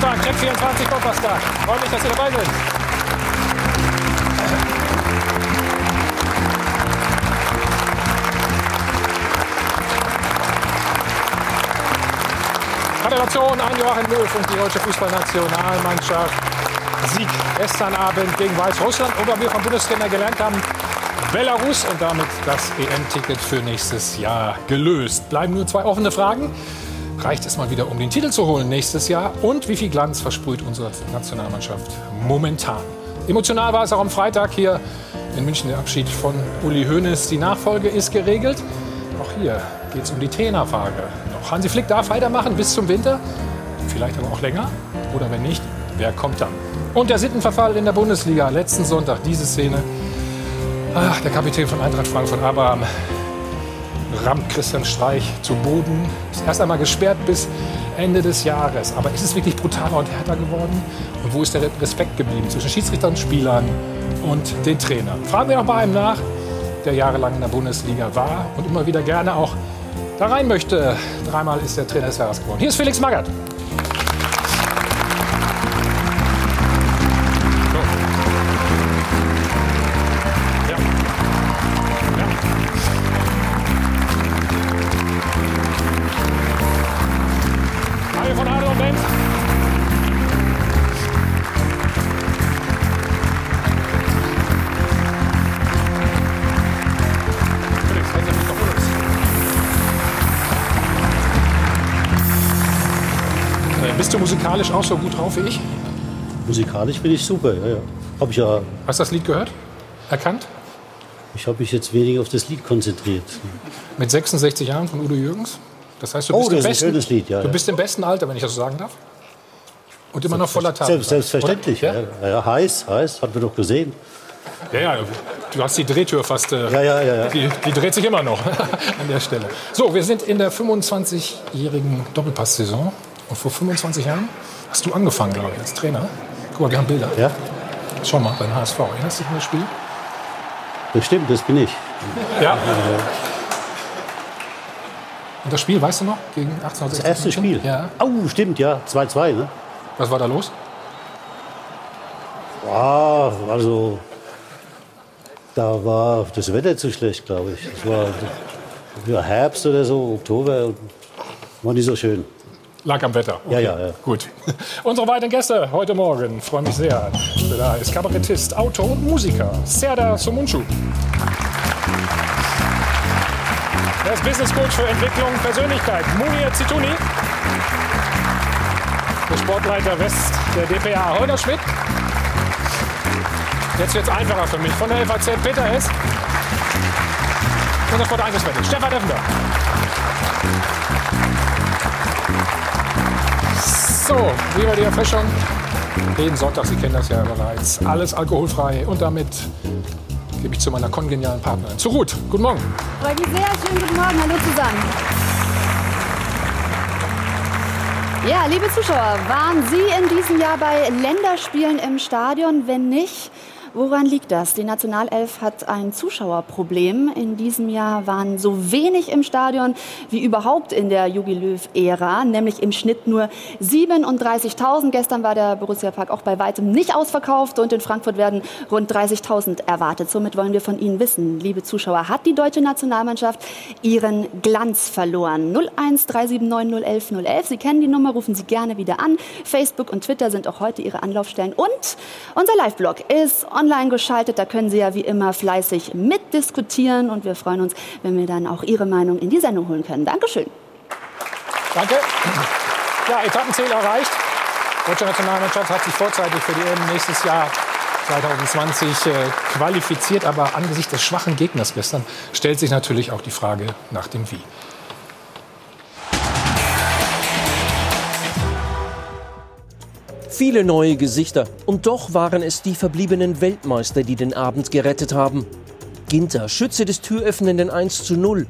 Sonntag, Check 24 Podcast. Freue mich, dass ihr dabei seid. Gratulation an Joachim Löw und die deutsche Fußballnationalmannschaft. Sieg gestern Abend gegen Weißrussland. Und wir vom Bundestrainer gelernt haben, Belarus und damit das EM-Ticket für nächstes Jahr gelöst. Bleiben nur zwei offene Fragen. Reicht es mal wieder, um den Titel zu holen nächstes Jahr? Und wie viel Glanz versprüht unsere Nationalmannschaft momentan? Emotional war es auch am Freitag hier in München der Abschied von Uli Hoeneß. Die Nachfolge ist geregelt. Auch hier geht es um die Trainerfrage. Noch Hansi Flick darf weitermachen bis zum Winter, vielleicht aber auch länger. Oder wenn nicht, wer kommt dann? Und der Sittenverfall in der Bundesliga. Letzten Sonntag diese Szene. Ach, der Kapitän von Eintracht Frankfurt, Abraham, rammt Christian Streich zu Boden. Ist erst einmal gesperrt bis Ende des Jahres. Aber ist es wirklich brutaler und härter geworden? Und wo ist der Respekt geblieben zwischen Schiedsrichtern, Spielern und den Trainern? Fragen wir noch bei einem nach, der jahrelang in der Bundesliga war und immer wieder gerne auch da rein möchte. Dreimal ist der Trainer des Jahres geworden. Hier ist Felix Magath. Musikalisch auch so gut drauf wie ich? Musikalisch bin ich super, ja, ja. Habe ich ja, Hast du das Lied gehört? Erkannt? ich habe mich jetzt weniger auf das Lied konzentriert. Mit 66 Jahren von Udo Jürgens? Das heißt, du Oh, bist, das im, besten, schönes Lied, ja, du bist im besten Alter, wenn ich das so sagen darf. Und immer noch voller Tat. Selbst, selbstverständlich. Ja, ja. Heiß, heiß, hat man doch gesehen. Ja, ja, du hast die Drehtür fast. Äh, Ja, ja, ja, ja. Die, die dreht sich immer noch an der Stelle. So, wir sind in der 25-jährigen Doppelpass-Saison. Und vor 25 Jahren hast du angefangen, glaube ich, als Trainer. Guck mal, wir haben Bilder. Ja, Schau mal, beim HSV. Erinnerst du dich an das Spiel? bestimmt, das bin ich. Ja. Und das Spiel, weißt du noch? Gegen 1860 Das erste? Spiel. Ja. Oh, stimmt, ja. 2-2, ne? Was war da los? Ah, also, da war das Wetter zu schlecht, glaube ich. Es war, Herbst oder so, Oktober. War nicht so schön. Lag am Wetter. Ja, ja, ja. Gut. Unsere weiteren Gäste heute Morgen, freue mich sehr. Da ist Kabarettist, Autor und Musiker, Serdar Somuncu. Er ist Business Coach für Entwicklung und Persönlichkeit, Munir Zituni. Der Sportleiter West der DPA, Holger Schmidt. Jetzt wird es einfacher für mich. Von der FAZ Peter Hess. Und der Sport 1 Stefan Effender. So, lieber die Erfrischung. Jeden Sonntag, Sie kennen das ja bereits. Alles alkoholfrei. Und damit gebe ich zu meiner kongenialen Partnerin. Zu Ruth. Guten Morgen. Freut sehr. Schönen guten Morgen. Hallo zusammen. Ja, liebe Zuschauer, waren Sie in diesem Jahr bei Länderspielen im Stadion? Wenn nicht, woran liegt das? Die Nationalelf hat ein Zuschauerproblem. In diesem Jahr waren so wenig im Stadion wie überhaupt in der Jogi Löw-Ära, nämlich im Schnitt nur 37.000. Gestern war der Borussia Park auch bei weitem nicht ausverkauft und in Frankfurt werden rund 30.000 erwartet. Somit wollen wir von Ihnen wissen, liebe Zuschauer, hat die deutsche Nationalmannschaft ihren Glanz verloren? 01 379 011 011. Sie kennen die Nummer, rufen Sie gerne wieder an. Facebook und Twitter sind auch heute Ihre Anlaufstellen. Und unser Live-Blog ist online geschaltet. Da können Sie ja wie immer fleißig mitdiskutieren. Und wir freuen uns, wenn wir dann auch Ihre Meinung in die Sendung holen können. Dankeschön. Danke. Ja, Etappenziel erreicht. Deutsche Nationalmannschaft hat sich vorzeitig für die EM nächstes Jahr 2020 äh, qualifiziert. Aber angesichts des schwachen Gegners gestern stellt sich natürlich auch die Frage nach dem Wie. Viele neue Gesichter. Und doch waren es die verbliebenen Weltmeister, die den Abend gerettet haben. Ginter, Schütze des türöffnenden 1 zu 0.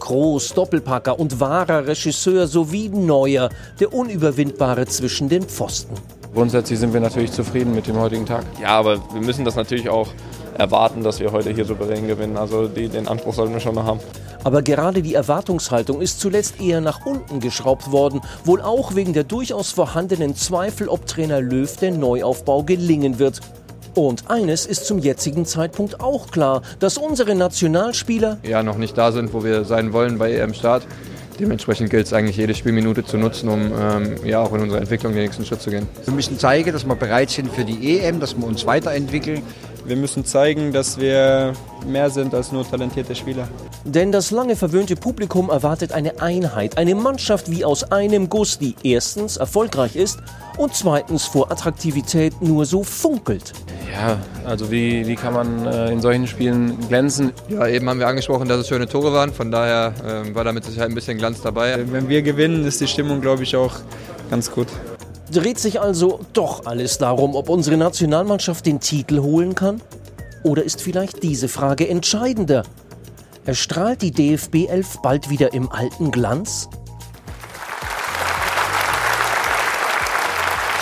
Groß, Doppelpacker und wahrer Regisseur sowie Neuer, der Unüberwindbare zwischen den Pfosten. Grundsätzlich sind wir natürlich zufrieden mit dem heutigen Tag. Ja, aber wir müssen das natürlich auch erwarten, dass wir heute hier souverän gewinnen. Also die, den Anspruch sollten wir schon noch haben. Aber gerade die Erwartungshaltung ist zuletzt eher nach unten geschraubt worden, wohl auch wegen der durchaus vorhandenen Zweifel, ob Trainer Löw der Neuaufbau gelingen wird. Und eines ist zum jetzigen Zeitpunkt auch klar, dass unsere Nationalspieler ja noch nicht da sind, wo wir sein wollen bei EM-Start. Dementsprechend gilt es eigentlich, jede Spielminute zu nutzen, um ähm, ja, auch in unserer Entwicklung den nächsten Schritt zu gehen. Wir müssen zeigen, dass wir bereit sind für die EM, dass wir uns weiterentwickeln. Wir müssen zeigen, dass wir mehr sind als nur talentierte Spieler. Denn das lange verwöhnte Publikum erwartet eine Einheit, eine Mannschaft wie aus einem Guss, die erstens erfolgreich ist und zweitens vor Attraktivität nur so funkelt. Ja, also wie, wie kann man äh, in solchen Spielen glänzen? Ja, eben haben wir angesprochen, dass es schöne Tore waren. Von daher äh, war damit sicher ein bisschen Glanz dabei. Wenn wir gewinnen, ist die Stimmung, glaube ich, auch ganz gut. Dreht sich also doch alles darum, ob unsere Nationalmannschaft den Titel holen kann? Oder ist vielleicht diese Frage entscheidender? Erstrahlt die DFB 11 bald wieder im alten Glanz?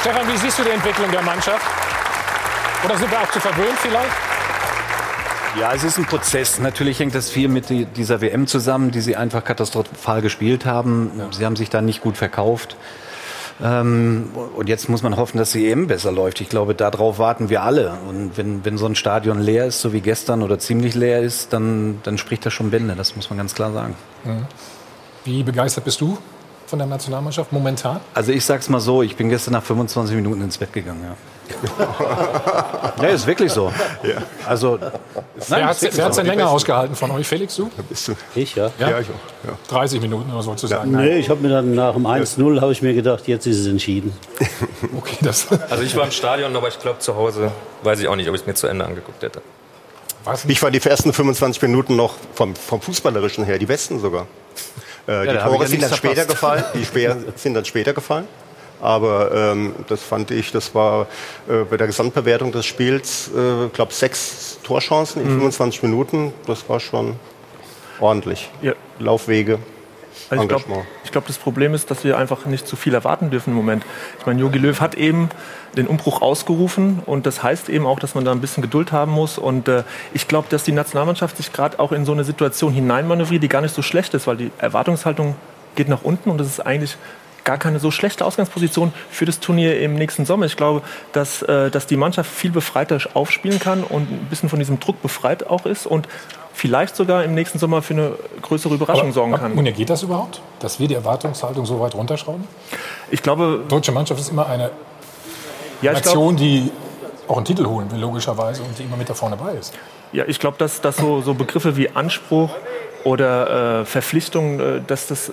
Stefan, wie siehst du die Entwicklung der Mannschaft? Oder sind wir auch zu verwöhnt vielleicht? Ja, es ist ein Prozess. Natürlich hängt das viel mit dieser WM zusammen, die sie einfach katastrophal gespielt haben. Sie haben sich da nicht gut verkauft. Ähm, und jetzt muss man hoffen, dass die EM besser läuft. Ich glaube, darauf warten wir alle. Und wenn, wenn so ein Stadion leer ist, so wie gestern oder ziemlich leer ist, dann, dann spricht das schon Bände. Das muss man ganz klar sagen. Mhm. Wie begeistert bist du von der Nationalmannschaft momentan? Also ich sag's mal so, ich bin gestern nach 25 Minuten ins Bett gegangen. Ja. ja, ist wirklich so. Ja. Also, nein, wer hat es so. denn länger ausgehalten von euch, Felix? Du? Bist du? Ich, ja. ja? ja ich auch. Ja. 30 Minuten oder sozusagen. Ja. Nee, ich habe mir dann nach dem 1-0 habe ich mir gedacht, jetzt ist es entschieden. okay, das also ich war im Stadion, aber ich glaube zu Hause weiß ich auch nicht, ob ich es mir zu Ende angeguckt hätte. Was? Ich fand die ersten 25 Minuten noch vom, vom Fußballerischen her die besten sogar. Äh, die Tore sind dann später gefallen. Die sind dann später gefallen. Aber ähm, das fand ich, das war äh, bei der Gesamtbewertung des Spiels, äh, glaube sechs Torchancen in mhm. 25 Minuten. Das war schon ordentlich. Ja. Laufwege. Also ich glaube, glaub, das Problem ist, dass wir einfach nicht zu viel erwarten dürfen im Moment. Ich meine, Jogi Löw hat eben den Umbruch ausgerufen und das heißt eben auch, dass man da ein bisschen Geduld haben muss. Und äh, ich glaube, dass die Nationalmannschaft sich gerade auch in so eine Situation hineinmanövriert, die gar nicht so schlecht ist, weil die Erwartungshaltung geht nach unten und das ist eigentlich gar keine so schlechte Ausgangsposition für das Turnier im nächsten Sommer. Ich glaube, dass, äh, dass die Mannschaft viel befreiter aufspielen kann und ein bisschen von diesem Druck befreit auch ist und vielleicht sogar im nächsten Sommer für eine größere Überraschung aber, sorgen kann. Und geht das überhaupt, dass wir die Erwartungshaltung so weit runterschrauben? Ich glaube, die deutsche Mannschaft ist immer eine ja, Nation, die auch einen Titel holen will, logischerweise, und die immer mit da vorne dabei ist. Ja, ich glaube, dass, dass so, so Begriffe wie Anspruch oder äh, Verpflichtungen, äh, dass das äh,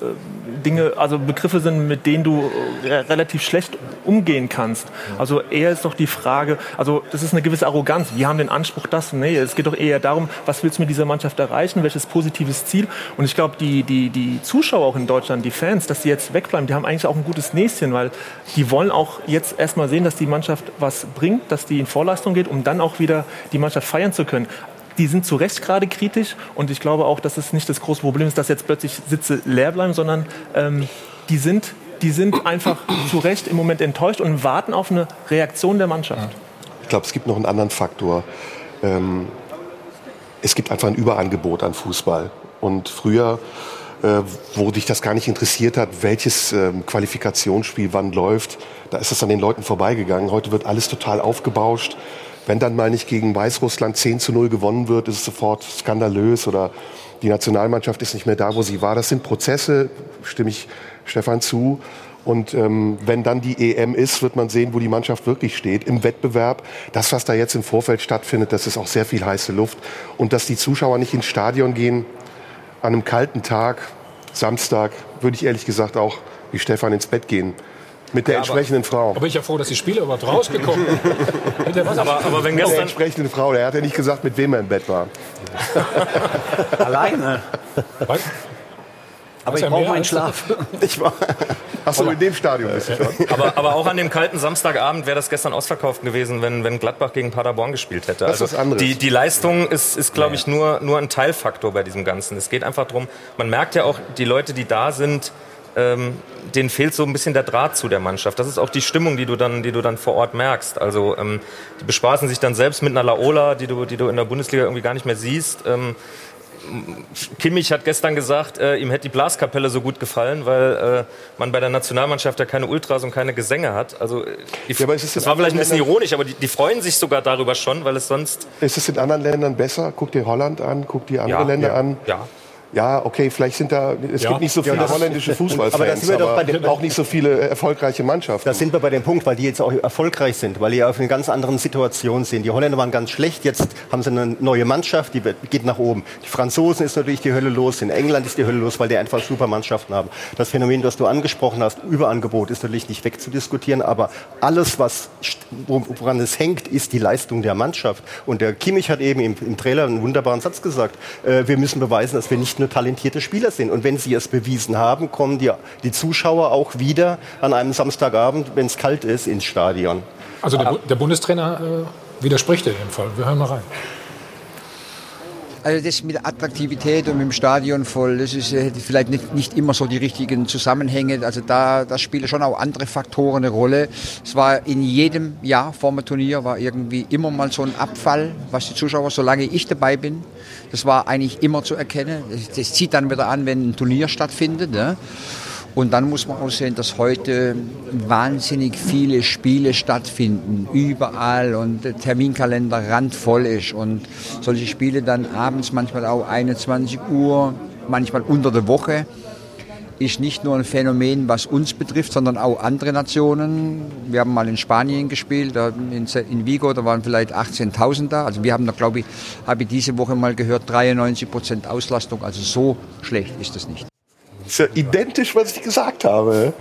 Dinge, also Begriffe sind, mit denen du äh, relativ schlecht umgehen kannst. Also eher ist doch die Frage, also das ist eine gewisse Arroganz. Wir haben den Anspruch, das. Nee, es geht doch eher darum, was willst du mit dieser Mannschaft erreichen, welches positives Ziel. Und ich glaube, die, die, die Zuschauer auch in Deutschland, die Fans, dass die jetzt wegbleiben, die haben eigentlich auch ein gutes Näschen, weil die wollen auch jetzt erstmal sehen, dass die Mannschaft was bringt, dass die in Vorleistung geht, um dann auch wieder die Mannschaft feiern zu können die sind zu Recht gerade kritisch und ich glaube auch, dass es nicht das große Problem ist, dass jetzt plötzlich Sitze leer bleiben, sondern ähm, die, sind, die sind einfach zu Recht im Moment enttäuscht und warten auf eine Reaktion der Mannschaft. Ich glaube, es gibt noch einen anderen Faktor. Ähm, es gibt einfach ein Überangebot an Fußball. Und früher äh, wo dich das gar nicht interessiert hat, welches ähm, Qualifikationsspiel wann läuft, da ist es an den Leuten vorbeigegangen. Heute wird alles total aufgebauscht. Wenn dann mal nicht gegen Weißrussland 10 zu 0 gewonnen wird, ist es sofort skandalös oder die Nationalmannschaft ist nicht mehr da, wo sie war. Das sind Prozesse, stimme ich Stefan zu. Und ähm, wenn dann die EM ist, wird man sehen, wo die Mannschaft wirklich steht im Wettbewerb. Das, was da jetzt im Vorfeld stattfindet, das ist auch sehr viel heiße Luft. Und dass die Zuschauer nicht ins Stadion gehen an einem kalten Tag, Samstag, würde ich ehrlich gesagt auch wie Stefan ins Bett gehen mit der ja, entsprechenden Frau. Aber ich ja froh, dass die Spiele überhaupt rausgekommen sind. aber, aber wenn gestern... Mit der entsprechenden Frau, der hat ja nicht gesagt, mit wem er im Bett war. Alleine. Was? Aber ich brauche meinen Schlaf. Ich war. Achso, in dem Stadion bist du schon. Aber, aber auch an dem kalten Samstagabend wäre das gestern ausverkauft gewesen, wenn, wenn Gladbach gegen Paderborn gespielt hätte. Das also ist was anderes. Die, die Leistung ist, ist glaube ich, nur, nur ein Teilfaktor bei diesem Ganzen. Es geht einfach darum, man merkt ja auch, die Leute, die da sind, ähm, denen fehlt so ein bisschen der Draht zu der Mannschaft. Das ist auch die Stimmung, die du dann, die du dann vor Ort merkst. Also ähm, die bespaßen sich dann selbst mit einer Laola, die du, die du in der Bundesliga irgendwie gar nicht mehr siehst. Ähm, Kimmich hat gestern gesagt, äh, ihm hätte die Blaskapelle so gut gefallen, weil äh, man bei der Nationalmannschaft ja keine Ultras und keine Gesänge hat. Also ich, Ja, aber es ist das war vielleicht ein bisschen anderen ironisch, aber die, die freuen sich sogar darüber schon, weil es sonst Ist es in anderen Ländern besser? Guck dir Holland an, guck dir andere Ja, Länder ja, an. ja. Ja, okay, vielleicht sind da, es Ja. gibt nicht so viele das- holländische Fußballfans, aber aber, da sind wir doch bei dem- auch nicht so viele äh, erfolgreiche Mannschaften. Da sind wir bei dem Punkt, weil die jetzt auch erfolgreich sind, weil die auf einer ganz anderen Situation sind. Die Holländer waren ganz schlecht, jetzt haben sie eine neue Mannschaft, die geht nach oben. Die Franzosen ist natürlich die Hölle los, in England ist die Hölle los, weil die einfach super Mannschaften haben. Das Phänomen, das du angesprochen hast, Überangebot, ist natürlich nicht wegzudiskutieren, aber alles, was, woran es hängt, ist die Leistung der Mannschaft. Und der Kimmich hat eben im, im Trailer einen wunderbaren Satz gesagt, äh, wir müssen beweisen, dass wir nicht nur talentierte Spieler sind. Und wenn sie es bewiesen haben, kommen die, die Zuschauer auch wieder an einem Samstagabend, wenn es kalt ist, ins Stadion. Also der, der Bundestrainer äh, widerspricht in dem Fall. Wir hören mal rein. Also das mit der Attraktivität und mit dem Stadion voll, das ist äh, vielleicht nicht, nicht immer so die richtigen Zusammenhänge. Also da, da spielen schon auch andere Faktoren eine Rolle. Es war in jedem Jahr vor dem Turnier war irgendwie immer mal so ein Abfall, was die Zuschauer, solange ich dabei bin, das war eigentlich immer zu erkennen. Das, das zieht dann wieder an, wenn ein Turnier stattfindet. Ne? Und dann muss man auch sehen, dass heute wahnsinnig viele Spiele stattfinden, überall und der Terminkalender randvoll ist. Und solche Spiele dann abends manchmal auch 21 Uhr, manchmal unter der Woche, ist nicht nur ein Phänomen, was uns betrifft, sondern auch andere Nationen. Wir haben mal in Spanien gespielt, da in, Vigo, da waren vielleicht 18.000 da. Also wir haben da, glaube ich, habe ich diese Woche mal gehört, 93 Prozent Auslastung. Also so schlecht ist das nicht. ist ja identisch, was ich gesagt habe.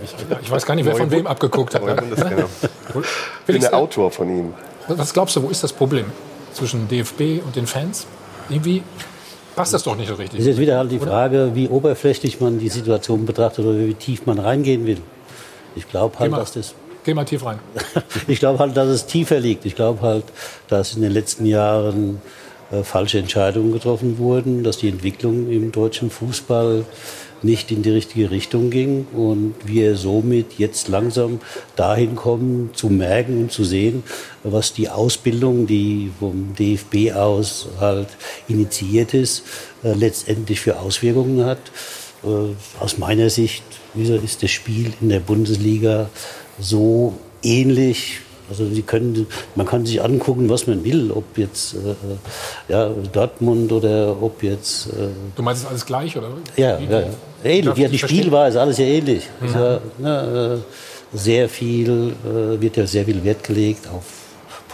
Ich weiß gar nicht, wer von wem abgeguckt hat. Bundestrainer. Ich bin der Autor von ihm. was glaubst du, wo ist das Problem zwischen DFB und den Fans? Irgendwie passt das doch nicht so richtig. ist jetzt wieder halt die Frage, wie oberflächlich man die Situation betrachtet oder wie tief man reingehen will. Ich glaube Geh halt, mal, dass das geh mal tief rein. ich glaube halt, dass es tiefer liegt. Ich glaube halt, dass in den letzten Jahren äh, falsche Entscheidungen getroffen wurden, dass die Entwicklung im deutschen Fußball nicht in die richtige Richtung ging und wir somit jetzt langsam dahin kommen, zu merken und zu sehen, was die Ausbildung, die vom DFB aus halt initiiert ist, äh, letztendlich für Auswirkungen hat. Äh, aus meiner Sicht ist das Spiel in der Bundesliga so ähnlich. Also können, man kann sich angucken, was man will, ob jetzt äh, ja, Dortmund oder ob jetzt äh, Du meinst, es ist alles gleich, oder? ja, ja, ja. Ähnlich. Ja, die? Spielweise, alles ja ähnlich. Ist ja, ne, äh, sehr viel, äh, wird ja sehr viel Wert gelegt auf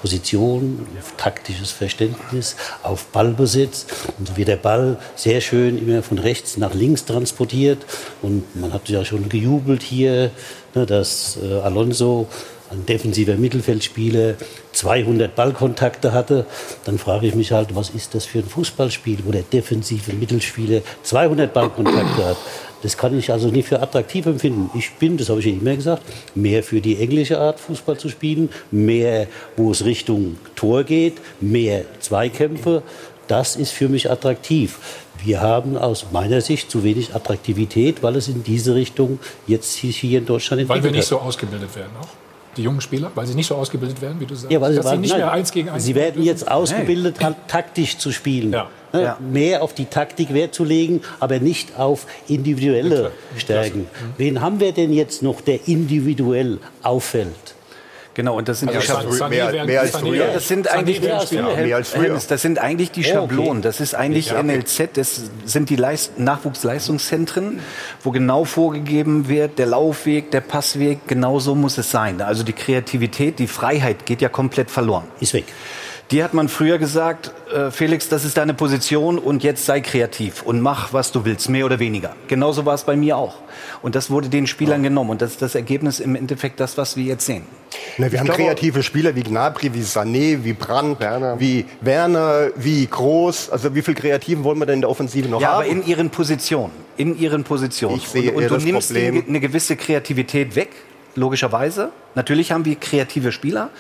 Position, auf taktisches Verständnis, auf Ballbesitz. Und so wird der Ball sehr schön immer von rechts nach links transportiert. Und man hat ja schon gejubelt hier, ne, dass äh, Alonso ein defensiver Mittelfeldspieler 200 Ballkontakte hatte, dann frage ich mich halt, was ist das für ein Fußballspiel, wo der defensive Mittelspieler 200 Ballkontakte hat. Das kann ich also nicht für attraktiv empfinden. Ich bin, das habe ich ja immer gesagt, mehr für die englische Art Fußball zu spielen, mehr, wo es Richtung Tor geht, mehr Zweikämpfe. Das ist für mich attraktiv. Wir haben aus meiner Sicht zu wenig Attraktivität, weil es in diese Richtung jetzt hier in Deutschland entwickelt Weil wir nicht so ausgebildet werden auch. Die jungen Spieler, weil sie nicht so ausgebildet werden, wie du sagst. Ja, weil sie, waren- nicht nein, mehr eins gegen eins Sie werden jetzt ausgebildet, halt taktisch zu spielen. Ja. Ne, Ja. Mehr auf die Taktik Wert zu legen, aber nicht auf individuelle Stärken. Wen haben wir denn jetzt noch, der individuell auffällt? Genau, und das sind Also die Schablonen. Mehr- mehr als früher. Das sind Sané eigentlich Ja, mehr als früher. Das sind eigentlich die Oh, okay. Schablonen. Das ist eigentlich Ja, okay. NLZ, das sind die Leist Nachwuchsleistungszentren, wo genau vorgegeben wird, der Laufweg, der Passweg, genau so muss es sein. Also die Kreativität, die Freiheit geht ja komplett verloren. Ist weg. Die hat man früher gesagt, äh, Felix, das ist deine Position und jetzt sei kreativ und mach, was du willst, mehr oder weniger. Genauso war es bei mir auch. Und das wurde den Spielern genommen. Und das ist das Ergebnis im Endeffekt das, was wir jetzt sehen. Ne, wir haben glaube- kreative Spieler wie Gnabry, wie Sané, wie Brandt, Werner. wie Werner, wie Groß. Also wie viel Kreativen wollen wir denn in der Offensive noch Ja, haben? aber in ihren Positionen. In ihren Positionen. Ich sehe und, und eher du das nimmst Problem- eine gewisse Kreativität weg. Logischerweise. Natürlich haben wir kreative Spieler,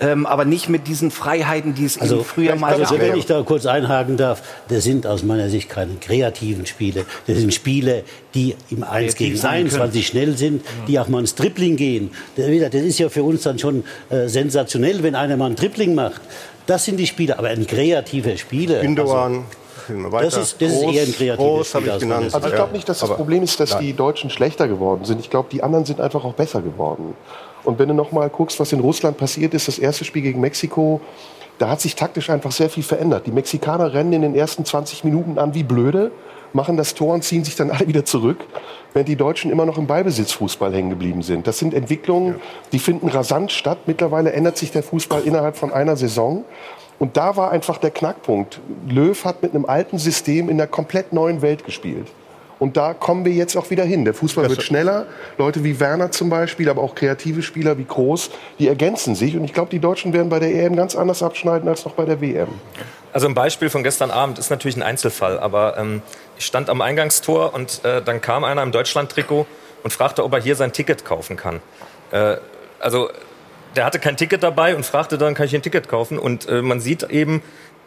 ähm, aber nicht mit diesen Freiheiten, die es Also eben früher mal also, gab. wenn ich da kurz einhaken darf, das sind aus meiner Sicht keine kreativen Spiele. Das sind Spiele, die im 1 gegen sein 1, können. weil sie schnell sind, die auch mal ins Dribbling gehen. Das wieder, das ist ja für uns dann schon äh, sensationell, wenn einer mal ein Dribbling macht. Das sind die Spiele, aber ein kreativer Spieler. Gündogan. Das ist, das ist eher ein kreativer Groß habe Spieler. ich genannt. Also ich glaube nicht, dass das Aber- Problem ist, dass Nein. die Deutschen schlechter geworden sind. Ich glaube, die anderen sind einfach auch besser geworden. Und wenn du noch mal guckst, was in Russland passiert ist, das erste Spiel gegen Mexiko, da hat sich taktisch einfach sehr viel verändert. Die Mexikaner rennen in den ersten 20 Minuten an wie blöde, machen das Tor und ziehen sich dann alle wieder zurück, während die Deutschen immer noch im Ballbesitzfußball hängen geblieben sind. Das sind Entwicklungen, die finden rasant statt. Mittlerweile ändert sich der Fußball innerhalb von einer Saison. Und da war einfach der Knackpunkt. Löw hat mit einem alten System in einer komplett neuen Welt gespielt. Und da kommen wir jetzt auch wieder hin. Der Fußball wird schneller. Leute wie Werner zum Beispiel, aber auch kreative Spieler wie Groß, die ergänzen sich. Und ich glaube, die Deutschen werden bei der EM ganz anders abschneiden als noch bei der WM. Also ein Beispiel von gestern Abend ist natürlich ein Einzelfall, aber ähm, ich stand am Eingangstor und äh, dann kam einer im Deutschland-Trikot und fragte, ob er hier sein Ticket kaufen kann. Äh, also der hatte kein Ticket dabei und fragte dann, kann ich ein Ticket kaufen? Und äh, man sieht eben,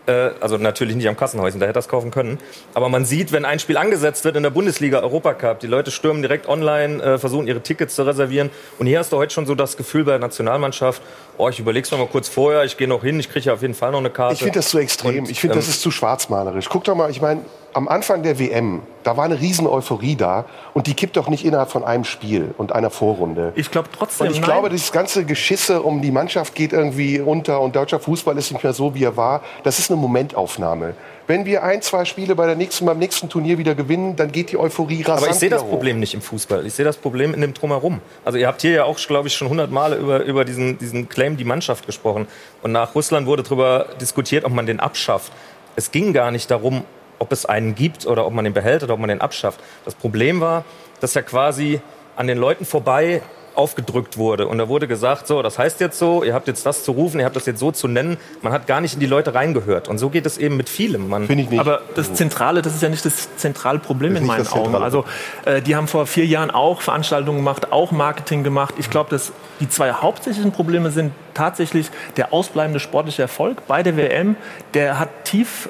äh, also natürlich nicht am Kassenhäuschen, da hätte er es kaufen können, aber man sieht, wenn ein Spiel angesetzt wird in der Bundesliga, Europacup, die Leute stürmen direkt online, äh, versuchen ihre Tickets zu reservieren. Und hier hast du heute schon so das Gefühl bei der Nationalmannschaft, oh, ich überleg's mir mal kurz vorher, ich gehe noch hin, ich kriege ja auf jeden Fall noch eine Karte. Ich finde das zu extrem. Und, ich finde, das ähm, ist zu schwarzmalerisch. Guck doch mal, ich meine, am Anfang der WM, da war eine riesen Euphorie da. Und die kippt doch nicht innerhalb von einem Spiel und einer Vorrunde. Ich glaube trotzdem. Und ich nein. glaube, dieses ganze Geschisse um die Mannschaft geht irgendwie unter und deutscher Fußball ist nicht mehr so, wie er war. Das ist eine Momentaufnahme. Wenn wir ein, zwei Spiele bei der nächsten, beim nächsten Turnier wieder gewinnen, dann geht die Euphorie rasant Aber ich sehe das. Problem nicht im Fußball. Ich sehe das Problem in dem Drumherum. Also ihr habt hier ja auch, glaube ich, schon hundert Male über, über diesen, diesen Claim die Mannschaft gesprochen. Und nach Russland wurde darüber diskutiert, ob man den abschafft. Es ging gar nicht darum, ob es einen gibt oder ob man den behält oder ob man den abschafft. Das Problem war, dass ja quasi an den Leuten vorbei aufgedrückt wurde. Und da wurde gesagt, so, das heißt jetzt so, ihr habt jetzt das zu rufen, ihr habt das jetzt so zu nennen. Man hat gar nicht in die Leute reingehört. Und so geht es eben mit vielem. Man, Finde ich nicht. Aber das Zentrale, das ist ja nicht das zentrale Problem Das in meinen Augen. zentrale Also äh, die haben vor vier Jahren auch Veranstaltungen gemacht, auch Marketing gemacht. Ich glaube, dass die zwei hauptsächlichen Probleme sind tatsächlich der ausbleibende sportliche Erfolg bei der WM. Der hat tief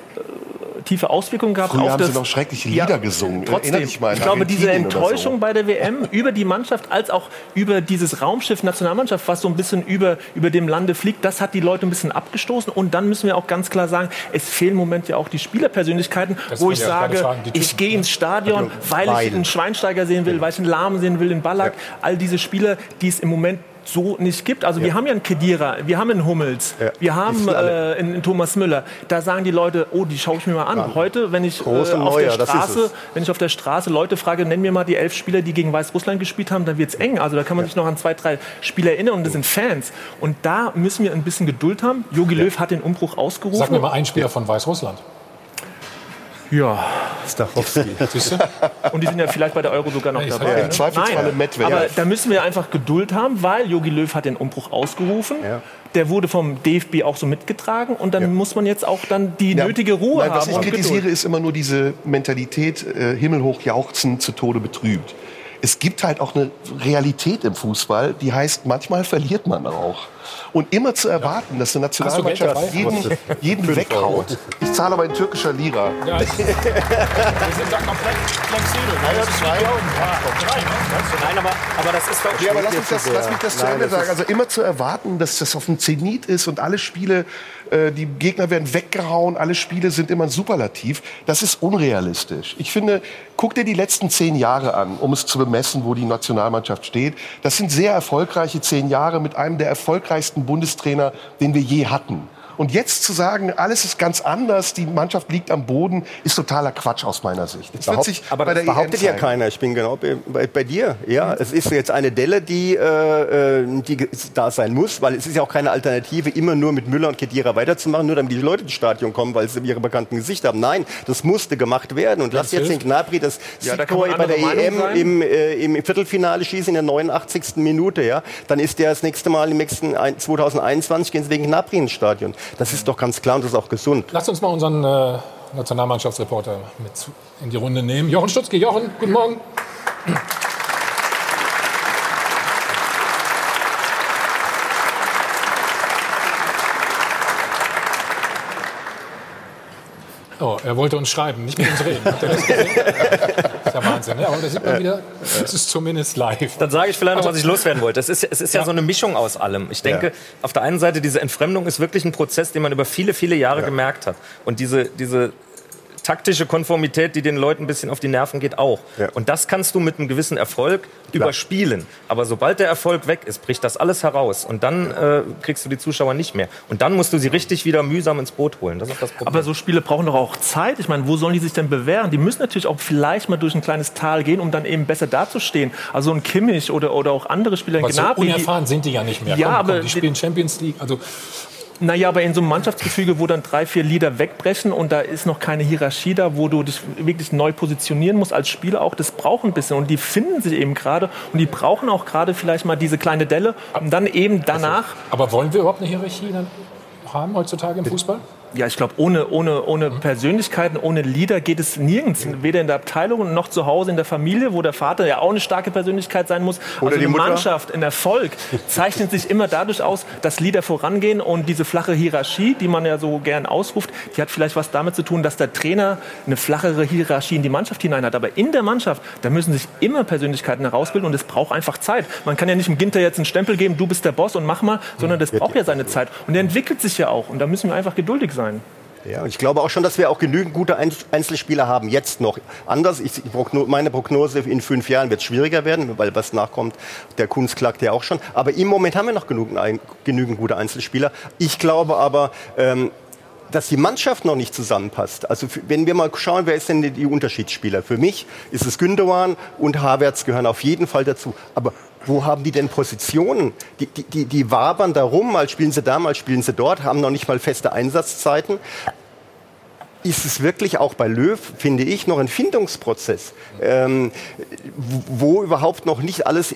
tiefe Auswirkungen gehabt Früher auf haben das sie noch schreckliche Lieder gesungen. Trotzdem, an ich glaube, diese Enttäuschung bei der WM über die Mannschaft als auch über dieses Raumschiff Nationalmannschaft, was so ein bisschen über, über dem Lande fliegt, das hat die Leute ein bisschen abgestoßen. Und dann müssen wir auch ganz klar sagen, es fehlen im Moment ja auch die Spielerpersönlichkeiten, Das wo ich ich sage, fragen, ich gehe ins Stadion, weil ich Weil. einen Schweinsteiger sehen will, weil ich einen Lahm sehen will, einen Ballack. All diese Spieler, die es im Moment so nicht gibt. Also wir haben ja einen Kedira, wir haben einen Hummels, Ja. wir haben äh, einen, Thomas Müller. Da sagen die Leute, oh, die schaue ich mir mal an. Heute, wenn ich, äh, auf der Neuer, ist Straße, es. wenn ich auf der Straße Leute frage, nenn mir mal die elf Spieler, die gegen Weißrussland gespielt haben, dann wird's eng. Also da kann man sich noch an zwei, drei Spieler erinnern und das sind Fans. Und da müssen wir ein bisschen Geduld haben. Jogi Löw hat den Umbruch ausgerufen. Sag mir mal einen Spieler von Weißrussland. Ja, Stachowski. Und die sind ja vielleicht bei der Euro sogar noch Ich dabei. ja, ne? im Zweifelsfalle Nein, Medvedev. aber da müssen wir einfach Geduld haben, weil Jogi Löw hat den Umbruch ausgerufen. Ja. Der wurde vom DFB auch so mitgetragen und dann muss man jetzt auch dann die Ja. nötige Ruhe Nein, haben. was ich kritisiere, Geduld. ist immer nur diese Mentalität, äh, himmelhoch jauchzen, zu Tode betrübt. Es gibt halt auch eine Realität im Fußball, die heißt, manchmal verliert man auch. Und immer zu erwarten, dass eine Nationalmannschaft jeden, jeden weghaut. Ich zahle aber in türkischer Lira. Ja, ich, wir sind da komplett flexibel. Ja, zwei. drei, ne? Nein, aber, aber das ist doch Ja, aber lass mich das, lass mich das zu Ende das sagen. Also immer zu erwarten, dass das auf dem Zenit ist und alle Spiele, äh, die Gegner werden weggehauen, alle Spiele sind immer Superlativ, das ist unrealistisch. Ich finde, guck dir die letzten zehn Jahre an, um es zu bemessen, wo die Nationalmannschaft steht. Das sind sehr erfolgreiche zehn Jahre mit einem der erfolgreichsten Bundestrainer, den wir je hatten. Und jetzt zu sagen, alles ist ganz anders, die Mannschaft liegt am Boden, ist totaler Quatsch aus meiner Sicht. Das sich aber bei das behauptet EM ja keiner. Ich bin genau bei, bei, bei dir. Ja, es ist jetzt eine Delle, die, äh, äh, die da sein muss, weil es ist ja auch keine Alternative, immer nur mit Müller und Kedira weiterzumachen, nur damit die Leute ins Stadion kommen, weil sie ihre bekannten Gesichter haben. Nein, das musste gemacht werden. Und lass jetzt den Gnabry das Ja, da bei der EM sein. im, äh, im Viertelfinale schießen in der 89. Minute. Ja, dann ist der das nächste Mal im nächsten ein- 2021 gehen sie wegen Gnabry ins Stadion. Das ist doch ganz klar und das ist auch gesund. Lass uns mal unseren äh, Nationalmannschaftsreporter mit in die Runde nehmen. Jochen Stutzke. Jochen, guten Morgen. Oh, er wollte uns schreiben, nicht mit uns reden. Ja Wahnsinn, ne? aber da sieht man wieder, es ist zumindest live. Dann sage ich vielleicht noch, was ich loswerden wollte. Es ist, es ist ja. Ja. so eine Mischung aus allem. Ich denke, Ja. auf der einen Seite, diese Entfremdung ist wirklich ein Prozess, den man über viele, viele Jahre gemerkt hat. Und diese, diese taktische Konformität, die den Leuten ein bisschen auf die Nerven geht, auch. Und das kannst du mit einem gewissen Erfolg überspielen. Aber sobald der Erfolg weg ist, bricht das alles heraus. Und dann äh, kriegst du die Zuschauer nicht mehr. Und dann musst du sie richtig wieder mühsam ins Boot holen. Das ist das Problem. Aber so Spiele brauchen doch auch Zeit. Ich meine, wo sollen die sich denn bewähren? Die müssen natürlich auch vielleicht mal durch ein kleines Tal gehen, um dann eben besser dazustehen. Also ein Kimmich oder, oder auch andere Spieler in Aber so Gnabry. die- unerfahren sind die ja nicht mehr. Ja, Komm, aber komm, die spielen Champions League. Also Naja, aber in so einem Mannschaftsgefüge, wo dann drei, vier Lieder wegbrechen und da ist noch keine Hierarchie da, wo du dich wirklich neu positionieren musst als Spieler auch, das braucht ein bisschen. Und die finden sich eben gerade und die brauchen auch gerade vielleicht mal diese kleine Delle, um dann eben danach. Aber wollen wir überhaupt eine Hierarchie dann haben heutzutage im Fußball? Ja, ich glaube, ohne, ohne, ohne Persönlichkeiten, ohne Leader geht es nirgends. Weder in der Abteilung noch zu Hause in der Familie, wo der Vater ja auch eine starke Persönlichkeit sein muss. Oder also die Mutter. Mannschaft, ein Erfolg zeichnet sich immer dadurch aus, dass Leader vorangehen und diese flache Hierarchie, die man ja so gern ausruft, die hat vielleicht was damit zu tun, dass der Trainer eine flachere Hierarchie in die Mannschaft hinein hat. Aber in der Mannschaft, da müssen sich immer Persönlichkeiten herausbilden und es braucht einfach Zeit. Man kann ja nicht dem Ginter jetzt einen Stempel geben, du bist der Boss und mach mal, sondern das braucht ja seine Zeit. Und der entwickelt sich ja auch und da müssen wir einfach geduldig sein. Ja, ich glaube auch schon, dass wir auch genügend gute Ein- Einzelspieler haben, jetzt noch. Anders, ich, meine Prognose, in fünf Jahren wird schwieriger werden, weil was nachkommt, der Kunst klagt ja auch schon. Aber im Moment haben wir noch genug, ein, genügend gute Einzelspieler. Ich glaube aber, ähm, dass die Mannschaft noch nicht zusammenpasst. Also wenn wir mal schauen, wer ist denn die- Unterschiedsspieler? Für mich ist es Gündogan und Havertz gehören auf jeden Fall dazu. Aber wo haben die denn Positionen? Die, die, die, die wabern da rum, mal spielen sie da, mal spielen sie dort, haben noch nicht mal feste Einsatzzeiten. Ist es wirklich auch bei Löw, finde ich, noch ein Findungsprozess, ähm, wo überhaupt noch nicht alles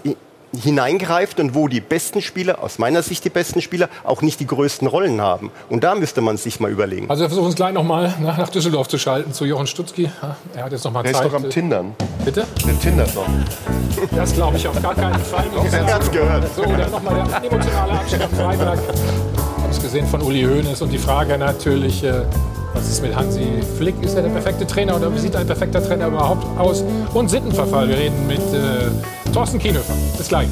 hineingreift und wo die besten Spieler, aus meiner Sicht die besten Spieler, auch nicht die größten Rollen haben. Und da müsste man sich mal überlegen. Also wir versuchen es gleich nochmal nach, nach Düsseldorf zu schalten, zu Jochen Stutzki. Er hat jetzt noch mal Der ist Zeit. doch am Tindern. Bitte? Der tindert noch. Das glaube ich auf gar keinen Fall. Er hat's gehört. So, dann nochmal der emotionale Abschied am Freitag. Ich habe es gesehen von Uli Hoeneß und die Frage natürlich, äh, was ist mit Hansi Flick? Ist er der perfekte Trainer oder wie sieht ein perfekter Trainer überhaupt aus? Und Sittenverfall. Wir reden mit äh, Thorsten Kienhöfer. Bis gleich.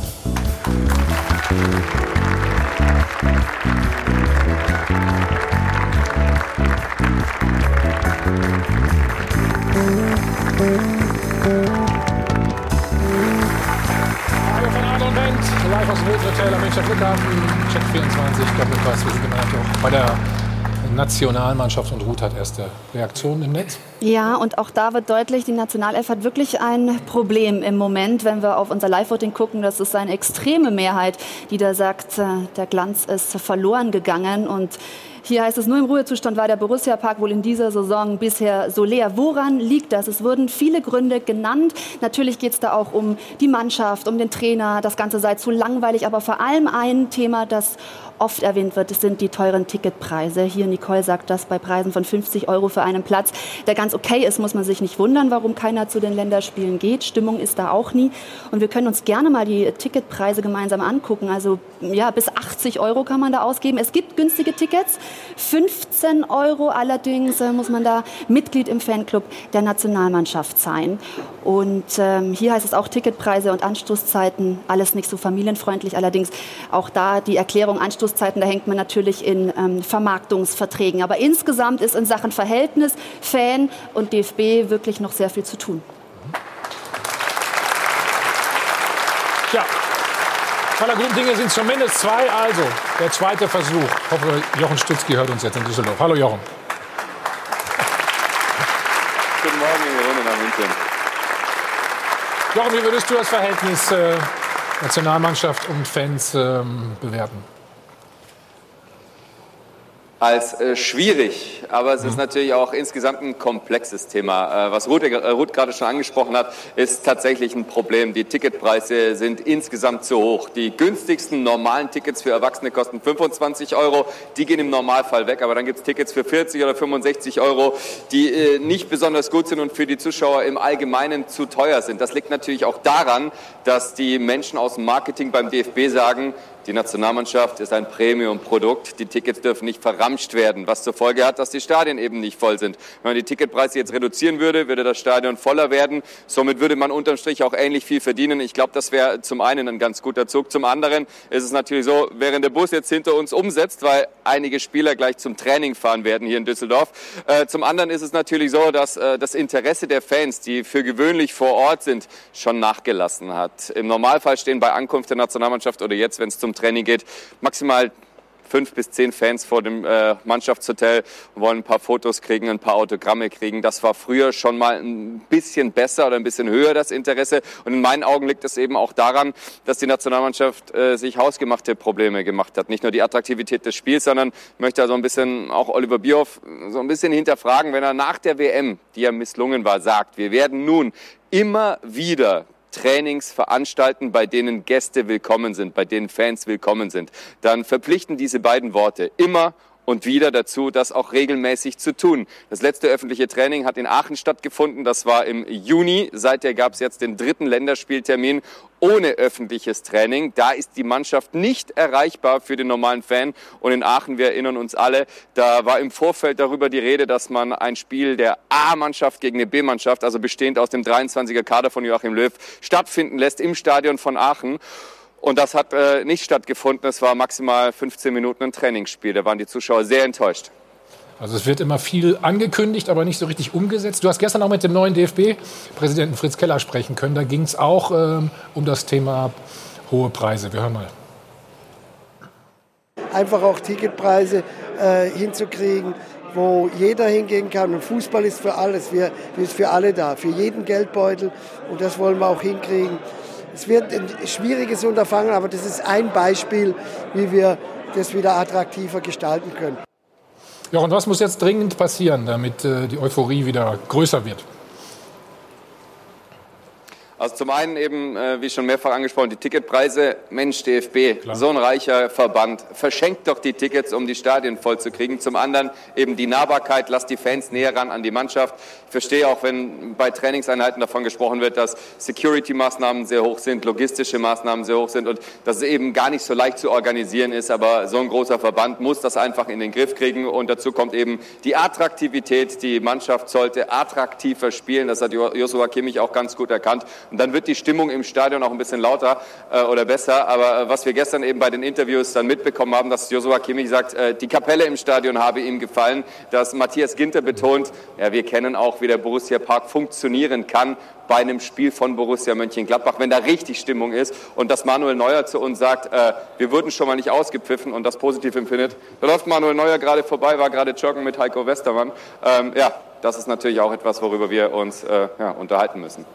Radio von Adel und Band, live aus dem Hotel am Münchner Flughafen, Check 24, Doppelpass. Wir sind immer noch bei der Nationalmannschaft und Ruth hat erste Reaktionen im Netz. Ja, und auch da wird deutlich, die Nationalelf hat wirklich ein Problem im Moment, wenn wir auf unser Live-Voting gucken. Das ist eine extreme Mehrheit, die da sagt, äh, der Glanz ist verloren gegangen. Und hier heißt es, nur im Ruhezustand war der Borussia-Park wohl in dieser Saison bisher so leer. Woran liegt das? Es wurden viele Gründe genannt. Natürlich geht es da auch um die Mannschaft, um den Trainer. Das Ganze sei zu langweilig. Aber vor allem ein Thema, das oft erwähnt wird, das sind die teuren Ticketpreise. Hier, Nicole sagt das, bei Preisen von 50 Euro für einen Platz, der ganz okay ist, muss man sich nicht wundern, warum keiner zu den Länderspielen geht. Stimmung ist da auch nie. Und wir können uns gerne mal die Ticketpreise gemeinsam angucken. Also ja, bis 80 Euro kann man da ausgeben. Es gibt günstige Tickets. 15 Euro allerdings äh, muss man da Mitglied im Fanclub der Nationalmannschaft sein. Und ähm, hier heißt es auch Ticketpreise und Anstoßzeiten, alles nicht so familienfreundlich. Allerdings auch da die Erklärung Anstoßzeiten, da hängt man natürlich in ähm, Vermarktungsverträgen. Aber insgesamt ist in Sachen Verhältnis Fan und DFB wirklich noch sehr viel zu tun. Ja, aller guten Dinge sind zumindest zwei. Also, der zweite Versuch. Ich hoffe, Jochen Stutzki hört uns jetzt in Düsseldorf. Hallo Jochen. Guten Morgen in die Runde nach München. Jochen, wie würdest du das Verhältnis äh, Nationalmannschaft und Fans ähm, bewerten? Als äh, schwierig, aber es ist natürlich auch insgesamt ein komplexes Thema. Äh, was Ruth, äh, Ruth gerade schon angesprochen hat, ist tatsächlich ein Problem. Die Ticketpreise sind insgesamt zu hoch. Die günstigsten normalen Tickets für Erwachsene kosten 25 Euro. Die gehen im Normalfall weg, aber dann gibt es Tickets für 40 oder 65 Euro, die äh, nicht besonders gut sind und für die Zuschauer im Allgemeinen zu teuer sind. Das liegt natürlich auch daran, dass die Menschen aus dem Marketing beim DFB sagen, Die Nationalmannschaft ist ein Premium-Produkt. Die Tickets dürfen nicht verramscht werden, was zur Folge hat, dass die Stadien eben nicht voll sind. Wenn man die Ticketpreise jetzt reduzieren würde, würde das Stadion voller werden. Somit würde man unterm Strich auch ähnlich viel verdienen. Ich glaube, das wäre zum einen ein ganz guter Zug. Zum anderen ist es natürlich so, während der Bus jetzt hinter uns umsetzt, weil einige Spieler gleich zum Training fahren werden hier in Düsseldorf. Äh, zum anderen ist es natürlich so, dass äh, das Interesse der Fans, die für gewöhnlich vor Ort sind, schon nachgelassen hat. Im Normalfall stehen bei Ankunft der Nationalmannschaft oder jetzt, wenn es zum Training geht, maximal fünf bis zehn Fans vor dem äh, Mannschaftshotel wollen ein paar Fotos kriegen, ein paar Autogramme kriegen. Das war früher schon mal ein bisschen besser oder ein bisschen höher, das Interesse. Und in meinen Augen liegt es eben auch daran, dass die Nationalmannschaft äh, sich hausgemachte Probleme gemacht hat. Nicht nur die Attraktivität des Spiels, sondern möchte also ein bisschen auch Oliver Bierhoff so ein bisschen hinterfragen, wenn er nach der WM, die ja misslungen war, sagt, wir werden nun immer wieder Trainings veranstalten, bei denen Gäste willkommen sind, bei denen Fans willkommen sind, dann verpflichten diese beiden Worte immer und wieder dazu, das auch regelmäßig zu tun. Das letzte öffentliche Training hat in Aachen stattgefunden. Das war im Juni. Seither gab es jetzt den dritten Länderspieltermin ohne öffentliches Training. Da ist die Mannschaft nicht erreichbar für den normalen Fan. Und in Aachen, wir erinnern uns alle, da war im Vorfeld darüber die Rede, dass man ein Spiel der A-Mannschaft gegen eine B-Mannschaft, also bestehend aus dem 23er Kader von Joachim Löw, stattfinden lässt im Stadion von Aachen. Und das hat äh, nicht stattgefunden. Es war maximal 15 Minuten ein Trainingsspiel. Da waren die Zuschauer sehr enttäuscht. Also es wird immer viel angekündigt, aber nicht so richtig umgesetzt. Du hast gestern auch mit dem neuen DFB-Präsidenten Fritz Keller sprechen können. Da ging es auch ähm, um das Thema hohe Preise. Wir hören mal. Einfach auch Ticketpreise äh, hinzukriegen, wo jeder hingehen kann. Und Fußball ist für alles. Wir, wir ist für alle da, für jeden Geldbeutel. Und das wollen wir auch hinkriegen. Es wird ein schwieriges Unterfangen, aber das ist ein Beispiel, wie wir das wieder attraktiver gestalten können. Ja, und was muss jetzt dringend passieren, damit äh, die Euphorie wieder größer wird? Also zum einen eben, äh, wie schon mehrfach angesprochen, die Ticketpreise. Mensch, DFB, Klar. so ein reicher Verband, verschenkt doch die Tickets, um die Stadien voll zu kriegen. Zum anderen eben die Nahbarkeit, lasst die Fans näher ran an die Mannschaft. Ich verstehe auch, wenn bei Trainingseinheiten davon gesprochen wird, dass Security-Maßnahmen sehr hoch sind, logistische Maßnahmen sehr hoch sind und dass es eben gar nicht so leicht zu organisieren ist. Aber so ein großer Verband muss das einfach in den Griff kriegen. Und dazu kommt eben die Attraktivität. Die Mannschaft sollte attraktiver spielen. Das hat Joshua Kimmich auch ganz gut erkannt. Und dann wird die Stimmung im Stadion auch ein bisschen lauter äh, oder besser. Aber äh, was wir gestern eben bei den Interviews dann mitbekommen haben, dass Joshua Kimmich sagt, äh, die Kapelle im Stadion habe ihm gefallen, dass Matthias Ginter betont, ja, wir kennen auch, wie der Borussia Park funktionieren kann bei einem Spiel von Borussia Mönchengladbach, wenn da richtig Stimmung ist und dass Manuel Neuer zu uns sagt, äh, wir wurden schon mal nicht ausgepfiffen und das positiv empfindet. Da läuft Manuel Neuer gerade vorbei, war gerade joggen mit Heiko Westermann. Ähm, ja, das ist natürlich auch etwas, worüber wir uns äh, ja, unterhalten müssen.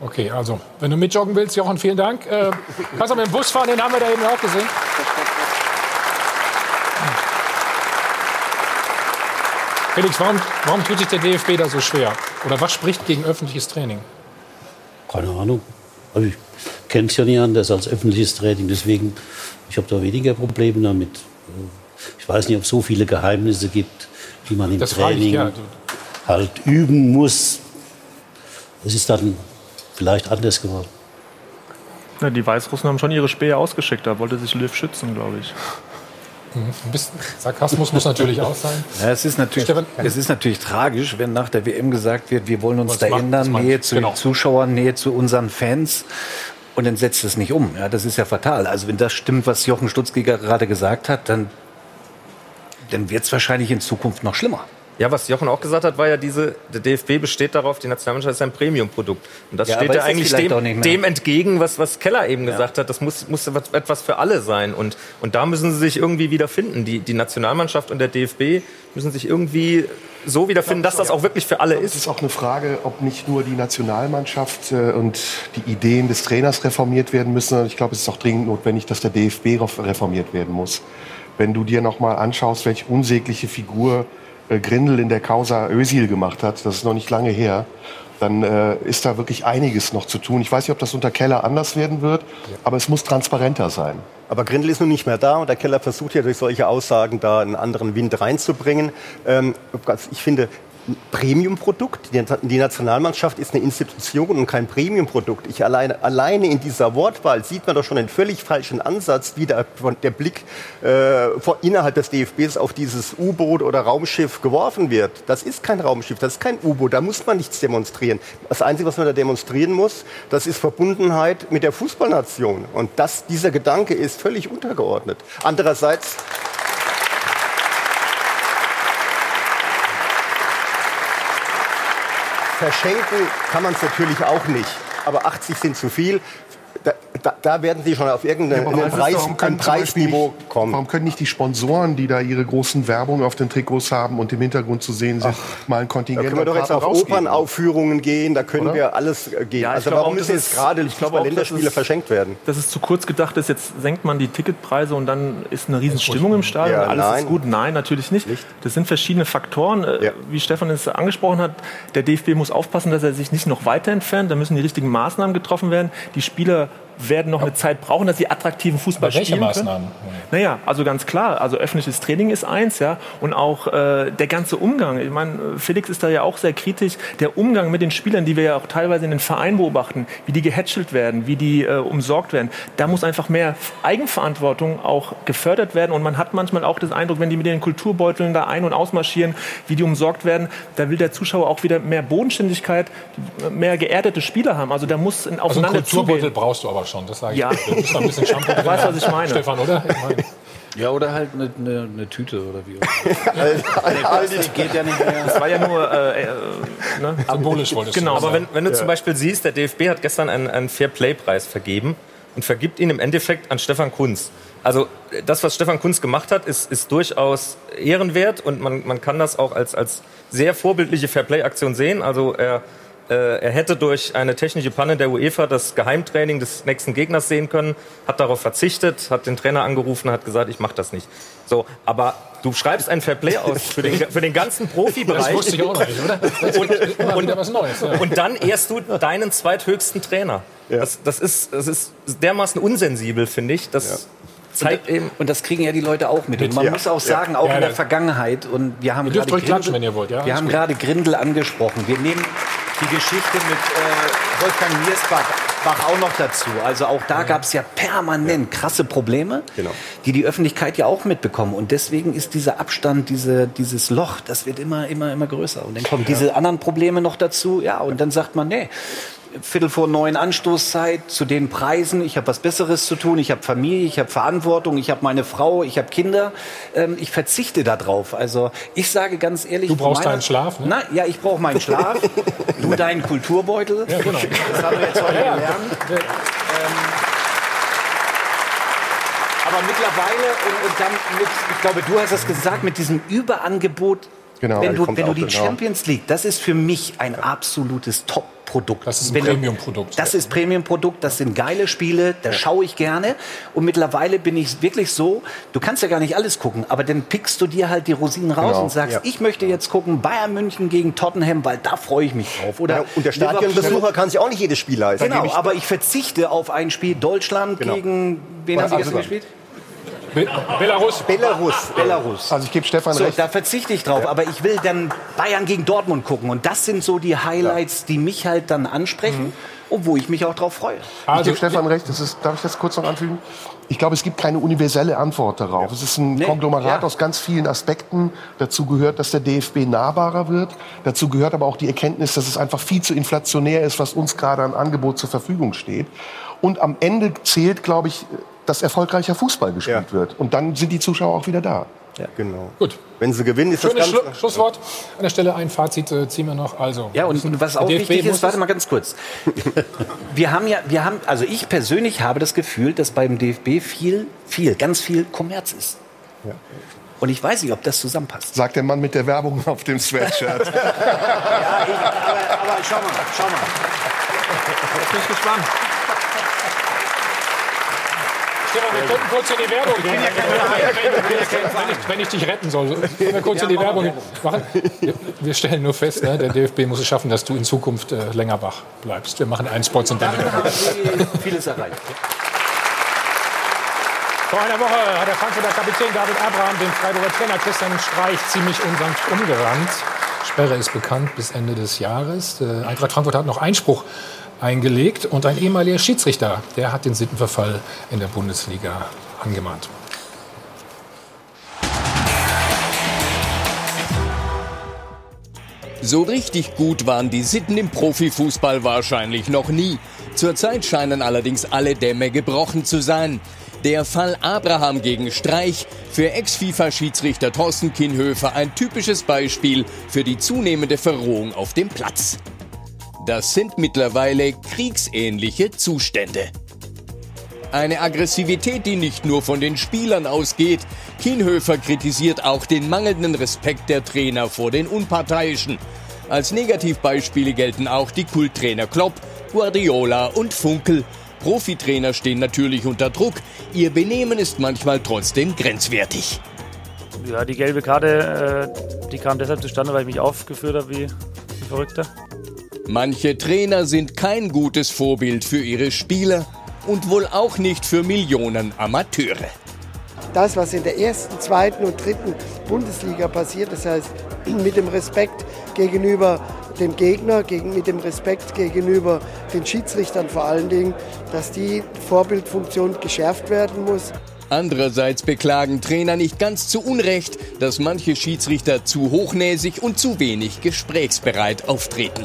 Okay, also, wenn du mitjoggen willst, Jochen, vielen Dank. Äh, kannst du mit dem Bus fahren, den haben wir da eben auch gesehen. Felix, warum, warum tut sich der DFB da so schwer? Oder was spricht gegen öffentliches Training? Keine Ahnung. Also ich kenne es ja nicht anders als öffentliches Training. Deswegen, ich habe da weniger Probleme damit. Ich weiß nicht, ob es so viele Geheimnisse gibt, die man im das Training ich, ja. halt üben muss. Das ist dann vielleicht anders geworden. Ja, die Weißrussen haben schon ihre Spähe ausgeschickt. Da wollte sich Löw schützen, glaube ich. Mhm. Ein bisschen Sarkasmus muss natürlich auch sein. Ja, es, ist natürlich, es ist natürlich tragisch, wenn nach der WM gesagt wird, wir wollen uns da macht, ändern, Nähe zu genau. den Zuschauern, Nähe zu unseren Fans. Und dann setzt es nicht um. Ja, das ist ja fatal. Also wenn das stimmt, was Jochen Stutzki gerade gesagt hat, dann, dann wird es wahrscheinlich in Zukunft noch schlimmer. Ja, was Jochen auch gesagt hat, war ja diese, der DFB besteht darauf, die Nationalmannschaft ist ein Premium-Produkt. Und das ja, steht ja eigentlich dem, dem, entgegen, was, was Keller eben ja. gesagt hat. Das muss, muss etwas für alle sein. Und, und da müssen sie sich irgendwie wiederfinden. Die, die Nationalmannschaft und der DFB müssen sich irgendwie so wiederfinden, dass das auch wirklich für alle ist. Es ist auch eine Frage, ob nicht nur die Nationalmannschaft äh, und die Ideen des Trainers reformiert werden müssen, sondern ich glaube, es ist auch dringend notwendig, dass der DFB reformiert werden muss. Wenn du dir noch mal anschaust, welche unsägliche Figur äh, Grindel in der Causa Ösil gemacht hat, das ist noch nicht lange her, dann äh, ist da wirklich einiges noch zu tun. Ich weiß nicht, ob das unter Keller anders werden wird, aber es muss transparenter sein. Aber Grindel ist nun nicht mehr da und der Keller versucht ja durch solche Aussagen da einen anderen Wind reinzubringen. Ähm, ich finde, Premiumprodukt. Die, Nationalmannschaft ist eine Institution und kein Premiumprodukt. Ich alleine, alleine in dieser Wortwahl sieht man doch schon einen völlig falschen Ansatz, wie der, der Blick äh, vor, innerhalb des DFBs auf dieses U-Boot oder Raumschiff geworfen wird. Das ist kein Raumschiff, das ist kein U-Boot, da muss man nichts demonstrieren. Das Einzige, was man da demonstrieren muss, das ist Verbundenheit mit der Fußballnation. Und das, dieser Gedanke ist völlig untergeordnet. Andererseits verschenken kann man es natürlich auch nicht. Aber 80 sind zu viel da, da, werden Sie schon auf irgendein ja, Preis, Preisniveau nicht, kommen. Warum können nicht die Sponsoren, die da ihre großen Werbung auf den Trikots haben und im Hintergrund zu sehen sind, Ach, mal ein Kontingent Da können wir doch jetzt auf Opernaufführungen gehen, da können Oder? wir alles gehen. Ja, also warum müssen jetzt gerade Länderspiele verschenkt werden? Das ist zu kurz gedacht ist, jetzt senkt man die Ticketpreise und dann ist eine riesen Stimmung im Stadion, ja, alles nein. ist gut. Nein, natürlich nicht. nicht. Das sind verschiedene Faktoren. Äh, ja. Wie Stefan es angesprochen hat, der DFB muss aufpassen, dass er sich nicht noch weiter entfernt. Da müssen die richtigen Maßnahmen getroffen werden. Die Spieler werden noch eine Zeit brauchen, dass sie attraktiven Fußball welche spielen Maßnahmen? können. Naja, also ganz klar, also öffentliches Training ist eins, ja, und auch äh, der ganze Umgang. Ich meine, Felix ist da ja auch sehr kritisch. Der Umgang mit den Spielern, die wir ja auch teilweise in den Vereinen beobachten, wie die gehätschelt werden, wie die äh, umsorgt werden, da muss einfach mehr Eigenverantwortung auch gefördert werden. Und man hat manchmal auch das Eindruck, wenn die mit den Kulturbeuteln da ein- und ausmarschieren, wie die umsorgt werden, da will der Zuschauer auch wieder mehr Bodenständigkeit, mehr geerdete Spieler haben. Also da muss ein Aufeinander also einen Kulturbeutel brauchst du aber schon, das sage ich. Ja. Du bist ein bisschen Shampoo Du weißt, was ich meine. Stefan, oder? Ich meine. Ja, oder halt eine, eine, eine Tüte oder wie auch immer. geht ja nicht mehr. Das war ja nur äh, äh, ne? symbolisch, wolltest Genau, aber wenn, wenn du ja. zum Beispiel siehst, der DFB hat gestern einen, einen Fair-Play-Preis vergeben und vergibt ihn im Endeffekt an Stefan Kunz. Also das, was Stefan Kunz gemacht hat, ist, ist durchaus ehrenwert und man, man kann das auch als, als sehr vorbildliche Fair-Play-Aktion sehen. Also er äh, er hätte durch eine technische Panne der UEFA das Geheimtraining des nächsten Gegners sehen können, hat darauf verzichtet, hat den Trainer angerufen, hat gesagt, ich mache das nicht. So, aber du schreibst ein Fairplay aus für den, für den ganzen Profibereich. Das wusste ich auch noch nicht, oder? Und, und, was Neues, ja. und dann ehrst du deinen zweithöchsten Trainer. Ja. Das, das, ist, das ist dermaßen unsensibel, finde ich. Das, ja zeigt eben. Und das kriegen ja die Leute auch mit. Und man ja. muss auch sagen, auch ja, in der Vergangenheit, und wir haben gerade Grindel, ja, wir haben gerade Grindel angesprochen. Wir nehmen die Geschichte mit äh, Wolfgang Niersbach Bach auch noch dazu. Also auch da gab es ja permanent krasse Probleme, genau. die die Öffentlichkeit ja auch mitbekommen. Und deswegen ist dieser Abstand, diese, dieses Loch, das wird immer, immer, immer größer. Und dann kommen diese anderen Probleme noch dazu. Ja, und dann sagt man, nee, Viertel vor neun Anstoßzeit zu den Preisen. Ich habe was Besseres zu tun. Ich habe Familie, ich habe Verantwortung, ich habe meine Frau, ich habe Kinder. Ähm, ich verzichte darauf. Also ich sage ganz ehrlich. Du brauchst deinen Schlaf, ne? Na, ja, ich brauche meinen Schlaf. du deinen Kulturbeutel. Ja, genau. Das haben wir jetzt heute ja, gelernt. Ja. Ähm, aber mittlerweile und, und dann mit, ich glaube, du hast es gesagt, mit diesem Überangebot Genau, wenn du, wenn du die genau. Champions League, das ist für mich ein absolutes Top-Produkt. Das ist ein Premium-Produkt. Das ist Premium-Produkt, das sind geile Spiele, da schaue ich gerne. Und mittlerweile bin ich wirklich so, du kannst ja gar nicht alles gucken, aber dann pickst du dir halt die Rosinen raus genau. und sagst, ja. ich möchte jetzt gucken Bayern München gegen Tottenham, weil da freue ich mich drauf. Oder ja, und der Stadionbesucher kann sich auch nicht jedes Spiel leisten. Genau, aber ich verzichte auf ein Spiel Deutschland genau. gegen, wen haben Sie gestern gespielt? Belarus. Belarus. Belarus. Also ich gebe Stefan so, recht. Da verzichte ich drauf, aber ich will dann Bayern gegen Dortmund gucken. Und das sind so die Highlights, die mich halt dann ansprechen. Mhm. Und wo ich mich auch drauf freue. Also, ich gebe Stefan recht, das ist, darf ich das kurz noch anfügen? Ich glaube, es gibt keine universelle Antwort darauf. Ja. Es ist ein nee, Konglomerat ja. aus ganz vielen Aspekten. Dazu gehört, dass der DFB nahbarer wird. Dazu gehört aber auch die Erkenntnis, dass es einfach viel zu inflationär ist, was uns gerade an Angebot zur Verfügung steht. Und am Ende zählt, glaube ich, dass erfolgreicher Fußball gespielt ja. wird. Und dann sind die Zuschauer auch wieder da. Ja, genau. Gut. Wenn sie gewinnen, ist Schönes das Schlu Schlusswort. An der Stelle ein Fazit äh, ziehen wir noch. Also, ja, und was auch DFB wichtig ist, warte mal ganz kurz. wir haben ja, wir haben, also ich persönlich habe das Gefühl, dass beim DFB viel, viel, ganz viel Kommerz ist. Ja. Und ich weiß nicht, ob das zusammenpasst. Sagt der Mann mit der Werbung auf dem Sweatshirt. ja, ich, aber, aber schau mal, schau mal. Jetzt bin ich gespannt. Stefan, wir könnten kurz in die Werbung gehen. Wenn ich, wenn ich dich retten soll, können wir kurz in die Werbung machen. Wir stellen nur fest, ne, der DFB muss es schaffen, dass du in Zukunft äh, länger wach bleibst. Wir machen einen Spot und dann. Vieles erreicht. Vor einer Woche hat der Frankfurter Kapitän David Abraham den Freiburger Trainer Christian Streich ziemlich unsanft umgerannt. Sperre ist bekannt bis Ende des Jahres. Äh, Eintracht Frankfurt hat noch Einspruch eingelegt und ein ehemaliger Schiedsrichter, der hat den Sittenverfall in der Bundesliga angemahnt. So richtig gut waren die Sitten im Profifußball wahrscheinlich noch nie. Zurzeit scheinen allerdings alle Dämme gebrochen zu sein. Der Fall Abraham gegen Streich, für Ex-FIFA-Schiedsrichter Thorsten Kinhöfer ein typisches Beispiel für die zunehmende Verrohung auf dem Platz. Das sind mittlerweile kriegsähnliche Zustände. Eine Aggressivität, die nicht nur von den Spielern ausgeht. Kienhöfer kritisiert auch den mangelnden Respekt der Trainer vor den Unparteiischen. Als Negativbeispiele gelten auch die Kulttrainer Klopp, Guardiola und Funkel. Profitrainer stehen natürlich unter Druck. Ihr Benehmen ist manchmal trotzdem grenzwertig. Ja, die gelbe Karte, äh, die kam deshalb zustande, weil ich mich aufgeführt habe wie ein Verrückter. Manche Trainer sind kein gutes Vorbild für ihre Spieler und wohl auch nicht für Millionen Amateure. Das, was in der ersten, zweiten und dritten Bundesliga passiert, das heißt mit dem Respekt gegenüber dem Gegner, gegen, mit dem Respekt gegenüber den Schiedsrichtern vor allen Dingen, dass die Vorbildfunktion geschärft werden muss. Andererseits beklagen Trainer nicht ganz zu Unrecht, dass manche Schiedsrichter zu hochnäsig und zu wenig gesprächsbereit auftreten.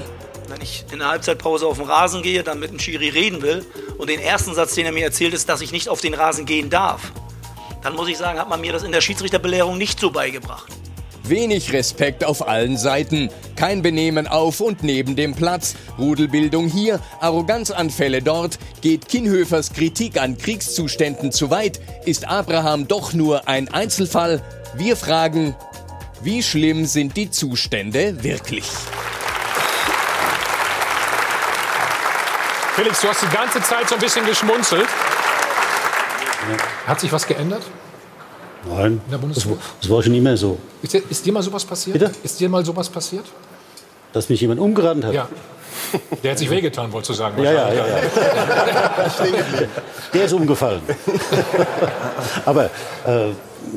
Wenn ich in der Halbzeitpause auf den Rasen gehe, dann mit dem Schiri reden will und den ersten Satz, den er mir erzählt, ist, dass ich nicht auf den Rasen gehen darf, dann muss ich sagen, hat man mir das in der Schiedsrichterbelehrung nicht so beigebracht. Wenig Respekt auf allen Seiten, kein Benehmen auf und neben dem Platz, Rudelbildung hier, Arroganzanfälle dort, geht Kinhöfers Kritik an Kriegszuständen zu weit, ist Abraham doch nur ein Einzelfall? Wir fragen, wie schlimm sind die Zustände wirklich? Felix, du hast die ganze Zeit so ein bisschen geschmunzelt. Hat sich was geändert? Nein, das, das, war schon immer so. Ist dir, ist dir mal sowas passiert? Bitte? Ist dir mal sowas passiert? Dass mich jemand umgerannt hat? Ja. Der hat sich wehgetan, wolltest du sagen. Ja, ja, ja. ja. Der ist umgefallen. Aber äh,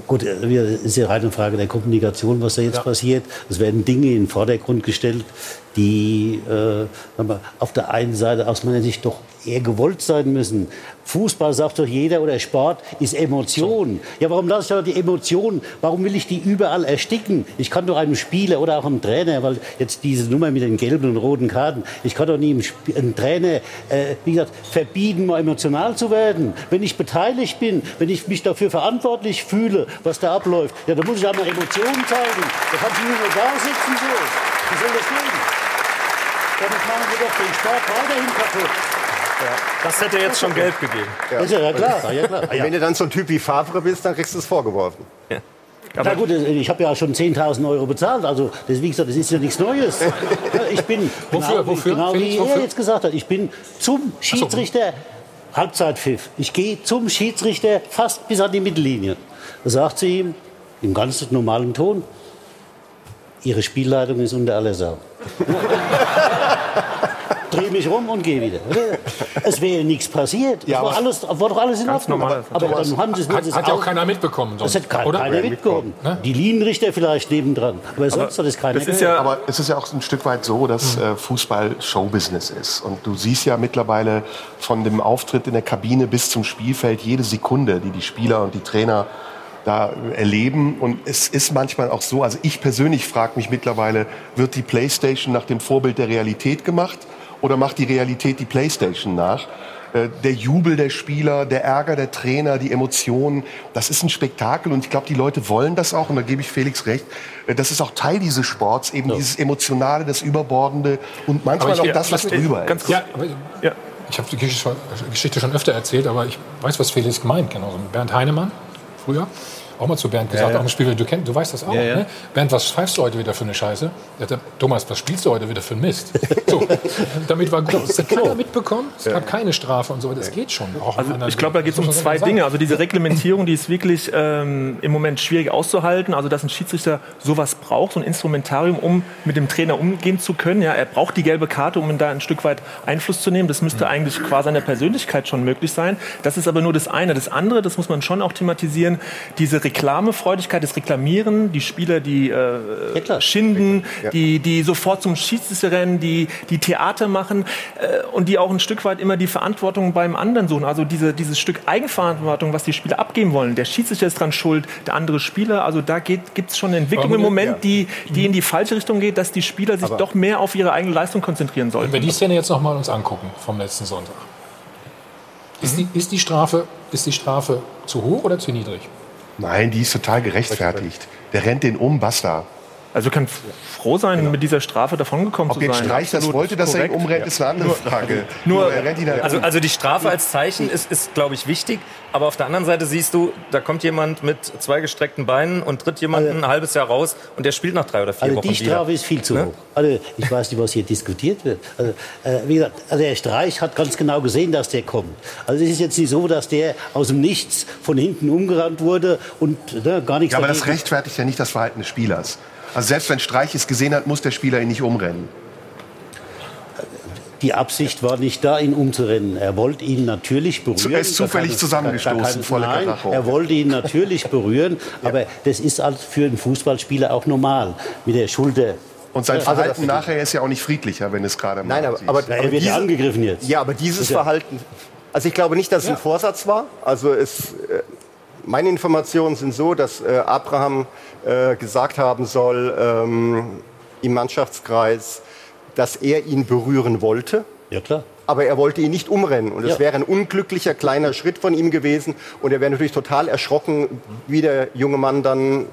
gut, es ist ja rein eine Frage der Kommunikation, was da jetzt ja. passiert. Es werden Dinge in den Vordergrund gestellt, die äh, auf der einen Seite aus meiner Sicht doch eher gewollt sein müssen. Fußball sagt doch jeder oder Sport ist Emotion. Ja, warum lasse ich aber die Emotionen? Warum will ich die überall ersticken? Ich kann doch einem Spieler oder auch einem Trainer, weil jetzt diese Nummer mit den gelben und roten Karten, ich kann doch nie einem, Trainer, äh, wie gesagt, verbieten, mal emotional zu werden. Wenn ich beteiligt bin, wenn ich mich dafür verantwortlich fühle, was da abläuft, ja, dann muss ich auch mal Emotionen zeigen. Da kann ich nicht nur da sitzen so. Wie soll das gehen? Damit machen wir doch den Sport weiterhin kaputt. Ja, das hätte jetzt schon Geld gegeben. Ja, ja klar. Ja, klar. Wenn du dann so ein Typ wie Favre bist, dann kriegst du es vorgeworfen. Ja. Na gut, ich habe ja schon 10.000 Euro bezahlt, also das, wie gesagt, das ist ja nichts Neues. Ich bin, wofür, genau, wofür? genau wie Felix, wofür? er jetzt gesagt hat, ich bin zum Schiedsrichter, Halbzeitpfiff. Ich gehe zum Schiedsrichter fast bis an die Mittellinie. Da sagt sie ihm, im ganz normalen Ton, Ihre Spielleitung ist unter aller Sau. Dreh mich rum und gehe wieder. Es wäre nichts passiert. Ja, war, alles, war doch alles in Ordnung. Normal, aber, aber dann haben sie es hat, hat ja auch keiner mitbekommen. Sonst, das hat keiner, keiner mitbekommen. Ne? Die Linienrichter vielleicht nebendran. Aber sonst hat es keiner das ist ja, Aber es ist ja auch ein Stück weit so, dass äh, Fußball Showbusiness ist. Und du siehst ja mittlerweile von dem Auftritt in der Kabine bis zum Spielfeld jede Sekunde, die die Spieler und die Trainer da erleben. Und es ist manchmal auch so, also ich persönlich frage mich mittlerweile, wird die PlayStation nach dem Vorbild der Realität gemacht oder macht die Realität die PlayStation nach? Äh, der Jubel der Spieler, der Ärger der Trainer, die Emotionen, das ist ein Spektakel und ich glaube, die Leute wollen das auch und da gebe ich Felix recht. Äh, das ist auch Teil dieses Sports, eben ja. dieses Emotionale, das Überbordende und manchmal ich, auch das, was drüber ist. Ja, aber, ja. Ich habe die Geschichte schon öfter erzählt, aber ich weiß, was Felix gemeint. Genau, Bernd Heinemann früher auch mal zu Bernd gesagt, ja, auch ein Spieler, du kennst, du weißt das auch. Ne? Bernd, was pfeifst du heute wieder für eine Scheiße? Hat, Thomas, was spielst du heute wieder für ein Mist? So, damit war gut. Das hat keiner mitbekommen. Es gab keine Strafe und so. Das geht schon. also, ich glaube, da geht es um zwei Dinge. Also diese Reglementierung, die ist wirklich ähm, im Moment schwierig auszuhalten. Also dass ein Schiedsrichter sowas braucht, so ein Instrumentarium, um mit dem Trainer umgehen zu können. Ja, er braucht die gelbe Karte, um da ein Stück weit Einfluss zu nehmen. Das müsste mhm. eigentlich quasi an der Persönlichkeit schon möglich sein. Das ist aber nur das eine. Das andere, das muss man schon auch thematisieren, diese Reklamefreudigkeit, das Reklamieren, die Spieler, die äh, schinden, Ja. die, die sofort zum Schiedsrichter rennen, die, die Theater machen äh, und die auch ein Stück weit immer die Verantwortung beim anderen suchen. Also diese, dieses Stück Eigenverantwortung, was die Spieler abgeben wollen. Der Schiedsrichter ist dran schuld, der andere Spieler. Also da gibt es schon eine Entwicklung im Moment, ja. die, die in die falsche Richtung geht, dass die Spieler sich Aber- doch mehr auf ihre eigene Leistung konzentrieren sollten. Wenn wir die Szene jetzt noch mal uns angucken vom letzten Sonntag. Ist, die, ist, die Strafe, ist die Strafe zu hoch oder zu niedrig? Nein, die ist total gerechtfertigt. Der rennt den um, basta. Also kann froh sein, mit dieser Strafe davongekommen Ob zu jetzt sein. Streich das wollte, dass er ihn korrekt. umrennt, ist eine andere Frage. Nur, er rennt ihn halt Also, also die Strafe als Zeichen ist, ist glaube ich, wichtig. Aber auf der anderen Seite siehst du, da kommt jemand mit zwei gestreckten Beinen und tritt jemanden ein halbes Jahr raus und der spielt nach drei oder vier Also Wochen die Strafe wieder. ist viel zu Ne? hoch. Also ich weiß nicht, was hier diskutiert wird. Also, äh, wie gesagt, also der Streich hat ganz genau gesehen, dass der kommt. Also es ist jetzt nicht so, dass der aus dem Nichts von hinten umgerannt wurde und ne, gar nichts Ja, aber das rechtfertigt ja nicht das Verhalten des Spielers. Also selbst wenn Streich es gesehen hat, muss der Spieler ihn nicht umrennen. Die Absicht war nicht da, ihn umzurennen. Er wollte ihn natürlich berühren. Er ist zufällig Da kann- zusammengestoßen, da kann- volle Nein, Karacho. er wollte ihn natürlich berühren, aber das ist halt für einen Fußballspieler auch normal. Mit der Schulter. Und sein Ja, also Verhalten das- nachher ist ja auch nicht friedlicher, wenn es gerade mal Nein, aber, aber, Ja, er aber wird diese- angegriffen jetzt. Ja, aber dieses Ja. Verhalten. Also ich glaube nicht, dass es Ja. ein Vorsatz war. Also es, äh, meine Informationen sind so, dass äh, Abraham äh, gesagt haben soll ähm, im Mannschaftskreis, dass er ihn berühren wollte. Ja, klar. Aber er wollte ihn nicht umrennen. Und es Ja. wäre ein unglücklicher kleiner Schritt von ihm gewesen. Und er wäre natürlich total erschrocken, wie der junge Mann dann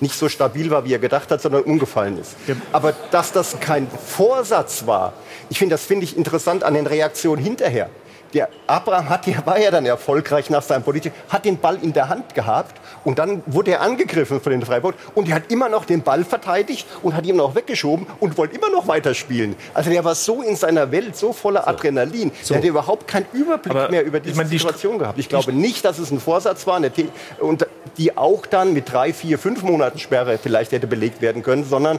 nicht so stabil war, wie er gedacht hat, sondern umgefallen ist. Aber dass das kein Vorsatz war, ich finde, das finde ich interessant an den Reaktionen hinterher. Der Abraham hat, der war ja dann erfolgreich nach seinem Politik, hat den Ball in der Hand gehabt und dann wurde er angegriffen von den Freiburg und er hat immer noch den Ball verteidigt und hat ihn noch weggeschoben und wollte immer noch weiterspielen. Also der war so in seiner Welt, so voller Adrenalin, der hatte überhaupt keinen Überblick Aber mehr über diese meine, die Situation gehabt. Ich glaube nicht, dass es ein Vorsatz war und die auch dann mit drei, vier, fünf Monaten Sperre vielleicht hätte belegt werden können, sondern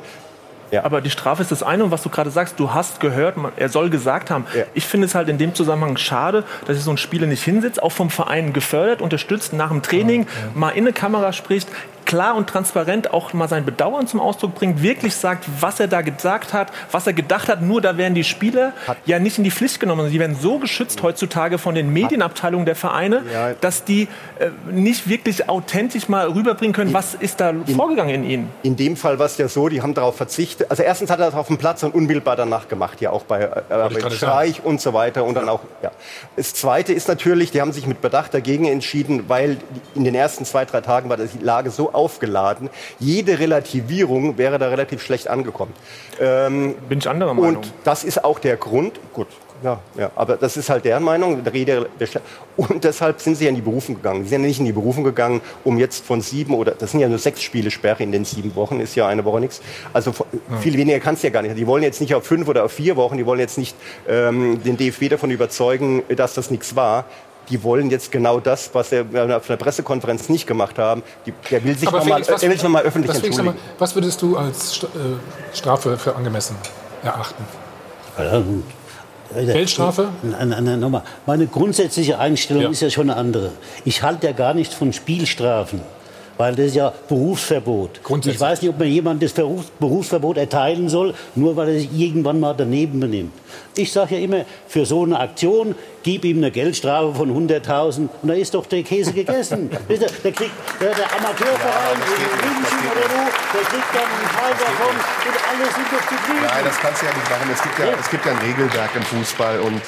Aber die Strafe ist das eine und was du gerade sagst, du hast gehört, man, er soll gesagt haben. Ich finde es halt in dem Zusammenhang schade, dass sich so ein Spieler nicht hinsitzt, auch vom Verein gefördert, unterstützt, nach dem Training mal in eine Kamera spricht, klar und transparent auch mal sein Bedauern zum Ausdruck bringt, wirklich sagt, was er da gesagt hat, was er gedacht hat. Nur da werden die Spieler ja nicht in die Pflicht genommen. Die werden so geschützt heutzutage von den Medienabteilungen der Vereine, dass die äh, nicht wirklich authentisch mal rüberbringen können, was ist da vorgegangen in ihnen. In dem Fall war es ja so, die haben darauf verzichtet. Also erstens hat er das auf dem Platz und unmittelbar danach gemacht, ja auch bei, äh, bei Streich und so weiter und dann auch. Ja. Das Zweite ist natürlich, die haben sich mit Bedacht dagegen entschieden, weil in den ersten zwei drei Tagen war die Lage so aufgeladen. Jede Relativierung wäre da relativ schlecht angekommen. Ähm, Bin ich anderer Meinung. Und das ist auch der Grund. Gut. Ja, ja, aber das ist halt deren Meinung. Und deshalb sind sie ja in die Berufung gegangen. Sie sind ja nicht in die Berufung gegangen, um jetzt von sieben oder das sind ja nur sechs Spiele Sperre in den sieben Wochen, ist ja eine Woche nichts. Also viel weniger kannst du ja gar nicht. Die wollen jetzt nicht auf fünf oder auf vier Wochen, die wollen jetzt nicht ähm, den DFB davon überzeugen, dass das nichts war. Die wollen jetzt genau das, was sie auf der Pressekonferenz nicht gemacht haben. Die, der will sich nochmal noch mal öffentlich entschuldigen. mal, was würdest du als äh, Strafe für angemessen erachten? Geldstrafe? Nein, nein, nein, nochmal. Meine grundsätzliche Einstellung Ja. ist ja schon eine andere. Ich halte ja gar nichts von Spielstrafen. Weil das ist ja Berufsverbot. Ich weiß nicht, ob man jemand das Berufs Berufsverbot erteilen soll, nur weil er sich irgendwann mal daneben benimmt. Ich sage ja immer, für so eine Aktion gib ihm eine Geldstrafe von 100.000 und da ist doch der Käse gegessen. Ihr, der, kriegt, der, der Amateurverein in München oder wo, der kriegt dann einen Teil davon und alle sind doch zufrieden. Nein, das kannst du ja nicht machen. Es gibt ja, es gibt ja ein Regelwerk im Fußball und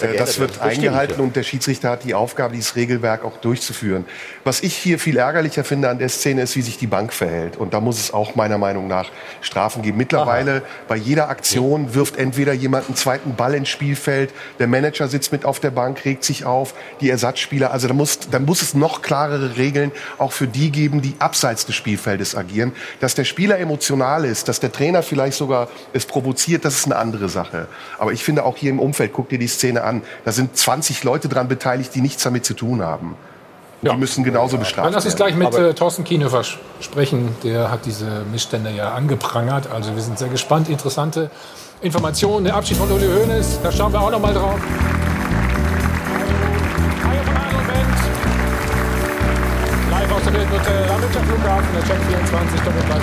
ja äh, das wird werden. Das eingehalten ja. und der Schiedsrichter hat die Aufgabe, dieses Regelwerk auch durchzuführen. Was ich hier viel ärgerlicher finde an der Szene ist, wie sich die Bank verhält. Und da muss es auch meiner Meinung nach Strafen geben. Mittlerweile bei jeder Aktion wirft entweder jemand einen zweiten Ball ins Spielfeld, der Manager sitzt mit auf der Bank, regt sich auf, die Ersatzspieler. Also da muss, da muss es noch klarere Regeln auch für die geben, die abseits des Spielfeldes agieren. Dass der Spieler emotional ist, dass der Trainer vielleicht sogar es provoziert, das ist eine andere Sache. Aber ich finde auch hier im Umfeld, guck dir die Szene an, da sind 20 Leute dran beteiligt, die nichts damit zu tun haben. Und Die müssen genauso bestraft Dann lass uns werden. gleich mit äh, Thorsten Kienhöfer sch- sprechen. Der hat diese Missstände ja angeprangert. Also wir sind sehr gespannt. Interessante Informationen. Der Abschied von Uli Hoeneß, da schauen wir auch noch mal drauf. Der Lammenter Flughafen, der Check 24 Doppelpass.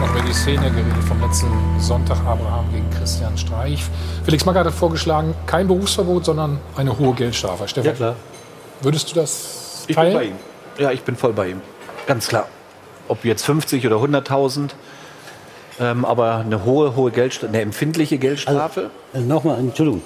Noch über die Szene geredet vom letzten Sonntag Abraham gegen Christian Streich. Felix Magath hat vorgeschlagen, kein Berufsverbot, sondern eine hohe Geldstrafe. Stefan, Ja, klar. würdest du das Ich bin teilen? bei ihm. Ja, ich bin voll bei ihm. Ganz klar. Ob jetzt 50 oder 100.000. Ähm, aber eine hohe, hohe Geldstrafe, eine empfindliche Geldstrafe. Also, Nochmal, Entschuldigung.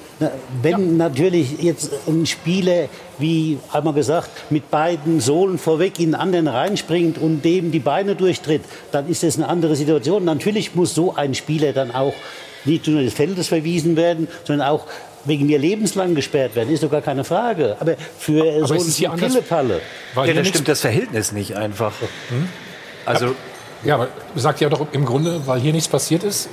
Wenn natürlich jetzt ein Spieler, wie einmal gesagt, mit beiden Sohlen vorweg in den anderen reinspringt und dem die Beine durchtritt, dann ist das eine andere Situation. Natürlich muss so ein Spieler dann auch nicht nur des Feldes verwiesen werden, sondern auch wegen mir lebenslang gesperrt werden. Ist doch gar keine Frage. Aber für Aber so eine? Pillepalle. Weil ja, da stimmt das Verhältnis nicht einfach. Also, Ja, aber sagt ja doch im Grunde, weil hier nichts passiert ist,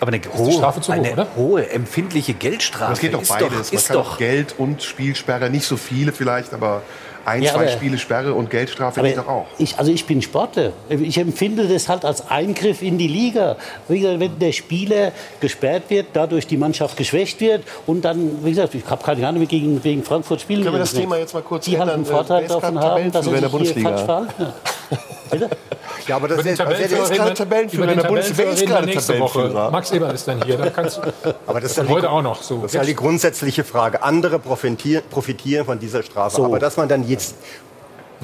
aber eine hohe, Strafe zu hoch, eine oder? hohe empfindliche Geldstrafe. Das geht doch ist beides. Doch, Man ist kann doch Geld und Spielsperre, nicht so viele vielleicht, aber ein, Ja, zwei aber- Spiele Sperre und Geldstrafe Aber geht doch auch. Ich, also ich bin Sportler. Ich empfinde das halt als Eingriff in die Liga. Wie gesagt, wenn der Spieler gesperrt wird, dadurch die Mannschaft geschwächt wird und dann, wie gesagt, ich habe keine Ahnung, wie gegen, gegen Frankfurt spielen. Können wir das Thema jetzt mal kurz Die halt ändern? einen Vorteil davon haben, dass sie sich in der hier Bundesliga? falsch verhalten. Ja, aber das ist, also Tabellenführer der ist gerade Tabellenführer in der Bundesliga. Ist gerade nächste Woche. Tabellenführer? Max Eberl ist dann hier. Da kannst, Aber das ist die- heute auch noch so. Das ist ja die grundsätzliche Frage. Andere profitieren, profitieren von dieser Strafe. So. Aber dass man dann jetzt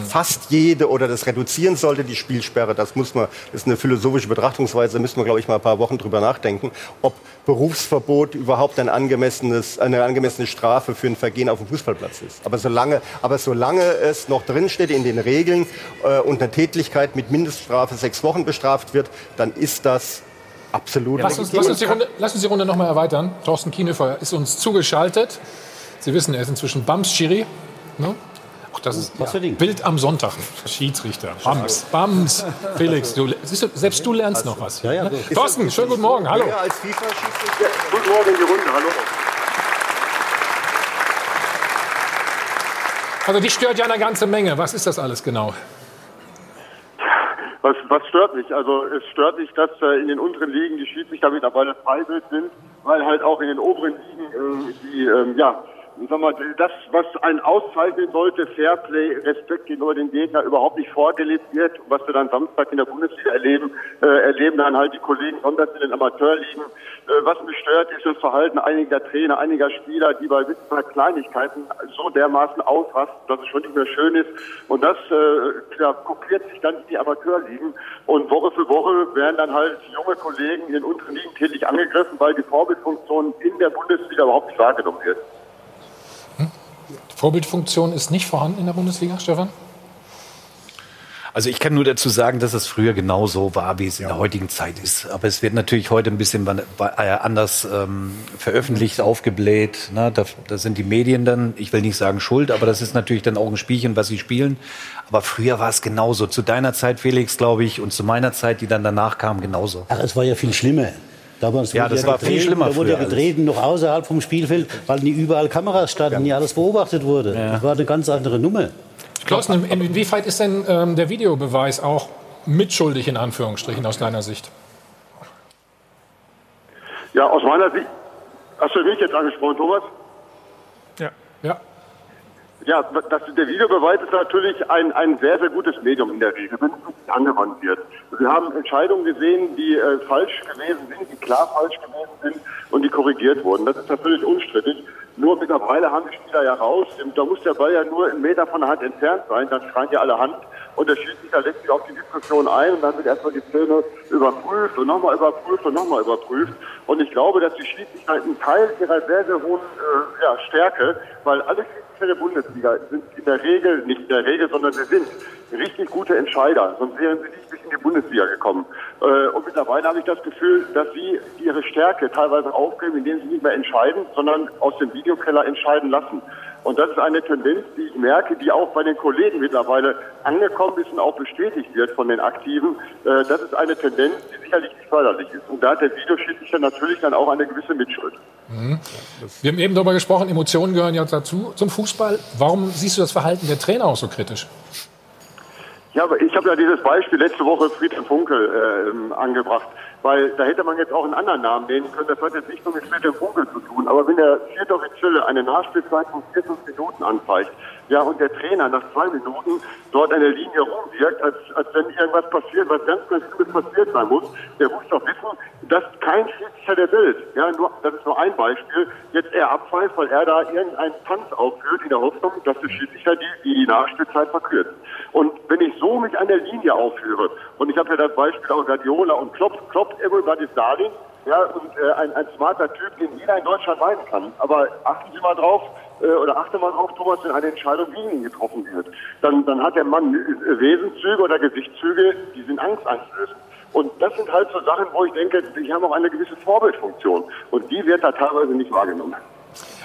fast jede oder das reduzieren sollte, die Spielsperre, das muss man, ist eine philosophische Betrachtungsweise, da müssen wir, glaube ich, mal ein paar Wochen drüber nachdenken, ob Berufsverbot überhaupt ein angemessenes, eine angemessene Strafe für ein Vergehen auf dem Fußballplatz ist. Aber solange, aber solange es noch drinsteht in den Regeln äh, und eine Tätigkeit mit Mindeststrafe sechs Wochen bestraft wird, dann ist das absolut Lass uns, lass uns die Runde, lass uns die Runde noch mal erweitern. Thorsten Kienhöfer ist uns zugeschaltet. Sie wissen, er ist inzwischen Bams Schiri. Ne? Das ist Was für Ding? Bild am Sonntag. Schiedsrichter. Bams. Bams. Felix, du, siehst du, selbst du lernst noch was. Ja, ja, ne? Thorsten, schönen guten Morgen. Hallo. Ja, als FIFA-Schiedsrichter Guten Morgen in die Runde, hallo. Also dich stört ja eine ganze Menge. Was ist das alles genau? Was, was stört mich? Also es stört mich, dass äh, in den unteren Ligen die Schiedsrichter mittlerweile freiwillig sind, weil halt auch in den oberen Ligen äh, die, ähm, ja, sag mal, das, was einen auszeichnen sollte, Fairplay, Respekt gegenüber dem Gegner, überhaupt nicht vorgelebt wird. Was wir dann Samstag in der Bundesliga erleben, äh, erleben dann halt die Kollegen sonntags in den Amateurligen. Äh, was mich stört, ist das Verhalten einiger Trainer, einiger Spieler, die bei bei Kleinigkeiten so dermaßen ausrasten, dass es schon nicht mehr schön ist. Und das äh, kopiert sich dann in die Amateurligen. Und Woche für Woche werden dann halt junge Kollegen in den unteren Ligen täglich angegriffen, weil die Vorbildfunktion in der Bundesliga überhaupt nicht wahrgenommen wird. Vorbildfunktion ist nicht vorhanden in der Bundesliga, Stefan? Also ich kann nur dazu sagen, dass es früher genauso war, wie es in der heutigen Zeit ist. Aber es wird natürlich heute ein bisschen äh, anders ähm, veröffentlicht, aufgebläht. Ne? Da, da sind die Medien dann, ich will nicht sagen schuld, aber das ist natürlich dann auch ein Spielchen, was sie spielen. Aber früher war es genauso. Zu deiner Zeit, Felix, glaube ich, und zu meiner Zeit, die dann danach kam, genauso. Ach, es war ja viel schlimmer. Damals Ja, wurde das war viel gedreht, schlimmer Da wurde ja gedreht, noch außerhalb vom Spielfeld, weil nie überall Kameras standen, nie alles beobachtet wurde. Das war eine ganz andere Nummer. In- inwieweit ist denn ähm, der Videobeweis auch mitschuldig in Anführungsstrichen aus deiner Sicht? Ja, aus meiner Sicht. Hast du mich jetzt angesprochen, Thomas? Ja. Das, der Videobeweis ist natürlich ein, ein sehr, sehr gutes Medium in der Regel, wenn es richtig angewandt wird. Wir haben Entscheidungen gesehen, die äh, falsch gewesen sind, die klar falsch gewesen sind und die korrigiert wurden. Das ist natürlich unstrittig. Nur mittlerweile haben die Spieler ja raus. Da muss der Ball ja nur einen Meter von der Hand entfernt sein, dann schreien ja alle Hand. Und der Schiedsrichter lässt sich auf die Diskussion ein und dann wird erstmal die Szene überprüft und nochmal überprüft und nochmal überprüft. Und ich glaube, dass die Schiedsrichter einen Teil ihrer sehr, sehr hohen äh, ja, Stärke, weil alle Schiedsrichter der Bundesliga sind in der Regel, nicht in der Regel, sondern sie sind richtig gute Entscheider, sonst wären sie nicht bis in die Bundesliga gekommen. Äh, und mittlerweile habe ich das Gefühl, dass sie ihre Stärke teilweise aufgeben, indem sie nicht mehr entscheiden, sondern aus dem Videokeller entscheiden lassen. Und das ist eine Tendenz, die ich merke, die auch bei den Kollegen mittlerweile angekommen ist und auch bestätigt wird von den Aktiven. Äh, Das ist eine Tendenz, die sicherlich nicht förderlich ist. Und da hat der Videoschiedsrichter natürlich dann auch eine gewisse Mitschuld. Mhm. Wir haben eben darüber gesprochen, Emotionen gehören ja dazu zum Fußball. Warum siehst du das Verhalten der Trainer auch so kritisch? Ja, aber ich habe ja dieses Beispiel letzte Woche Friedhelm Funkel ähm, angebracht, weil da hätte man jetzt auch einen anderen Namen nehmen können. Das hat jetzt nicht nur mit Friedhelm Funkel zu tun. Aber wenn der vierte Offizielle eine Nachspielzeit von 40 Minuten anzeigt, ja, und der Trainer nach zwei Minuten dort an der Linie rumwirkt, als, als wenn irgendwas passiert, was ganz, ganz Schlimmes passiert sein muss. Der muss doch wissen, dass kein Schiedsrichter der Welt, ja, nur, das ist nur ein Beispiel, jetzt er abpfeift, weil er da irgendeinen Tanz aufführt in der Hoffnung, dass der Schiedsrichter die, die Nachspielzeit verkürzt. Und wenn ich so mich an der Linie aufführe, und ich habe ja das Beispiel auch Guardiola und Klopp, Klopp, everybody's darling, ja, und äh, ein, ein smarter Typ, den jeder in Deutschland meinen kann. Aber achten Sie mal drauf, oder achte mal drauf, Thomas, wenn eine Entscheidung gegen ihn getroffen wird, dann, dann hat der Mann äh, Wesenszüge oder Gesichtszüge, die sind Angst einflößen. Und das sind halt so Sachen, wo ich denke, die haben auch eine gewisse Vorbildfunktion. Und die wird da teilweise nicht wahrgenommen.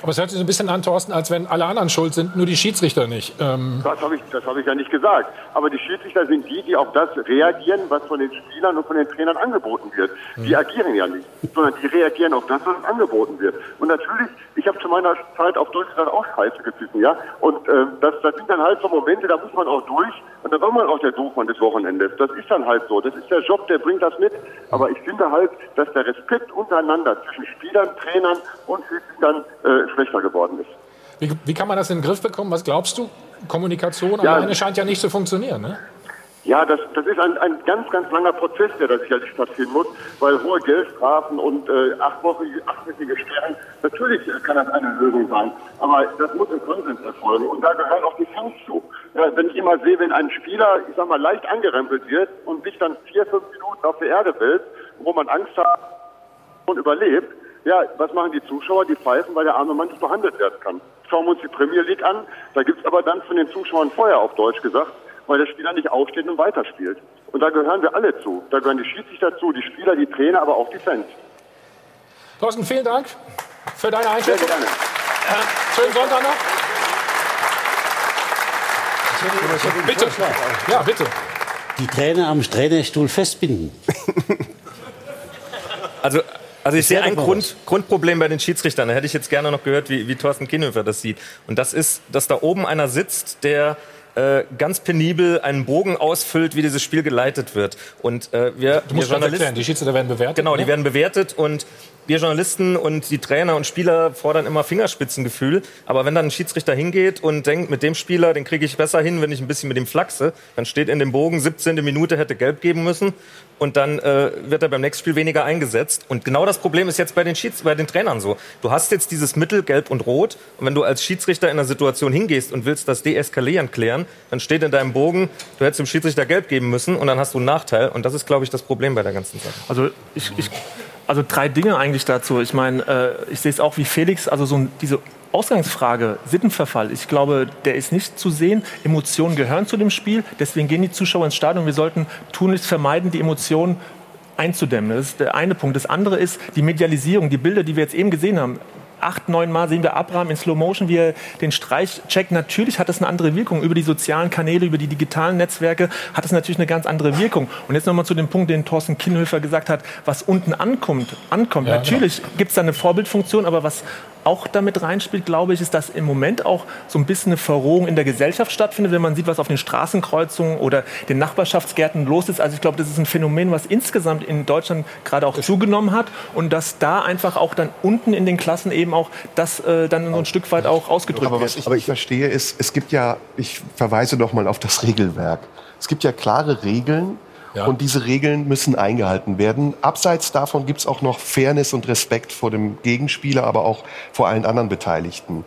Aber es hört sich so ein bisschen an, Thorsten, als wenn alle anderen schuld sind, nur die Schiedsrichter nicht. Ähm Das habe ich, das habe ich ja nicht gesagt. Aber die Schiedsrichter sind die, die auf das reagieren, was von den Spielern und von den Trainern angeboten wird. Die agieren ja nicht, sondern die reagieren auf das, was angeboten wird. Und natürlich, ich habe zu meiner Zeit auf Deutschland auch Scheiße gepfiffen, ja. Und äh, das, das sind dann halt so Momente, da muss man auch durch. Und da war man auch der Doofmann des Wochenendes. Das ist dann halt so. Das ist der Job, der bringt das mit. Aber ich finde halt, dass der Respekt untereinander zwischen Spielern, Trainern und Schiedsrichtern äh, schlechter geworden ist. Wie, wie kann man das in den Griff bekommen? Was glaubst du? Kommunikation Ja. alleine scheint ja nicht zu funktionieren, ne? Ja, das, das ist ein, ein ganz, ganz langer Prozess, der da sicherlich stattfinden muss, weil hohe Geldstrafen und äh, achtwöchige, achtwöchige Sperren, natürlich kann das eine Lösung sein, aber das muss im Konsens erfolgen und da gehören auch die Fans zu. Ja, wenn ich immer sehe, wenn ein Spieler, ich sag mal, leicht angerempelt wird und sich dann vier, fünf Minuten auf der Erde wälzt, wo man Angst hat und überlebt, ja, was machen die Zuschauer? Die pfeifen, weil der arme Mann nicht behandelt werden kann. Schauen wir uns die Premier League an, da gibt's aber dann von den Zuschauern Feuer auf Deutsch gesagt, weil der Spieler nicht aufsteht und weiterspielt. Und da gehören wir alle zu. Da gehören die Schiedsrichter zu, die Spieler, die Trainer, aber auch die Fans. Thorsten, vielen Dank für deine Einschätzung. Sehr gerne. Äh, schönen Sonntag noch. Bitte. Ja, bitte. Die Trainer am Trainerstuhl festbinden. Also, also ich Das sehe ein Grund, Grundproblem bei den Schiedsrichtern. Da hätte ich jetzt gerne noch gehört, wie, wie Thorsten Kienhöfer das sieht. Und das ist, dass da oben einer sitzt, der äh, ganz penibel einen Bogen ausfüllt, wie dieses Spiel geleitet wird. Und äh, wir, Du musst wir schon erklären, die Schiedsrichter werden bewertet. Genau, die ne? werden bewertet und wir Journalisten und die Trainer und Spieler fordern immer Fingerspitzengefühl. Aber wenn dann ein Schiedsrichter hingeht und denkt, mit dem Spieler, den kriege ich besser hin, wenn ich ein bisschen mit ihm flachse, dann steht in dem Bogen, 17. Minute hätte gelb geben müssen und dann äh, wird er beim nächsten Spiel weniger eingesetzt. Und genau das Problem ist jetzt bei den, Schieds bei den Trainern so. Du hast jetzt dieses Mittel, gelb und rot. Und wenn du als Schiedsrichter in einer Situation hingehst und willst das deeskalieren klären, dann steht in deinem Bogen, du hättest dem Schiedsrichter gelb geben müssen und dann hast du einen Nachteil. Und das ist, glaube ich, das Problem bei der ganzen Sache. Also ich, ich also drei Dinge eigentlich dazu. Ich meine, äh, ich sehe es auch wie Felix, also so diese Ausgangsfrage, Sittenverfall, ich glaube, der ist nicht zu sehen. Emotionen gehören zu dem Spiel, deswegen gehen die Zuschauer ins Stadion. Wir sollten tunlichst vermeiden, die Emotionen einzudämmen. Das ist der eine Punkt. Das andere ist die Medialisierung, die Bilder, die wir jetzt eben gesehen haben. Acht, neun Mal sehen wir Abraham in Slow Motion, wie er den Streich checkt. Natürlich hat das eine andere Wirkung. Über die sozialen Kanäle, über die digitalen Netzwerke hat es natürlich eine ganz andere Wirkung. Und jetzt nochmal zu dem Punkt, den Thorsten Kienhöfer gesagt hat, was unten ankommt. ankommt. Ja, natürlich gibt es da eine Vorbildfunktion, aber was auch damit reinspielt, glaube ich, ist, dass im Moment auch so ein bisschen eine Verrohung in der Gesellschaft stattfindet, wenn man sieht, was auf den Straßenkreuzungen oder den Nachbarschaftsgärten los ist. Also ich glaube, das ist ein Phänomen, was insgesamt in Deutschland gerade auch zugenommen hat und dass da einfach auch dann unten in den Klassen eben auch das äh, dann so ein Stück weit auch ausgedrückt Aber wird. was ich nicht verstehe ist, es gibt ja, ich verweise noch mal auf das Regelwerk. Es gibt ja klare Regeln und diese Regeln müssen eingehalten werden. Abseits davon gibt es auch noch Fairness und Respekt vor dem Gegenspieler, aber auch vor allen anderen Beteiligten.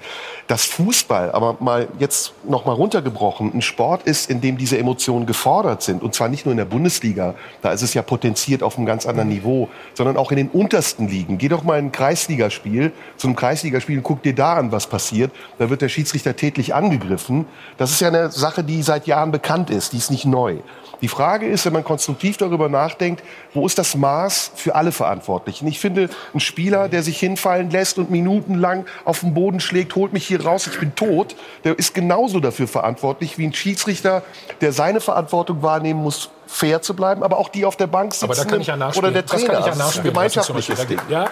Dass Fußball, aber mal jetzt noch mal runtergebrochen, ein Sport ist, in dem diese Emotionen gefordert sind und zwar nicht nur in der Bundesliga, da ist es ja potenziert auf einem ganz anderen Niveau, sondern auch in den untersten Ligen. Geh doch mal in ein Kreisligaspiel, zu einem Kreisligaspiel und guck dir da an, was passiert. Da wird der Schiedsrichter tätlich angegriffen. Das ist ja eine Sache, die seit Jahren bekannt ist, die ist nicht neu. Die Frage ist, wenn man konstruktiv darüber nachdenkt, wo ist das Maß für alle Verantwortlichen? Ich finde, ein Spieler, der sich hinfallen lässt und minutenlang auf den Boden schlägt, holt mich hier raus, ich bin tot, der ist genauso dafür verantwortlich wie ein Schiedsrichter, der seine Verantwortung wahrnehmen muss, fair zu bleiben, aber auch die auf der Bank sitzen Aber da kann ich ja nachspielen. oder der das Trainer. kann ich ja Das ist ein nachspielen. gemeinschaftliches. Ding. Da, ja,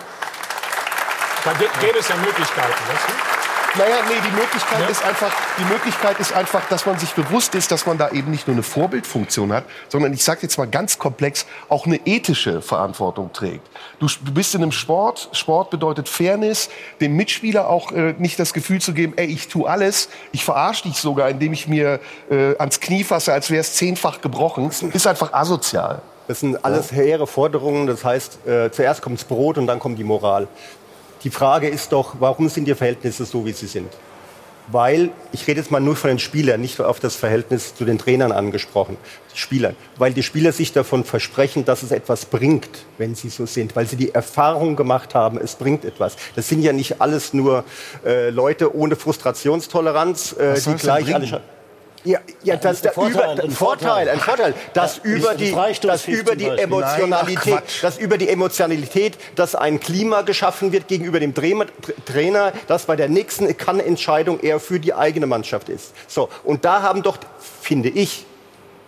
da gä- gäbe es ja Möglichkeiten. Weißt du? Naja, nee, die Möglichkeit ist einfach, die Möglichkeit ist einfach, dass man sich bewusst ist, dass man da eben nicht nur eine Vorbildfunktion hat, sondern ich sage jetzt mal ganz komplex, auch eine ethische Verantwortung trägt. Du, bist in einem Sport, Sport bedeutet Fairness, dem Mitspieler auch äh, nicht das Gefühl zu geben, ey, ich tu alles, ich verarsche dich sogar, indem ich mir äh, ans Knie fasse, als wäre es zehnfach gebrochen, ist einfach asozial. Das sind alles hehre Forderungen. Das heißt, äh, zuerst kommt das Brot und dann kommt die Moral. Die Frage ist doch, warum sind die Verhältnisse so, wie sie sind? Weil, ich rede jetzt mal nur von den Spielern, nicht auf das Verhältnis zu den Trainern angesprochen, die Spieler. Weil die Spieler sich davon versprechen, dass es etwas bringt, wenn sie so sind. Weil sie die Erfahrung gemacht haben, es bringt etwas. Das sind ja nicht alles nur äh, Leute ohne Frustrationstoleranz, äh, die gleich alle ja, ja, das der Vorteil, über, ein ein Vorteil, ein Vorteil, dass Ja, über ein die, dass über die. Emotionalität, Nein, dass über die Emotionalität, dass ein Klima geschaffen wird gegenüber dem Trainer, dass bei der nächsten Kann-Entscheidung eher für die eigene Mannschaft ist. So, und da haben doch, finde ich,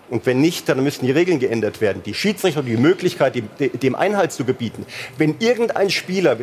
und wenn nicht, dann müssen die Regeln geändert werden. Die Schiedsrichter die Möglichkeit, dem, dem Einhalt zu gebieten. Wenn irgendein Spieler,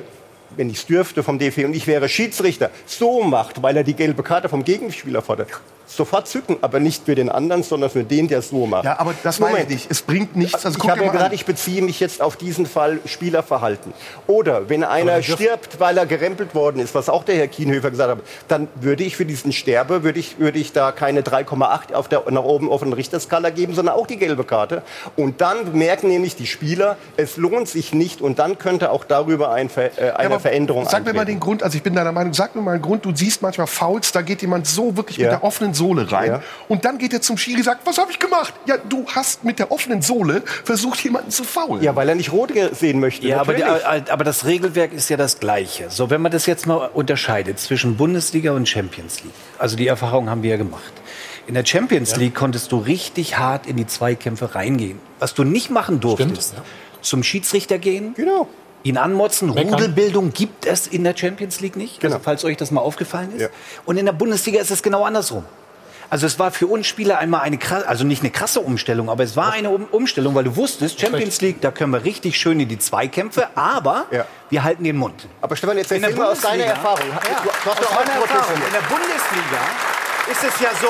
wenn ich es dürfte vom DFB und ich wäre Schiedsrichter, so macht, weil er die gelbe Karte vom Gegenspieler fordert, sofort zücken, aber nicht für den anderen, sondern für den, der es so macht. Ja, aber das meine ich nicht. Es bringt nichts. Also ich habe ja gesagt, ich beziehe mich jetzt auf diesen Fall Spielerverhalten. Oder wenn einer stirbt, weil er gerempelt worden ist, was auch der Herr Kienhöfer gesagt hat, dann würde ich für diesen Sterbe, würde ich, würde ich da keine 3,8 auf der nach oben offenen Richterskala geben, sondern auch die gelbe Karte. Und dann merken nämlich die Spieler, es lohnt sich nicht und dann könnte auch darüber ein äh, eine aber Veränderung Sag mir mal den Grund, also ich bin deiner Meinung, sag mir mal einen Grund, du siehst manchmal Fouls, da geht jemand so wirklich Ja. mit der offenen Sohle rein Ja. und dann geht er zum Schiri und sagt, was habe ich gemacht? Ja, du hast mit der offenen Sohle versucht, jemanden zu faulen. Ja, weil er nicht rot sehen möchte. Ja, aber, die, aber das Regelwerk ist ja das gleiche. So, wenn man das jetzt mal unterscheidet zwischen Bundesliga und Champions League. Also die Erfahrung haben wir ja gemacht. In der Champions League konntest du richtig hart in die Zweikämpfe reingehen. Was du nicht machen durftest, Stimmt, zum Schiedsrichter gehen, Genau. ihn anmotzen. Meckern. Rudelbildung gibt es in der Champions League nicht, Genau. also, falls euch das mal aufgefallen ist. Ja. Und in der Bundesliga ist es genau andersrum. Also es war für uns Spieler einmal eine krasse, also nicht eine krasse Umstellung, aber es war eine um Umstellung, weil du wusstest, Champions League, da können wir richtig schön in die Zweikämpfe, aber Ja. wir halten den Mund. Aber Stefan, jetzt In der erzähl mal aus deiner Bundesliga- Erfahrung. Ja, Du- du hast aus auch meiner Erfahrung. In der Bundesliga ist es ja so,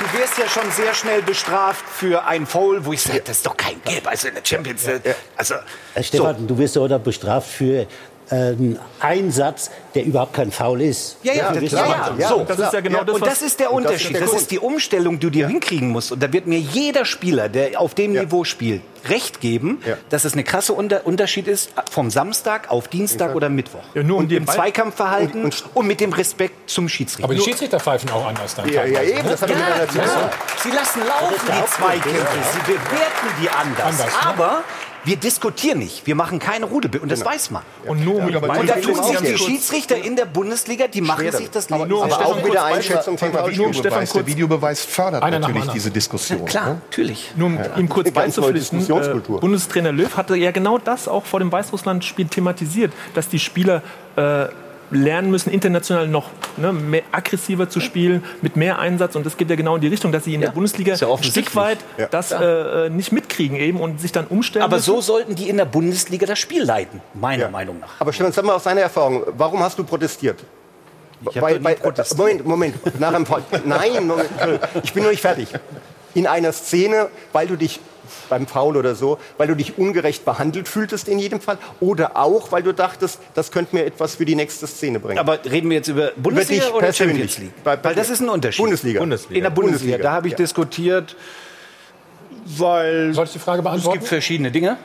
du wirst ja schon sehr schnell bestraft für ein Foul, wo ich sage, das ist doch kein Gelb, also in der Champions League. Also, Herr Stefan, du wirst ja oder bestraft für einen Einsatz, der überhaupt kein Foul ist. Ja, ja, ja, bestraft. ja. So, das ist ja genau das, und was- das ist der und das ist Unterschied. Das ist die Umstellung, die du dir hinkriegen musst. Und da wird mir jeder Spieler, der auf dem Ja. Niveau spielt, recht geben, Ja. dass es eine krasse Unter Unterschied ist vom Samstag auf Dienstag oder Mittwoch. Ja, nur um und im Ball- Zweikampfverhalten und, und- mit dem Respekt zum Schiedsrichter. Aber die Schiedsrichter pfeifen auch anders dann. Ja, ja, eben, das hat ja. Ja, sie lassen laufen die Zweikämpfe. Sie bewerten die anders. Anders, ne? Aber wir diskutieren nicht. Wir machen keine Rudelbild. Und das weiß man. Und nur aber Und da tun sich die Schiedsrichter in der Bundesliga, die machen sich das Leben nur um Aber auch mit kurz der Beispiel- Einschätzung von Thema Nur Videobeweis. Der Videobeweis fördert natürlich diese Diskussion. Klar, ne? natürlich. Nur um ihm kurz Diskussionskultur. äh, Bundestrainer Löw hatte ja genau das auch vor dem Weißrussland-Spiel thematisiert, dass die Spieler äh, lernen müssen, international noch ne, mehr aggressiver zu spielen, mit mehr Einsatz. Und das geht ja genau in die Richtung, dass sie in Ja, der Bundesliga ja ein. Stück weit Ja. das äh, äh, nicht mitkriegen eben und sich dann umstellen Aber müssen. so sollten die in der Bundesliga das Spiel leiten, meiner Meinung nach. Aber Stefan, sag mal aus deiner Erfahrung, warum hast du protestiert? Ich hab doch nie protestiert. Moment, Moment, nach einem Fall. Nein, Moment, ich bin noch nicht fertig. In einer Szene, weil du dich beim Foul oder so, weil du dich ungerecht behandelt fühltest in jedem Fall oder auch, weil du dachtest, das könnte mir etwas für die nächste Szene bringen. Aber reden wir jetzt über Bundesliga dich oder persönlich. Champions League? Bei- bei Weil das ist ein Unterschied. Bundesliga. In der Bundesliga, Bundesliga, da habe ich ja. diskutiert, weil Soll ich die Frage es beantworten? gibt verschiedene Dinge.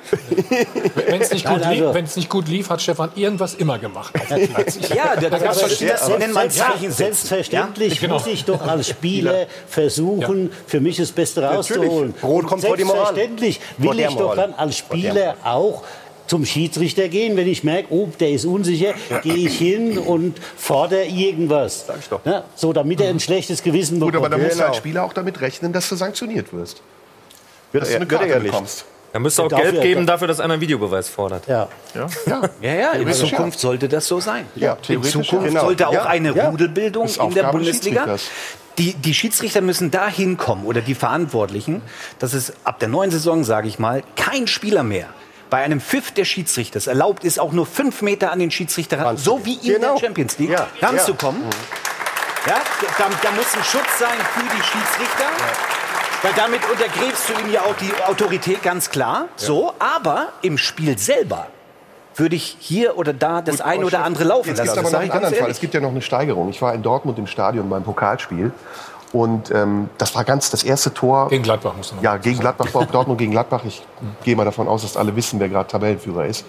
Wenn es nicht, also- nicht gut lief, hat Stefan irgendwas immer gemacht Ja, da da gab's aber verschiedene- das nennt man Zeichen Selbstverständlich Ja, genau. muss ich doch als Spieler versuchen, für mich das Beste rauszuholen. Brot kommt vor die Moral. Selbstverständlich will ich doch dann als Spieler auch zum Schiedsrichter gehen, wenn ich merke, oh, der ist unsicher, gehe ich hin und fordere irgendwas. Sag ich doch. Ja, so, damit er ein schlechtes Gewissen Gut, aber bekommt. dann musst du Genau. als Spieler auch damit rechnen, dass du sanktioniert wirst. Wird Dass du er- eine er Karte ja bekommst. Da müsste auch Dafür- Geld geben dafür, dass einer einen Videobeweis fordert. ja. Ja. Ja, ja, in Theoretisch Zukunft sollte das so sein. Ja, in Zukunft ja. sollte auch Ja, eine ja. Rudelbildung in der Bundesliga. Schiedsrichters. Die, die Schiedsrichter müssen dahin kommen oder die Verantwortlichen, dass es ab der neuen Saison, sage ich mal, kein Spieler mehr bei einem Pfiff der Schiedsrichter es erlaubt ist, auch nur fünf Meter an den Schiedsrichter ran, so wie in Genau. der Champions League, Ja, ranzukommen. ja. Ja, da, da muss ein Schutz sein für die Schiedsrichter. Weil damit untergräbst du ihm ja auch die Autorität ganz klar. So, aber im Spiel selber würde ich hier oder da das ein oder andere laufen Jetzt lassen. Das aber noch einen anderen Fall. Es gibt ja noch eine Steigerung. Ich war in Dortmund im Stadion beim Pokalspiel. Und ähm, das war ganz das erste Tor. Gegen Gladbach musst du noch Ja, gegen Gladbach, Dortmund gegen Gladbach. Ich gehe mal davon aus, dass alle wissen, wer gerade Tabellenführer ist.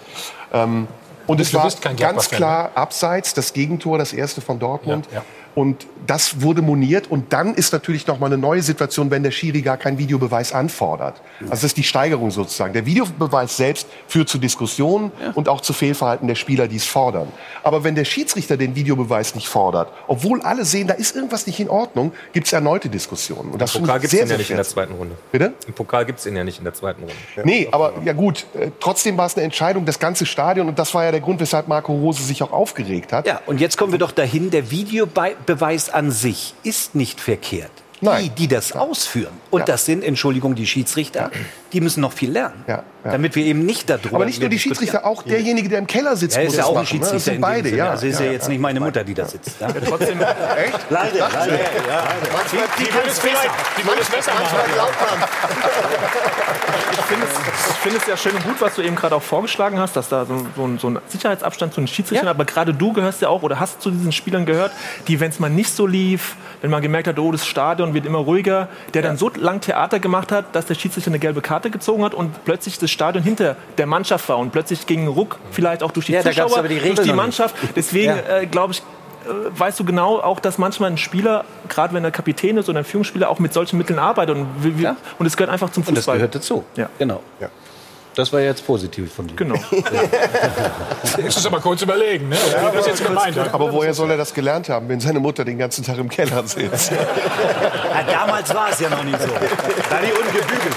Ähm, und Du es war ganz klar abseits, das Gegentor, das erste von Dortmund. Ja, ja. Und das wurde moniert. Und dann ist natürlich noch mal eine neue Situation, wenn der Schiri gar keinen Videobeweis anfordert. Also das ist die Steigerung sozusagen. Der Videobeweis selbst führt zu Diskussionen und auch zu Fehlverhalten der Spieler, die es fordern. Aber wenn der Schiedsrichter den Videobeweis nicht fordert, obwohl alle sehen, da ist irgendwas nicht in Ordnung, gibt es erneute Diskussionen. Und das Im Pokal gibt es sehr, ihn ja nicht in der zweiten Runde. Bitte? Im Pokal gibt es ihn ja nicht in der zweiten Runde. Nee, aber ja gut, äh, trotzdem war es eine Entscheidung, das ganze Stadion, und das war ja der Grund, weshalb Marco Rose sich auch aufgeregt hat. Ja, und jetzt kommen wir doch dahin, der Videobeweis an sich ist nicht verkehrt. Die, die das ausführen. Und das sind, Entschuldigung, die Schiedsrichter, die müssen noch viel lernen. Damit wir eben nicht darüber Aber nicht nur die. Schiedsrichter, auch derjenige, der im Keller sitzt, Er muss ist ja auch ein machen, ne? Das Schiedsrichter sind in beide, ja. Also ist ja, jetzt nicht meine Mutter, die da sitzt. Ja? trotzdem, Echt? Leider, leider. Die, die würde es vielleicht, die würde es besser machen. ich finde es, ich finde es ja schön und gut, was du eben gerade auch vorgeschlagen hast, dass da so, so, ein, so ein Sicherheitsabstand zu den Schiedsrichtern, aber gerade du gehörst ja auch oder hast zu diesen Spielern gehört, die, wenn es mal nicht so lief, wenn man gemerkt hat, oh, das Stadion wird immer ruhiger, der dann so lang Theater gemacht hat, dass der Schiedsrichter eine gelbe Karte gezogen hat und plötzlich das Stadion hinter der Mannschaft war und plötzlich ging ein Ruck vielleicht auch durch die Ja, Zuschauer, aber die durch die. Mannschaft. Deswegen Ja. äh, glaube ich, äh, weißt du genau auch, dass manchmal ein Spieler, gerade wenn er Kapitän ist oder ein Führungsspieler, auch mit solchen Mitteln arbeitet. Und, wir- und es gehört einfach zum Fußball. Und das gehört dazu. Ja. Genau. Das war jetzt positiv von dir. Genau. Muss es aber kurz überlegen, ne? wie das jetzt gemeint hat. Aber woher soll er das gelernt haben, wenn seine Mutter den ganzen Tag im Keller sitzt? Ja, damals war es ja noch nicht so. Da die ungebügelt.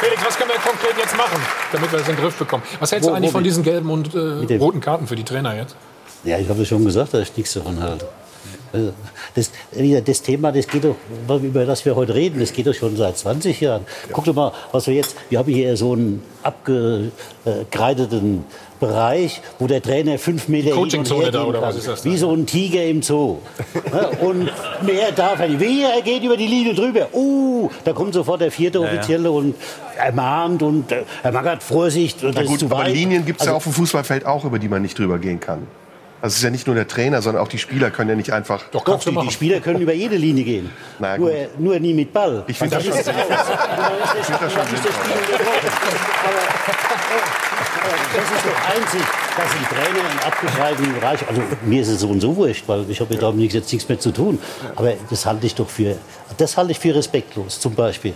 Felix, was können wir konkret jetzt machen, damit wir das in den Griff bekommen? Was hältst du eigentlich von diesen gelben und äh, roten Karten für die Trainer jetzt? Ja, ich habe ja schon gesagt, dass ich nichts davon halte. Also, Das, das Thema, das geht doch, über das wir heute reden, das geht doch schon seit 20 Jahren. Guck doch mal, was wir jetzt, wir haben hier so einen abgekreideten Bereich, wo der Trainer fünf Meter hin und Coachingzone her da, oder kann. was ist das da? Wie so ein Tiger im Zoo. Ja, und mehr darf er nicht. Wehe, er geht über die Linie drüber. Uh, da kommt sofort der vierte Ja, ja. Offizielle und ermahnt und äh, Herr Magath, Vorsicht, das Na gut, aber. Linien gibt es ja Also- auf dem Fußballfeld auch, über die man nicht drüber gehen kann. Also es ist ja nicht nur der Trainer, sondern auch die Spieler können ja nicht einfach... Doch, Doch, die, die Spieler können über jede Linie gehen. Na nur, nur nie mit Ball. Ich finde das schon ist sinnvoll. aus. Ich finde das schon Das ist doch einzig, dass ein Trainer im abgeschreibten Bereich, also mir ist es so und so wurscht, weil ich habe ja damit nichts- jetzt nichts mehr zu tun. Aber das halte ich doch für, das halte ich für respektlos, zum Beispiel.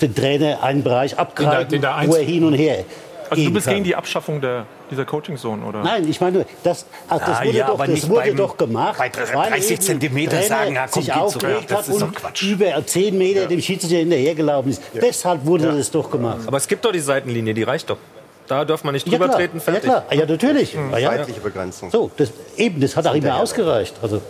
Den Trainer einen Bereich abgreifen, wo er hin und her Also du bist kann. gegen die Abschaffung der, dieser Coaching-Zone, oder? Nein, ich meine, nur, das, ach, das Ah, wurde, ja, doch, aber das nicht wurde beim- doch gemacht. bei weil 30 eben Zentimeter sagen, ja, komm, sich aufgeregt Das hat ist doch und Quatsch. über 10 Meter dem Schiedsrichter hinterhergelaufen ist. Deshalb wurde das doch gemacht. Aber es gibt doch die Seitenlinie, die reicht doch. Da darf man nicht Ja, drüber treten, Ja, fertig. klar. Ja, natürlich. Mhm. Ja, ja. Zeitliche Begrenzung. So, das, eben, das hat auch immer ausgereicht. Also,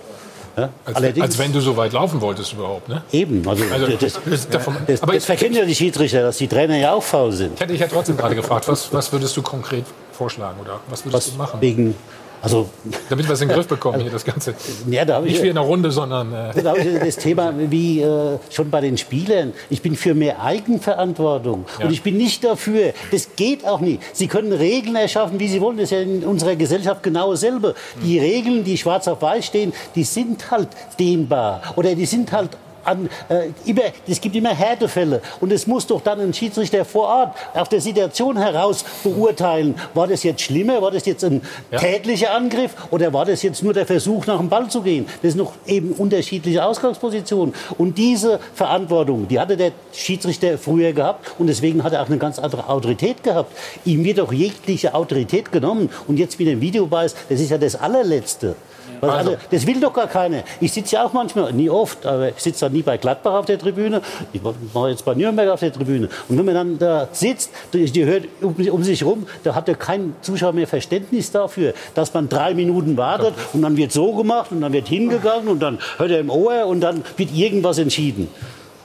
ja, Als, allerdings, als wenn du so weit laufen wolltest überhaupt, ne? eben. Also, Also, das, das- davon- das, aber das ja die Schiedsrichter, dass die Trainer ja auch faul sind. Ich hätte dich ja trotzdem gerade gefragt, was, was würdest du konkret vorschlagen oder was würdest Was du machen? wegen, also, Damit wir es in den Griff bekommen hier, das Ganze. ja, da habe ich Nicht wie in einer Runde, sondern... Äh, Da habe ich das Thema wie äh, schon bei den Spielern. Ich bin für mehr Eigenverantwortung. Ja. Und ich bin nicht dafür. Das geht auch nicht. Sie können Regeln erschaffen, wie Sie wollen. Das ist ja in unserer Gesellschaft genau dasselbe. Die Regeln, die schwarz auf weiß stehen, die sind halt dehnbar. Oder die sind halt an, äh, immer, es gibt immer Härtefälle. Und es muss doch dann ein Schiedsrichter vor Ort auf der Situation heraus beurteilen, war das jetzt schlimmer, war das jetzt ein Ja. tätlicher Angriff oder war das jetzt nur der Versuch, nach dem Ball zu gehen? Das sind noch eben unterschiedliche Ausgangspositionen. Und diese Verantwortung, die hatte der Schiedsrichter früher gehabt und deswegen hat er auch eine ganz andere Autorität gehabt. Ihm wird doch jegliche Autorität genommen. Und jetzt mit dem Videobeweis, das ist ja das allerletzte. Also. also, das will doch gar keiner. Ich sitze ja auch manchmal, nie oft, aber ich sitze dann nie bei Gladbach auf der Tribüne. Ich mache jetzt bei Nürnberg auf der Tribüne. Und wenn man dann da sitzt, die die hört um, um sich rum, da hat ja kein Zuschauer mehr Verständnis dafür, dass man drei Minuten wartet und dann wird so gemacht und dann wird hingegangen und dann hört er im Ohr und dann wird irgendwas entschieden.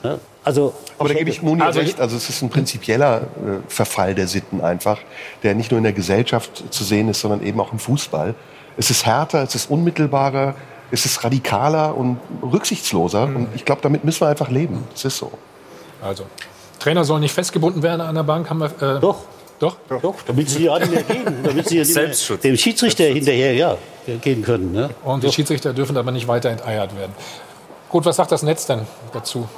Ja? Also, Aber da gebe ich Moni also, recht. Also es ist ein prinzipieller äh, Verfall der Sitten einfach, der nicht nur in der Gesellschaft zu sehen ist, sondern eben auch im Fußball. Es ist härter, es ist unmittelbarer, es ist radikaler und rücksichtsloser. Mhm. Und ich glaube, damit müssen wir einfach leben. Das ist so. Also, Trainer sollen nicht festgebunden werden an der Bank, haben wir. Äh, Doch. Doch? Doch, damit sie ja nicht mehr gehen. Damit sie ja Selbstschutz. dem Schiedsrichter hinterher ja, gehen können. Ne? Und die Schiedsrichter dürfen aber nicht weiter enteiert werden. Gut, was sagt das Netz denn dazu?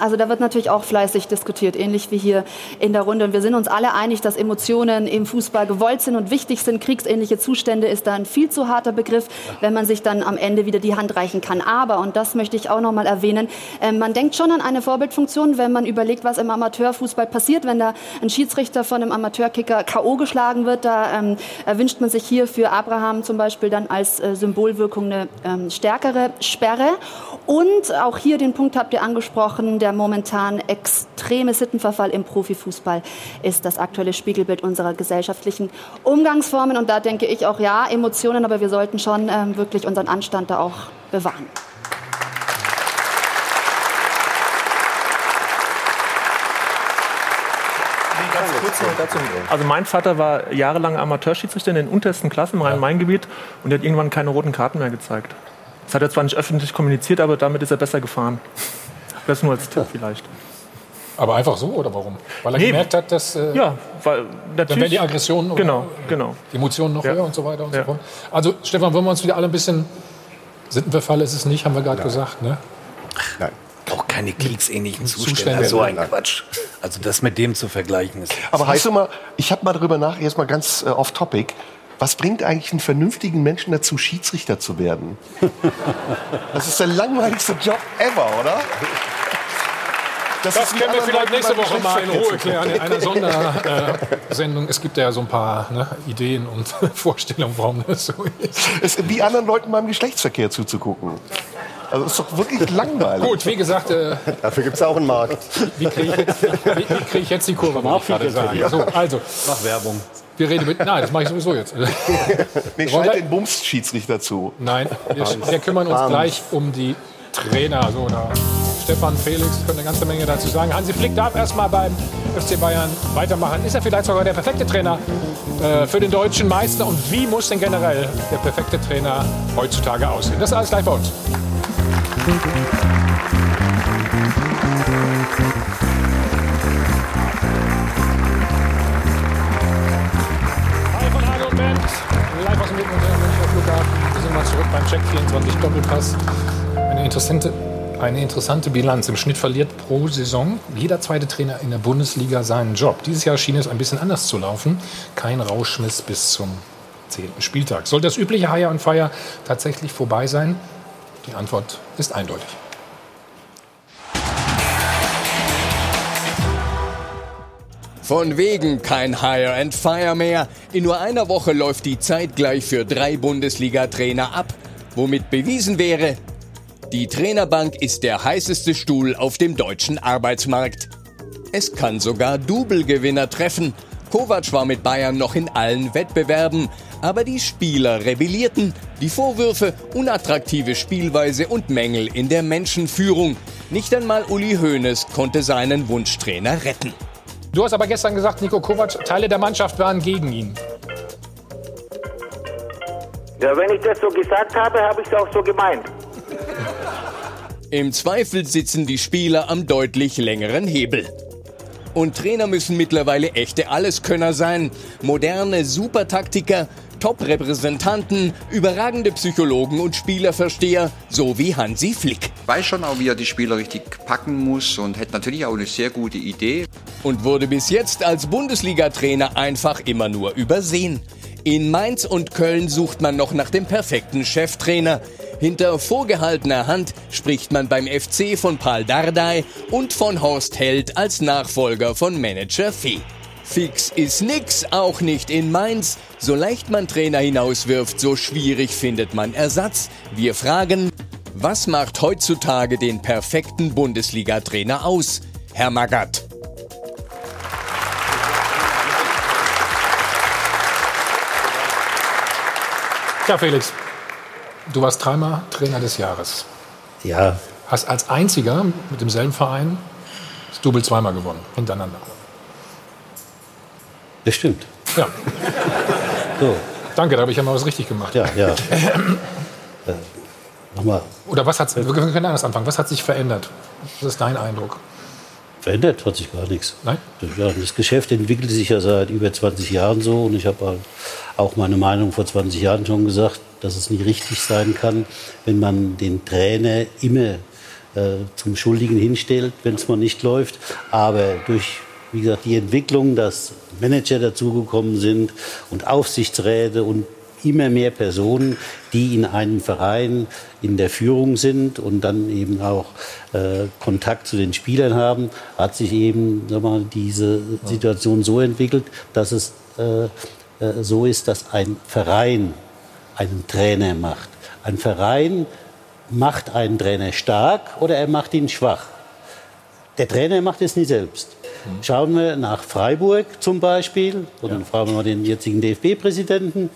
Also da wird natürlich auch fleißig diskutiert, ähnlich wie hier in der Runde. Und wir sind uns alle einig, dass Emotionen im Fußball gewollt sind und wichtig sind. Kriegsähnliche Zustände ist da ein viel zu harter Begriff, wenn man sich dann am Ende wieder die Hand reichen kann. Aber, und das möchte ich auch noch mal erwähnen, äh, man denkt schon an eine Vorbildfunktion, wenn man überlegt, was im Amateurfußball passiert, wenn da ein Schiedsrichter von einem Amateurkicker K.O. geschlagen wird. Da ähm, erwünscht man sich hier für Abraham zum Beispiel dann als äh, Symbolwirkung eine ähm, stärkere Sperre. Und auch hier den Punkt habt ihr angesprochen, der momentan extreme Sittenverfall im Profifußball ist das aktuelle Spiegelbild unserer gesellschaftlichen Umgangsformen. Und da denke ich auch, ja, Emotionen, aber wir sollten schon ähm, wirklich unseren Anstand da auch bewahren. Also mein Vater war jahrelang Amateurschiedsrichter in den untersten Klassen im Rhein-Main-Gebiet und der hat irgendwann keine roten Karten mehr gezeigt. Das hat er zwar nicht öffentlich kommuniziert, aber damit ist er besser gefahren. Das nur als Tipp vielleicht. Aber einfach so oder warum? Weil er nee. gemerkt hat, dass äh, ja, weil dann werden die Aggressionen genau, genau. die Emotionen noch ja. höher und so weiter und ja. so fort. Also Stefan, wollen wir uns wieder alle ein bisschen Sittenverfall ist es nicht, haben wir gerade gesagt, ne? Nein. Auch keine kriegsähnlichen Zustände. Zustände. So ein Quatsch. Also das mit dem zu vergleichen ist. Aber heißt du mal, ich habe mal darüber nach, erst mal ganz äh, off topic. Was bringt eigentlich einen vernünftigen Menschen dazu, Schiedsrichter zu werden? Das ist der langweiligste Job ever, oder? Das, das können wir vielleicht nächste Woche mal in Ruhe klären in einer Sondersendung. es gibt ja so ein paar ne, Ideen und Vorstellungen, warum das so ist. Es ist wie anderen Leuten beim Geschlechtsverkehr zuzugucken. Also ist doch wirklich langweilig. Gut, wie gesagt. Äh, Dafür gibt es auch einen Markt. Wie kriege ich, krieg ich jetzt die Kurve, muss ich gerade sagen. So, also. Mach Werbung. Wir reden mit. Nein, das mache ich sowieso jetzt. nee, schalt den Bums-Schiedsrichter zu. Nein, wir, wir kümmern uns gleich um die Trainer. So, da. Stefan Felix können eine ganze Menge dazu sagen. Hansi Flick darf erstmal beim FC Bayern weitermachen. Ist er vielleicht sogar der perfekte Trainer äh, für den deutschen Meister? Und wie muss denn generell der perfekte Trainer heutzutage aussehen? Das ist alles gleich bei uns. Zurück beim Check 24 Doppelpass. Eine interessante, eine interessante Bilanz. Im Schnitt verliert pro Saison jeder zweite Trainer in der Bundesliga seinen Job. Dieses Jahr schien es ein bisschen anders zu laufen. Kein Rauschmiss bis zum zehnten Spieltag. Soll das übliche Hire und Fire tatsächlich vorbei sein? Die Antwort ist eindeutig. Von wegen kein Hire and Fire mehr. In nur einer Woche läuft die Zeit gleich für drei Bundesliga-Trainer ab, womit bewiesen wäre, die Trainerbank ist der heißeste Stuhl auf dem deutschen Arbeitsmarkt. Es kann sogar Double-Gewinner treffen. Kovac war mit Bayern noch in allen Wettbewerben, aber die Spieler rebellierten. Die Vorwürfe, unattraktive Spielweise und Mängel in der Menschenführung. Nicht einmal Uli Hoeneß konnte seinen Wunschtrainer retten. Du hast aber gestern gesagt, Nico Kovac, Teile der Mannschaft waren gegen ihn. Ja, wenn ich das so gesagt habe, habe ich es auch so gemeint. Im Zweifel sitzen die Spieler am deutlich längeren Hebel. Und Trainer müssen mittlerweile echte Alleskönner sein. Moderne Supertaktiker, Top-Repräsentanten, überragende Psychologen und Spielerversteher, so wie Hansi Flick. Weiß schon auch, wie er die Spieler richtig packen muss und hätte natürlich auch eine sehr gute Idee. Und wurde bis jetzt als Bundesliga-Trainer einfach immer nur übersehen. In Mainz und Köln sucht man noch nach dem perfekten Cheftrainer. Hinter vorgehaltener Hand spricht man beim FC von Paul Dardai und von Horst Held als Nachfolger von Manager Fee. Fix ist nix, auch nicht in Mainz. So leicht man Trainer hinauswirft, so schwierig findet man Ersatz. Wir fragen, was macht heutzutage den perfekten Bundesliga-Trainer aus? Herr Magath. Ja, Felix, du warst dreimal Trainer des Jahres. Ja, hast als einziger mit demselben Verein das Double zweimal gewonnen, hintereinander. Das stimmt. Ja. So. Danke, da habe ich ja mal was richtig gemacht. Ja, ja. Äh, nochmal. Oder was hat wir können anders anfangen. Was hat sich verändert? Was ist dein Eindruck? Verändert hat sich gar nichts. Nein? Das Geschäft entwickelt sich ja seit über 20 Jahren so und ich habe auch meine Meinung vor 20 Jahren schon gesagt, dass es nicht richtig sein kann, wenn man den Trainer immer äh, zum Schuldigen hinstellt, wenn es mal nicht läuft. Aber durch wie gesagt, die Entwicklung, dass Manager dazugekommen sind und Aufsichtsräte und immer mehr Personen, die in einem Verein in der Führung sind und dann eben auch äh, Kontakt zu den Spielern haben, hat sich eben mal, diese Situation so entwickelt, dass es äh, äh, so ist, dass ein Verein einen Trainer macht. Ein Verein macht einen Trainer stark oder er macht ihn schwach. Der Trainer macht es nie selbst. Schauen wir nach Freiburg zum Beispiel, oder ja. fragen wir mal den jetzigen DFB-Präsidenten.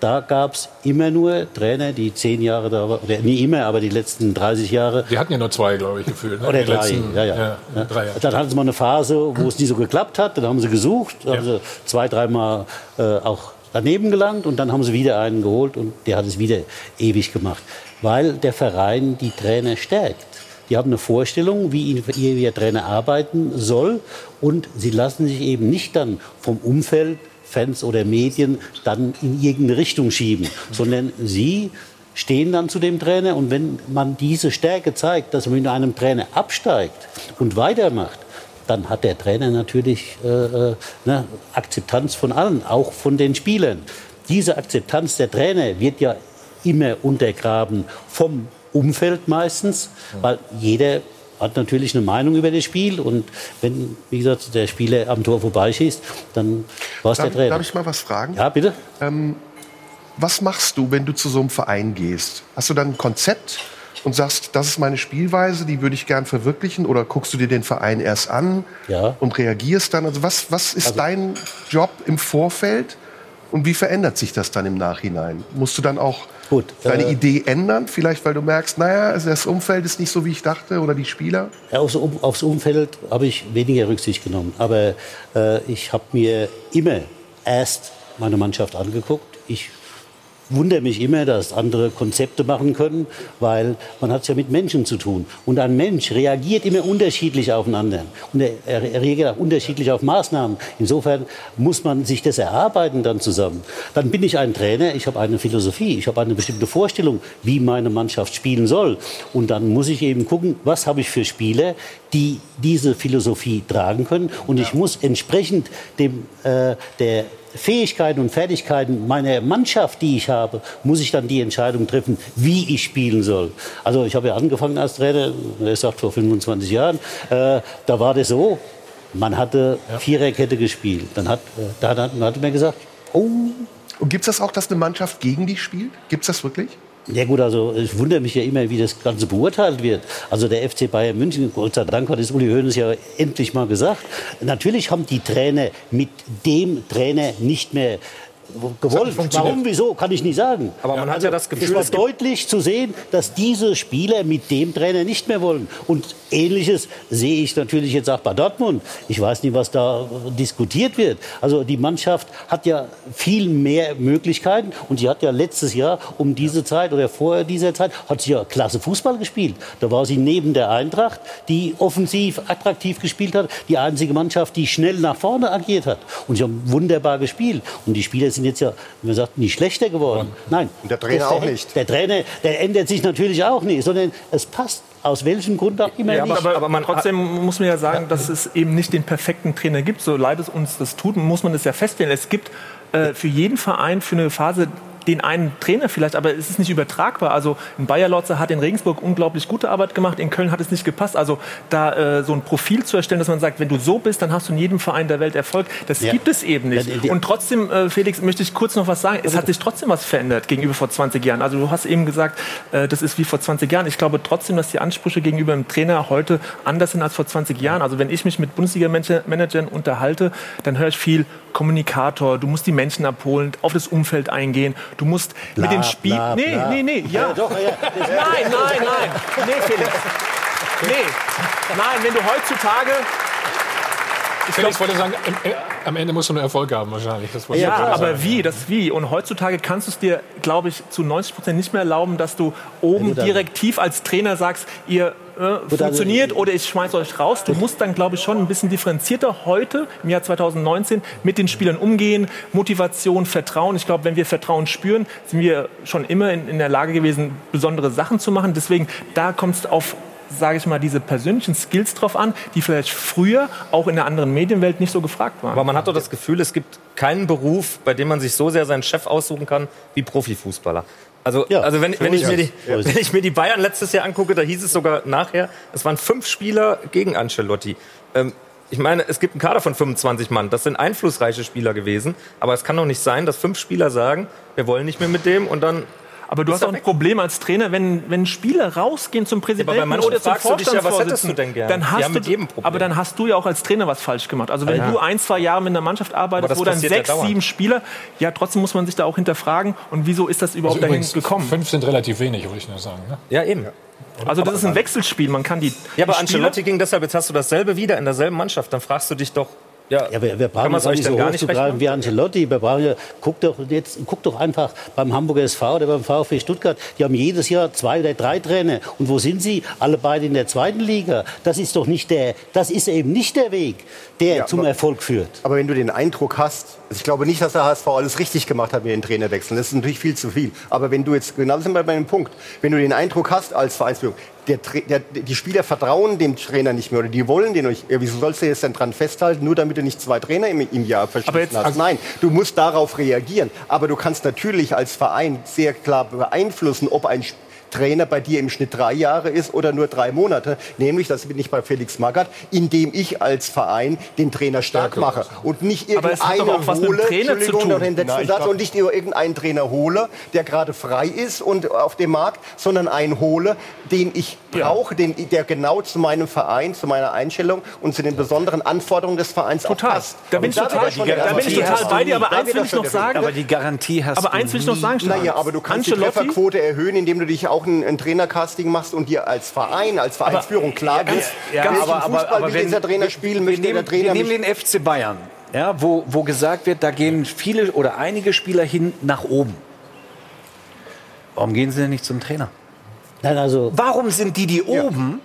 Da gab es immer nur Trainer, die zehn Jahre da waren, oder nie immer, aber die letzten 30 Jahre. Die hatten ja nur zwei, glaube ich, gefühlt. Ne? Oder drei, letzten, ja, ja. ja, drei Jahre. Dann hatten sie mal eine Phase, wo es nie so geklappt hat. Dann haben sie gesucht, ja. haben sie zwei, dreimal äh, auch daneben gelangt und dann haben sie wieder einen geholt und der hat es wieder ewig gemacht. Weil der Verein die Trainer stärkt. Die haben eine Vorstellung, wie ihr Trainer arbeiten soll. Und sie lassen sich eben nicht dann vom Umfeld, Fans oder Medien dann in irgendeine Richtung schieben, sondern sie stehen dann zu dem Trainer. Und wenn man diese Stärke zeigt, dass man mit einem Trainer absteigt und weitermacht, dann hat der Trainer natürlich äh, äh ne, Akzeptanz von allen, auch von den Spielern. Diese Akzeptanz der Trainer wird ja immer untergraben vom Umfeld meistens, weil jeder hat natürlich eine Meinung über das Spiel und wenn, wie gesagt, der Spieler am Tor vorbeischießt, dann war es der Trainer. Darf ich mal was fragen? Ja, bitte. Ähm, was machst du, wenn du zu so einem Verein gehst? Hast du dann ein Konzept und sagst, das ist meine Spielweise, die würde ich gern verwirklichen? Oder guckst du dir den Verein erst an ja. und reagierst dann? Also was, was ist Also- dein Job im Vorfeld und wie verändert sich das dann im Nachhinein? Musst du dann auch Gut, deine äh, Idee ändern? Vielleicht, weil du merkst, naja, also das Umfeld ist nicht so, wie ich dachte oder die Spieler? Ja, aufs, aufs Umfeld habe ich weniger Rücksicht genommen. Aber äh, ich habe mir immer erst meine Mannschaft angeguckt. Ich wundere mich immer, dass andere Konzepte machen können, weil man hat es ja mit Menschen zu tun. Und ein Mensch reagiert immer unterschiedlich auf einen anderen. Und er, er reagiert auch unterschiedlich auf Maßnahmen. Insofern muss man sich das erarbeiten dann zusammen. Dann bin ich ein Trainer, ich habe eine Philosophie, ich habe eine bestimmte Vorstellung, wie meine Mannschaft spielen soll. Und dann muss ich eben gucken, was habe ich für Spieler, die diese Philosophie tragen können. Und ich muss entsprechend dem, äh, der Fähigkeiten und Fertigkeiten meiner Mannschaft, die ich habe, muss ich dann die Entscheidung treffen, wie ich spielen soll. Also ich habe ja angefangen als Trainer, er sagt vor 25 Jahren, äh, da war das so, man hatte Viererkette gespielt. Dann hat, äh, da hat, hat man gesagt, oh. Und gibt es das auch, dass eine Mannschaft gegen dich spielt? Gibt es das wirklich? Ja gut, also ich wundere mich ja immer, wie das Ganze beurteilt wird. Also der FC Bayern München, Gott sei Dank hat es Uli Hoeneß ja endlich mal gesagt. Natürlich haben die Trainer mit dem Trainer nicht mehr gewollt. Warum, wieso, kann ich nicht sagen. Aber man hat ja das Gefühl, es war es deutlich zu sehen, dass diese Spieler mit dem Trainer nicht mehr wollen. Und Ähnliches sehe ich natürlich jetzt auch bei Dortmund. Ich weiß nicht, was da diskutiert wird. Also die Mannschaft hat ja viel mehr Möglichkeiten und sie hat ja letztes Jahr um diese Zeit oder vor dieser Zeit hat sie ja klasse Fußball gespielt. Da war sie neben der Eintracht, die offensiv attraktiv gespielt hat, die einzige Mannschaft, die schnell nach vorne agiert hat. Und sie haben wunderbar gespielt. Und die Spieler sind jetzt ja, wie man sagt, nicht schlechter geworden. Nein. Und der Trainer Das auch nicht. Der Trainer, der ändert sich natürlich auch nicht, sondern es passt aus welchem Grund auch immer Ja, nicht. aber, aber trotzdem muss man ja sagen, dass es eben nicht den perfekten Trainer gibt. So leid es uns das tut, muss man das ja feststellen. Es gibt äh, für jeden Verein für eine Phase den einen Trainer vielleicht, aber es ist nicht übertragbar. Also ein Bayer Lotzer hat in Regensburg unglaublich gute Arbeit gemacht, in Köln hat es nicht gepasst. Also da äh, so ein Profil zu erstellen, dass man sagt, wenn du so bist, dann hast du in jedem Verein der Welt Erfolg, das Ja. gibt es eben nicht. Ja, Und trotzdem, äh, Felix, möchte ich kurz noch was sagen. Es hat sich trotzdem was verändert gegenüber vor 20 Jahren. Also du hast eben gesagt, äh, das ist wie vor 20 Jahren. Ich glaube trotzdem, dass die Ansprüche gegenüber dem Trainer heute anders sind als vor 20 Jahren. Also wenn ich mich mit Bundesliga-Managern unterhalte, dann höre ich viel Kommunikator, du musst die Menschen abholen, auf das Umfeld eingehen, Du musst Bla, mit den Spielen. bla, Nee, nee, nee, ja. Ja, doch, ja. Nein, nein, nein. Nee, Felix. Nee. Nein, wenn du heutzutage. Ich Felix wollte sagen, im, am Ende musst du nur Erfolg haben wahrscheinlich. Ja, ich aber sagen. wie? Das wie? Und heutzutage kannst du es dir, glaube ich, zu 90 Prozent nicht mehr erlauben, dass du oben direktiv als Trainer sagst, ihr äh, funktioniert also- oder ich schmeiß euch raus. Du musst dann, glaube ich, schon ein bisschen differenzierter heute im Jahr 2019 mit den Spielern umgehen. Motivation, Vertrauen. Ich glaube, wenn wir Vertrauen spüren, sind wir schon immer in, in der Lage gewesen, besondere Sachen zu machen. Deswegen, da kommt es auf sage ich mal, diese persönlichen Skills drauf an, die vielleicht früher auch in der anderen Medienwelt nicht so gefragt waren. Aber man hat doch das Gefühl, es gibt keinen Beruf, bei dem man sich so sehr seinen Chef aussuchen kann wie Profifußballer. Also, also wenn, wenn, ich mir die, wenn ich mir die Bayern letztes Jahr angucke, da hieß es sogar nachher, es waren fünf Spieler gegen Ancelotti. Ähm, ich meine, es gibt einen Kader von 25 Mann. Das sind einflussreiche Spieler gewesen. Aber es kann doch nicht sein, dass fünf Spieler sagen, wir wollen nicht mehr mit dem und dann. Aber du hast auch ein Problem als Trainer, wenn, wenn Spieler rausgehen zum Präsidenten manchen oder zum du dich ja, was Vorstandsvorsitzenden, hättest du denn gern? dann hast haben du, mit jedem Problem. aber dann hast du ja auch als Trainer was falsch gemacht. Also wenn Ja. du ein, zwei Jahre mit einer Mannschaft arbeitest, wo dann ja sechs, sieben Spieler, ja, trotzdem muss man sich da auch hinterfragen. Und wieso ist das überhaupt Also dahin übrigens, gekommen? Fünf sind relativ wenig, würde ich nur sagen. Ne? Ja, eben. Also das ist ein Wechselspiel. Man kann die. Ja, aber Ancelotti ging deshalb, jetzt hast du dasselbe wieder in derselben Mannschaft. Dann fragst du dich doch, ja, Ja, wir, wir kann brauchen euch nicht denn so gar hoch nicht zu greifen wie Ancelotti. Wir brauchen ja, guck doch jetzt, guck doch einfach beim Hamburger SV oder beim VfB Stuttgart. Die haben jedes Jahr zwei oder drei Trainer. Und wo sind sie? Alle beide in der zweiten Liga. Das ist doch nicht der, das ist eben nicht der Weg, der Ja, zum aber- Erfolg führt. Aber wenn du den Eindruck hast, also ich glaube nicht, dass der HSV alles richtig gemacht hat mit den Trainerwechseln. Das ist natürlich viel zu viel. Aber wenn du jetzt, genau sind wir bei dem Punkt, wenn du den Eindruck hast als Vereinsführung, der, der, die Spieler vertrauen dem Trainer nicht mehr oder die wollen den nicht. Wieso sollst du jetzt dann dran festhalten, nur damit du nicht zwei Trainer im, im Jahr verschissen jetzt- hast? Nein, du musst darauf reagieren. Aber du kannst natürlich als Verein sehr klar beeinflussen, ob ein Sp- Trainer bei dir im Schnitt drei Jahre ist oder nur drei Monate. Nämlich, das bin ich bei Felix Magath, indem ich als Verein den Trainer stark mache. und nicht irgendeinen hole, Entschuldigung, noch den letzten Satz, und nicht irgendeinen Trainer hole, der gerade frei ist und auf dem Markt, sondern einen hole, den ich brauche, den, der genau zu meinem Verein, zu meiner Einstellung und zu den besonderen Anforderungen des Vereins Total. auch passt. Da bin ich total- der da bin ich total hast bei dir, aber Da eins will ich noch sagen. Aber die Garantie hast Aber du eins will ich noch sagen, Stefan. Naja, aber du kannst die Ancelotti- Trefferquote erhöhen, indem du dich auch ein, ein Trainercasting machst und dir als Verein, als Vereinsführung klar Ja, bist, ja, welchen aber, aber, Fußball aber will wenn, dieser Trainer spielen, möchte der Trainer wir nehmen den FC Bayern, ja, wo, wo gesagt wird, da gehen viele oder einige Spieler hin nach oben. Warum gehen sie denn nicht zum Trainer? Nein, also, Warum sind die, die oben,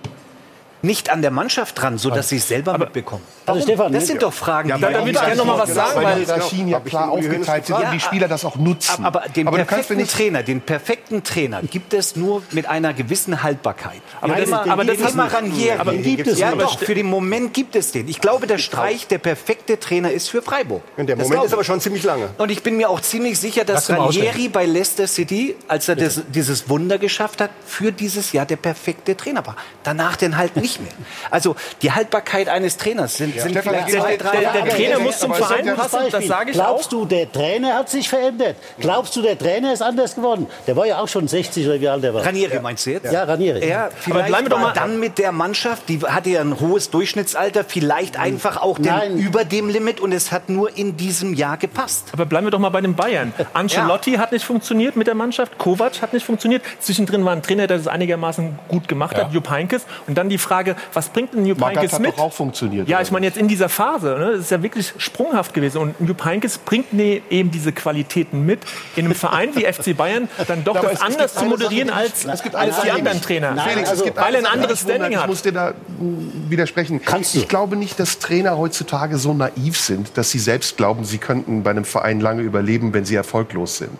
nicht an der Mannschaft dran, sodass sie es selber mitbekommen? also? Stefan, das sind doch Fragen, Ja, die da will ich gerne noch mal was sagen, weil die Hierarchien ja klar den aufgeteilt sind und die Spieler das auch nutzen. Aber den Aber perfekten nicht Trainer, den perfekten Trainer gibt es nur mit einer gewissen Haltbarkeit. Aber das- wir- aber das ist- wir Ranieri. aber den gibt es ja, nicht. doch, für den Moment gibt es den. Ich glaube, dass Streich der perfekte Trainer ist für Freiburg. Und der Das Moment ist aber ich. schon ziemlich lange. Und ich bin mir auch ziemlich sicher, dass Ranieri bei Leicester City, als er das, dieses Wunder geschafft hat, für dieses Jahr der perfekte Trainer war. Danach dann halt nicht mehr. Also die Haltbarkeit eines Trainers sind, sind Stefan, vielleicht der- zwei, drei der, Jahre. der Trainer muss zum aber es Verein ja- passen, das sage ich Glaubst auch. du, der Trainer hat sich verändert? Glaubst du, der Trainer ist anders geworden? Der war ja auch schon 60 oder wie alt der war. Ranieri meinst du jetzt? Ja, Ranieri. Ja, vielleicht bleiben wir doch mal- dann mit der Mannschaft, die hatte ja ein hohes Durchschnittsalter, vielleicht einfach auch den, Nein. über dem Limit und es hat nur in diesem Jahr gepasst. Aber bleiben wir doch mal bei den Bayern. Ancelotti hat nicht funktioniert mit der Mannschaft, Kovac hat nicht funktioniert. Zwischendrin war ein Trainer, der das einigermaßen gut gemacht hat, Jupp Heynckes. Und dann die Frage, was bringt denn Jupp Magath Heynckes hat mit? doch auch funktioniert, Ja, ich meine jetzt in dieser Phase, ne, das ist ja wirklich sprunghaft gewesen. Und Jupp Heynckes bringt ne, eben diese Qualitäten mit, in einem Verein wie FC Bayern dann doch Aber das anders zu moderieren Sache, die als, mich- es gibt als eine die anderen Trainer. Felix, es gibt weil er ein anderes. Standing Ich hat. muss dir da mm, widersprechen. Kannst du. Ich glaube nicht, dass Trainer heutzutage so naiv sind, dass sie selbst glauben, sie könnten bei einem Verein lange überleben, wenn sie erfolglos sind.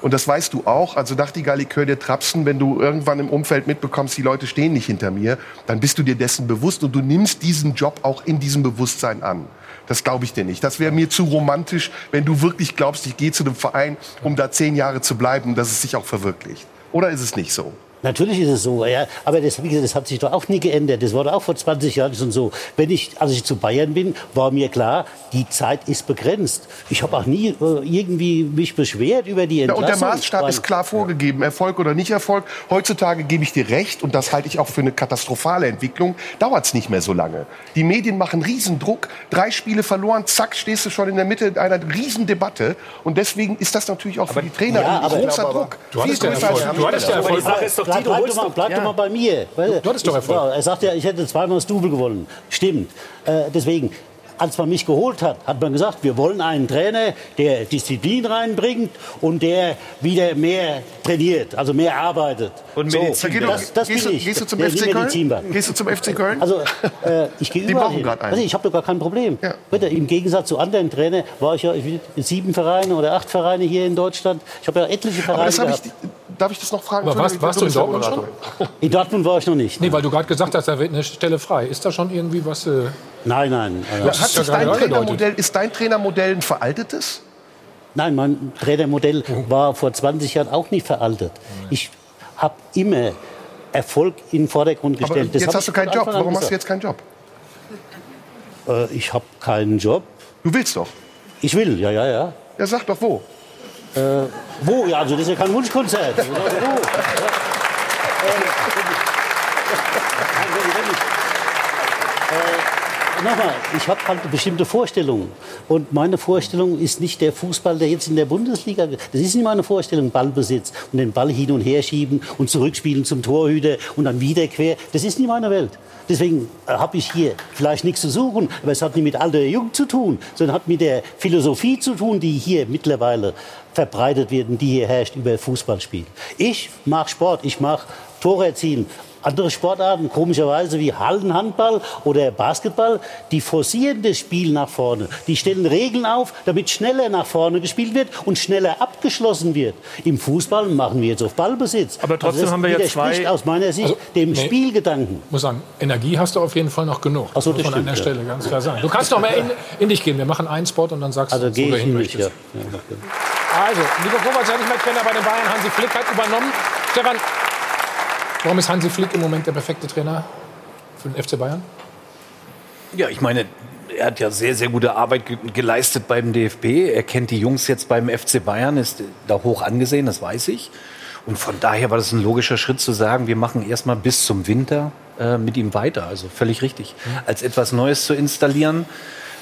Und das weißt du auch. Also Nachtigall, ich höre dir trapsen, wenn du irgendwann im Umfeld mitbekommst, die Leute stehen nicht hinter mir, dann bist du dir dessen bewusst und du nimmst diesen Job auch in diesem Bewusstsein an. Das glaube ich dir nicht. Das wäre mir zu romantisch, wenn du wirklich glaubst, ich gehe zu einem Verein, um da zehn Jahre zu bleiben, dass es sich auch verwirklicht. Oder ist es nicht so? Natürlich ist es so, ja. Aber das, wie gesagt, das hat sich doch auch nie geändert. Das war doch auch vor 20 Jahren schon so. Wenn ich, als ich zu Bayern bin, war mir klar, die Zeit ist begrenzt. Ich habe auch nie äh, irgendwie mich beschwert über die Ja, Entlassung. und der Maßstab ist klar vorgegeben, Erfolg oder nicht Erfolg. Heutzutage gebe ich dir recht, und das halte ich auch für eine katastrophale Entwicklung, dauert es nicht mehr so lange. Die Medien machen Riesendruck, drei Spiele verloren, zack, stehst du schon in der Mitte einer Riesendebatte. Und deswegen ist das natürlich auch für die Trainer Ja, ein aber- großer aber- Druck. Du hattest ja größer Erfolg. als Du hattest ja Aber die Erfolg. Sache ist doch bleib, du bleib, doch mal, bleib ja. doch mal bei mir. Weil du hattest doch ich, Erfolg. ja, Er sagt ja, ich hätte zweimal das Double gewonnen. Stimmt. Äh, deswegen, als man mich geholt hat, hat man gesagt, wir wollen einen Trainer, der Disziplin reinbringt und der wieder mehr trainiert, also mehr arbeitet. Und so, Medizin. Du- das, das gehst bin du- ich. gehst du zum der FC Köln? Gehst du zum FC Köln? Also, äh, ich gehe Die überall hin. Also, ich habe doch gar kein Problem. Bitte, Im Gegensatz zu anderen Trainern war ich ja in sieben Vereine oder acht Vereine hier in Deutschland. Ich habe ja etliche Vereine Aber das gehabt. ich, darf ich das noch fragen? Aber warst, warst du in Dortmund schon? In Dortmund war ich noch nicht. Nee, weil du gerade gesagt hast, da wird eine Stelle frei. Ist da schon irgendwie was? Äh, Nein, nein. Ja, hat sich dein. Trainermodell, ist dein Trainermodell ein veraltetes? Nein, mein Trainermodell war vor 20 Jahren auch nicht veraltet. Ich habe immer Erfolg in den Vordergrund Aber gestellt. Das jetzt hast du keinen Job. Warum hast du gesagt. jetzt keinen Job? Äh, ich habe keinen Job. Du willst doch. Ich will, ja, ja, ja. Ja, sag doch wo. Äh, wo? Ja, also das ist ja kein Wunschkonzert. wo? Äh, Nochmal, ich habe halt bestimmte Vorstellungen. Und meine Vorstellung ist nicht der Fußball, der jetzt in der Bundesliga. Das ist nicht meine Vorstellung, Ballbesitz und den Ball hin und her schieben und zurückspielen zum Torhüter und dann wieder quer. Das ist nicht meine Welt. Deswegen äh, habe ich hier vielleicht nichts zu suchen, aber es hat nicht mit Alter Jung zu tun, sondern hat mit der Philosophie zu tun, die hier mittlerweile verbreitet wird und die hier herrscht über Fußballspiel. Ich mache Sport, ich mache Tore erzielen. Andere Sportarten, komischerweise wie Hallenhandball oder Basketball, die forcieren das Spiel nach vorne. Die stellen Regeln auf, damit schneller nach vorne gespielt wird und schneller abgeschlossen wird. Im Fußball machen wir jetzt auf Ballbesitz. Aber trotzdem das haben wir ja zwei- aus meiner Sicht Also, dem nee. Spielgedanken. muss sagen, Energie hast du auf jeden Fall noch genug. Ach so, muss das man an der Stelle ganz klar sagen. Du kannst noch mehr in, in dich gehen. Wir machen einen Spot und dann sagst Also du, wo du ich hin nicht. Ja. möchtest. Also, Nico Kovac ja nicht mehr Trainer bei den Bayern. Hansi Flick hat übernommen. Stefan, warum ist Hansi Flick im Moment der perfekte Trainer für den FC Bayern? Ja, ich meine, er hat ja sehr, sehr gute Arbeit ge geleistet beim DFB. Er kennt die Jungs jetzt beim FC Bayern, ist da hoch angesehen, das weiß ich. Und von daher war das ein logischer Schritt zu sagen, wir machen erstmal bis zum Winter äh, mit ihm weiter. Also völlig richtig. Als etwas Neues zu installieren,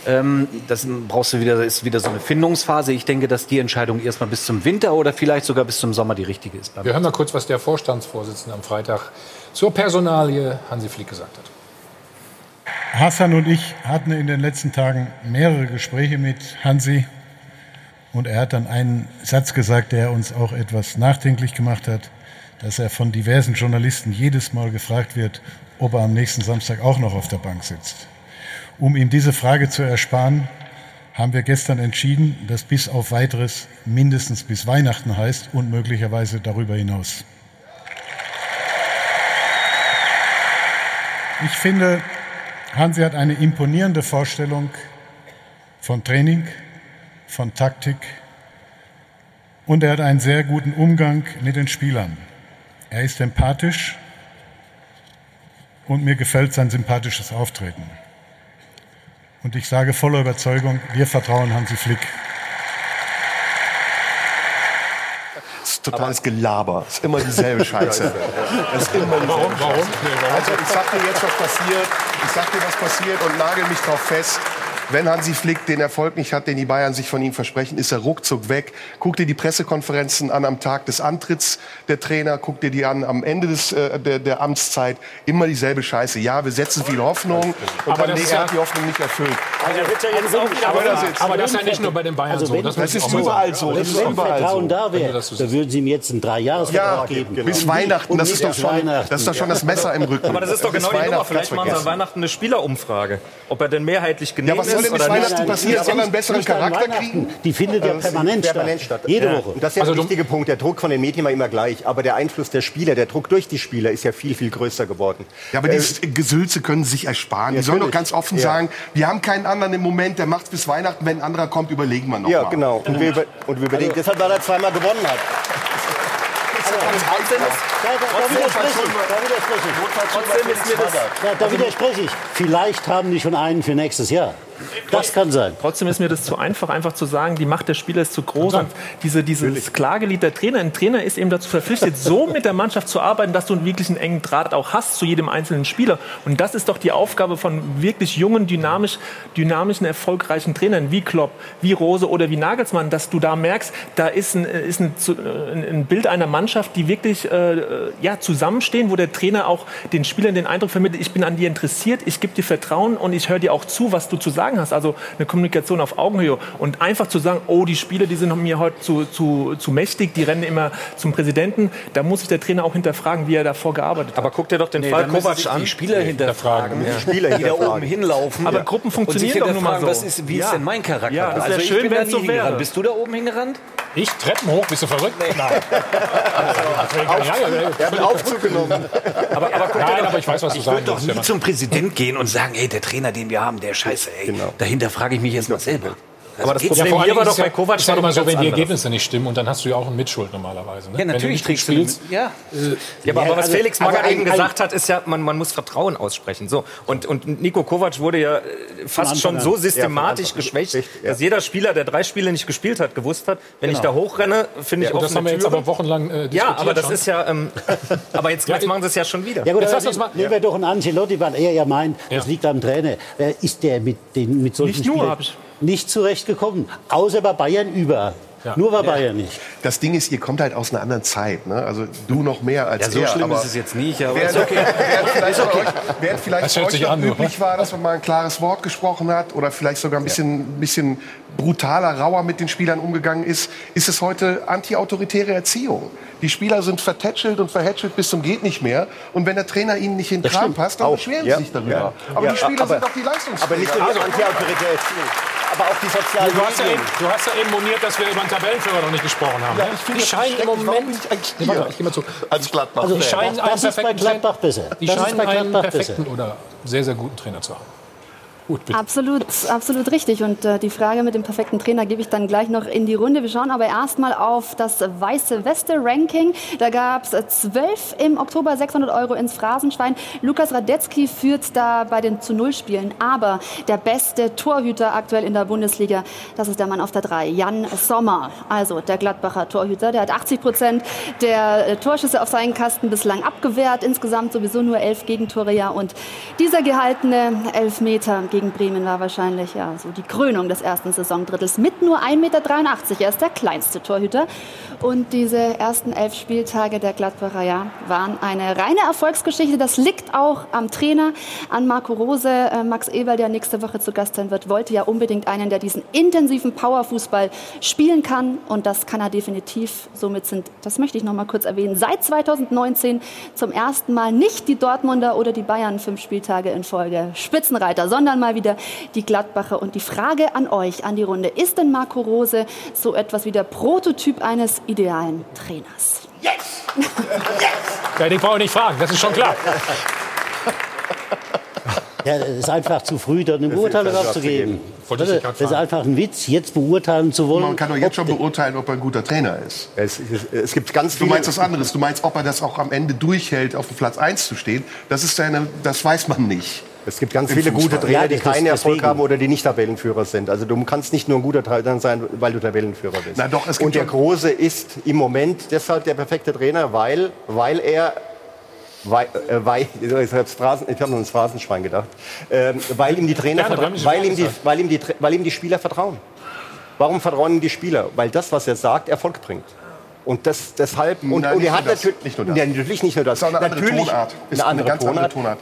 das brauchst du wieder, ist wieder so eine Findungsphase. Ich denke, dass die Entscheidung erstmal bis zum Winter oder vielleicht sogar bis zum Sommer die richtige ist. Wir hören mal kurz, was der Vorstandsvorsitzende am Freitag zur Personalie Hansi Flick gesagt hat. Hassan und ich hatten in den letzten Tagen mehrere Gespräche mit Hansi und er hat dann einen Satz gesagt, der uns auch etwas nachdenklich gemacht hat, dass er von diversen Journalisten jedes Mal gefragt wird, ob er am nächsten Samstag auch noch auf der Bank sitzt. Um ihm diese Frage zu ersparen, haben wir gestern entschieden, dass bis auf weiteres mindestens bis Weihnachten heißt und möglicherweise darüber hinaus. Ich finde, Hansi hat eine imponierende Vorstellung von Training, von Taktik und er hat einen sehr guten Umgang mit den Spielern. Er ist empathisch und mir gefällt sein sympathisches Auftreten. Und ich sage voller Überzeugung, wir vertrauen Hansi Flick. Das ist totales Gelaber. Das ist immer dieselbe Scheiße. Das ist immer dieselbe Warum? Warum? Scheiße. Warum? Also ich sag dir jetzt, was passiert. Ich sag dir, was passiert und nagel mich drauf fest. Wenn Hansi Flick den Erfolg nicht hat, den die Bayern sich von ihm versprechen, ist er ruckzuck weg. Guck dir die Pressekonferenzen an am Tag des Antritts der Trainer, guck dir die an am Ende des, äh, der, der Amtszeit. Immer dieselbe Scheiße. Ja, wir setzen viel Hoffnung und Aber dann, das nee, ist er ja- hat die Hoffnung nicht erfüllt. Also wird ja wieder Aber das ist- Aber das ist ja nicht nur bei den Bayern Also so. Das, Das ist überall so. Wenn, Das ist wenn Vertrauen so. da wäre, das so dann würden Sie ihm jetzt einen Dreijahresvertrag Ja, geben. bis Und Weihnachten, das ist doch schon, Weihnachten. das ist doch schon das Messer im Rücken. Aber das ist doch Bis genau die Nummer. Weihnachten Vielleicht machen sie vergessen. Weihnachten eine Spielerumfrage. Ob er denn mehrheitlich genehm Ja, was soll oder nicht. Weihnachten passieren? Soll er einen besseren Charakter kriegen? Die findet ja permanent, permanent statt. statt. Jede Ja. Woche. Und das ist ja Also der wichtige Punkt. Der Druck von den Medien war immer gleich. Aber der Einfluss der Spieler, der Druck durch die Spieler ist ja viel, viel größer geworden. Ja, aber Äh, dieses Gesülze können sie sich ersparen. Die sollen doch ganz offen Ja. sagen, wir haben keinen anderen im Moment, der macht bis Weihnachten, wenn ein anderer kommt, überlegen wir noch ja, mal. genau. Und wir, über- und wir überlegen, deshalb, weil er zweimal gewonnen hat. Trotzdem ist mir das. Da, da widerspreche ich. Vielleicht haben die schon einen für nächstes Jahr. Das kann sein. Trotzdem ist mir das zu einfach, einfach zu sagen, die Macht der Spieler ist zu groß. Und diese, dieses Klagelied der Trainer. Ein Trainer ist eben dazu verpflichtet, so mit der Mannschaft zu arbeiten, dass du einen wirklich einen engen Draht auch hast zu jedem einzelnen Spieler. Und das ist doch die Aufgabe von wirklich jungen, dynamisch, dynamischen, erfolgreichen Trainern wie Klopp, wie Rose oder wie Nagelsmann, dass du da merkst, da ist ein, ist ein, ein Bild einer Mannschaft, die wirklich äh, ja, zusammenstehen, wo der Trainer auch den Spielern den Eindruck vermittelt, ich bin an dir interessiert, ich gebe dir Vertrauen und ich höre dir auch zu, was du zu sagen hast. Also eine Kommunikation auf Augenhöhe. Und einfach zu sagen, oh, die Spieler, die sind mir heute zu, zu, zu mächtig, die rennen immer zum Präsidenten, da muss sich der Trainer auch hinterfragen, wie er davor gearbeitet hat. Aber guck dir doch den Fall dann müssen Kovac an. Die Spieler hinterfragen, Ja. die Spieler, die da oben hinlaufen. Aber Gruppen funktionieren doch nun mal so. Was ist, wie Ja. ist denn mein Charakter? Ja, das also ich schön, bin da wenn's nie so wäre. Bist du da oben hingerannt? Ich Treppen hoch, bist du verrückt? Nein. Er hat einen Aufzug genommen. Aber, aber guck dir Nein, doch- aber ich weiß, was du ich sagen würde doch nie zum Präsident gehen und sagen, ey, der Trainer, den wir haben, der Scheiße, ey. Genau. Dahinter frage ich mich jetzt mal selber. Aber das Problem vor hier war ist doch ja- bei Kovac ist ja doch mal so, wenn die anderes. Ergebnisse nicht stimmen und dann hast du ja auch eine Mitschuld normalerweise. Ne? Ja, natürlich wenn du nicht trägst du spielst. mit. Ja. Ja, aber, Ja, aber was also- Felix also Magath eben gesagt hat, ist ja, man, man muss Vertrauen aussprechen. So. Und, und Nico Kovac wurde ja äh, fast schon so Ja, systematisch geschwächt, Richtig, ja. dass jeder Spieler, der drei Spiele nicht gespielt hat, gewusst hat, wenn ich da hochrenne, finde ich Ja, gut, das haben wir jetzt aber wochenlang äh, Ja, aber das schon. ist ja. Ähm, aber jetzt, jetzt machen sie es ja schon wieder. Ja gut, Jetzt lass uns mal- nehmen wir doch einen Ancelotti, weil er ja meint, das Ja. liegt am Trainer. Wer ist der mit, den, mit solchen Nicht nur, ich- nicht zurechtgekommen? Außer bei Bayern über. Ja. Nur bei Bayern nicht. Das Ding ist, ihr kommt halt aus einer anderen Zeit. Ne? Also du noch mehr als Ja, so er. schlimm aber ist es jetzt nicht, aber Während, ist okay. während vielleicht, bei euch, während vielleicht Das bei hört euch sich noch an, üblich war, dass man mal ein klares Wort gesprochen hat oder vielleicht sogar ein bisschen, bisschen brutaler, rauer mit den Spielern umgegangen ist, ist es heute antiautoritäre Erziehung. Die Spieler sind vertätschelt und verhätschelt bis zum geht nicht mehr. Und wenn der Trainer ihnen nicht in den Kram passt, dann Auch. beschweren Ja. sie sich darüber. Ja. Aber Ja, die Spieler aber- sind doch die Leistungsträger. Aber nicht nur die antiautoritäre Erziehung, aber auch die sozialen Du hast, ja eben, du hast ja eben moniert, dass wir über den Tabellenführer noch nicht gesprochen haben. Ja, ne? ich finde die scheinen im Moment. ich Nee, warte ich geh mal zu. Als Gladbach. Die scheinen das einen ist bei perfekten Gladbach Trainer- besser. Die Das scheinen bei einen perfekten oder sehr, sehr guten Trainer zu haben. Gut, bitte. Absolut, absolut richtig. Und äh, die Frage mit dem perfekten Trainer gebe ich dann gleich noch in die Runde. Wir schauen aber erstmal auf das Weiße Weste-Ranking. Da gab es zwölf im Oktober 600 Euro ins Phrasenschwein. Lukas Radetzky führt da bei den zu Null Spielen. Aber der beste Torhüter aktuell in der Bundesliga, das ist der Mann auf der drei, Jan Sommer. Also der Gladbacher Torhüter. Der hat 80 Prozent der äh, Torschüsse auf seinen Kasten bislang abgewehrt. Insgesamt sowieso nur elf Gegentore. Ja. Und dieser gehaltene Elfmeter gegen Bremen war wahrscheinlich ja, so die Krönung des ersten Saisondrittels mit nur 1,83 Meter. Er ist der kleinste Torhüter. Und diese ersten elf Spieltage der Gladbacher ja, waren eine reine Erfolgsgeschichte. Das liegt auch am Trainer, an Marco Rose. Äh, Max Eberl, der nächste Woche zu Gast sein wird, wollte ja unbedingt einen, der diesen intensiven Powerfußball spielen kann. Und das kann er definitiv. Somit sind, das möchte ich noch mal kurz erwähnen, seit 2019 zum ersten Mal nicht die Dortmunder oder die Bayern fünf Spieltage in Folge Spitzenreiter, sondern mal wieder die Gladbacher. Und die Frage an euch, an die Runde, ist denn Marco Rose so etwas wie der Prototyp eines idealen Trainers? Ja, den brauche ich nicht fragen, das ist schon klar. Ja, es ist einfach zu früh, da eine Beurteilung abzugeben. Ich Das ist einfach ein Witz, jetzt beurteilen zu wollen. Man kann doch jetzt schon beurteilen, ob er ein guter Trainer ist. Es, es, es gibt ganz Du viele. meinst was anderes. Du meinst, ob er das auch am Ende durchhält, auf dem Platz 1 zu stehen. Das ist seine, das weiß man nicht. Es gibt ganz Im viele gute. Trainer, Ja, die keinen Erfolg deswegen. haben oder die nicht Tabellenführer sind. Also du kannst nicht nur ein guter Trainer sein, weil du Tabellenführer bist. Na doch, es gibt Und der Große ist im Moment deshalb der perfekte Trainer, weil, weil er weil, äh, weil, ich habe hab nur ins Phrasenschwein gedacht, ähm, weil ihm die Trainer, Gerne, wir vertra- haben dich weil, ihm die, weil, ihm die, weil ihm die Spieler vertrauen. Warum vertrauen ihm die Spieler? Weil das, was er sagt, Erfolg bringt. Und das, deshalb, und, Nein, und nicht er hat natürlich, Nicht nur das. Ja, natürlich nicht nur das. Eine andere natürlich Tonart. Ist eine eine andere ganz andere Tonart,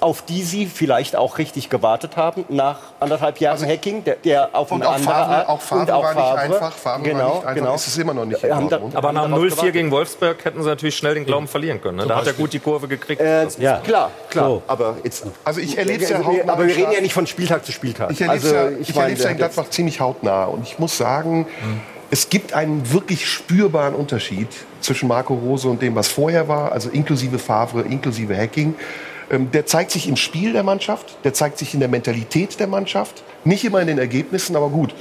auf die sie vielleicht auch richtig gewartet haben nach anderthalb Jahren Hacking, der, der auf Und eine auch andere Favre, Art auch Favre und auch war nicht Favre. einfach. Favre genau, war nicht einfach. genau. Ist es immer noch nicht Haben da-. Aber nach haben 0-4 darauf gegen Wolfsburg hätten sie natürlich schnell den Glauben verlieren können. Ne? Da hat er gut die Kurve gekriegt. Äh, ja, klar, klar. So. Aber jetzt, Also ich erlebe es ja aber hautnah wir im reden ja nicht von Spieltag zu Spieltag. Ich erlebe es also, ja, erleb's ja in Gladbach ziemlich hautnah. Und ich muss sagen, es gibt einen wirklich spürbaren Unterschied zwischen Marco Rose und dem, was vorher war, also inklusive Favre, inklusive Hacking. Ähm, Der zeigt sich im Spiel der Mannschaft, der zeigt sich in der Mentalität der Mannschaft, nicht immer in den Ergebnissen, aber gut.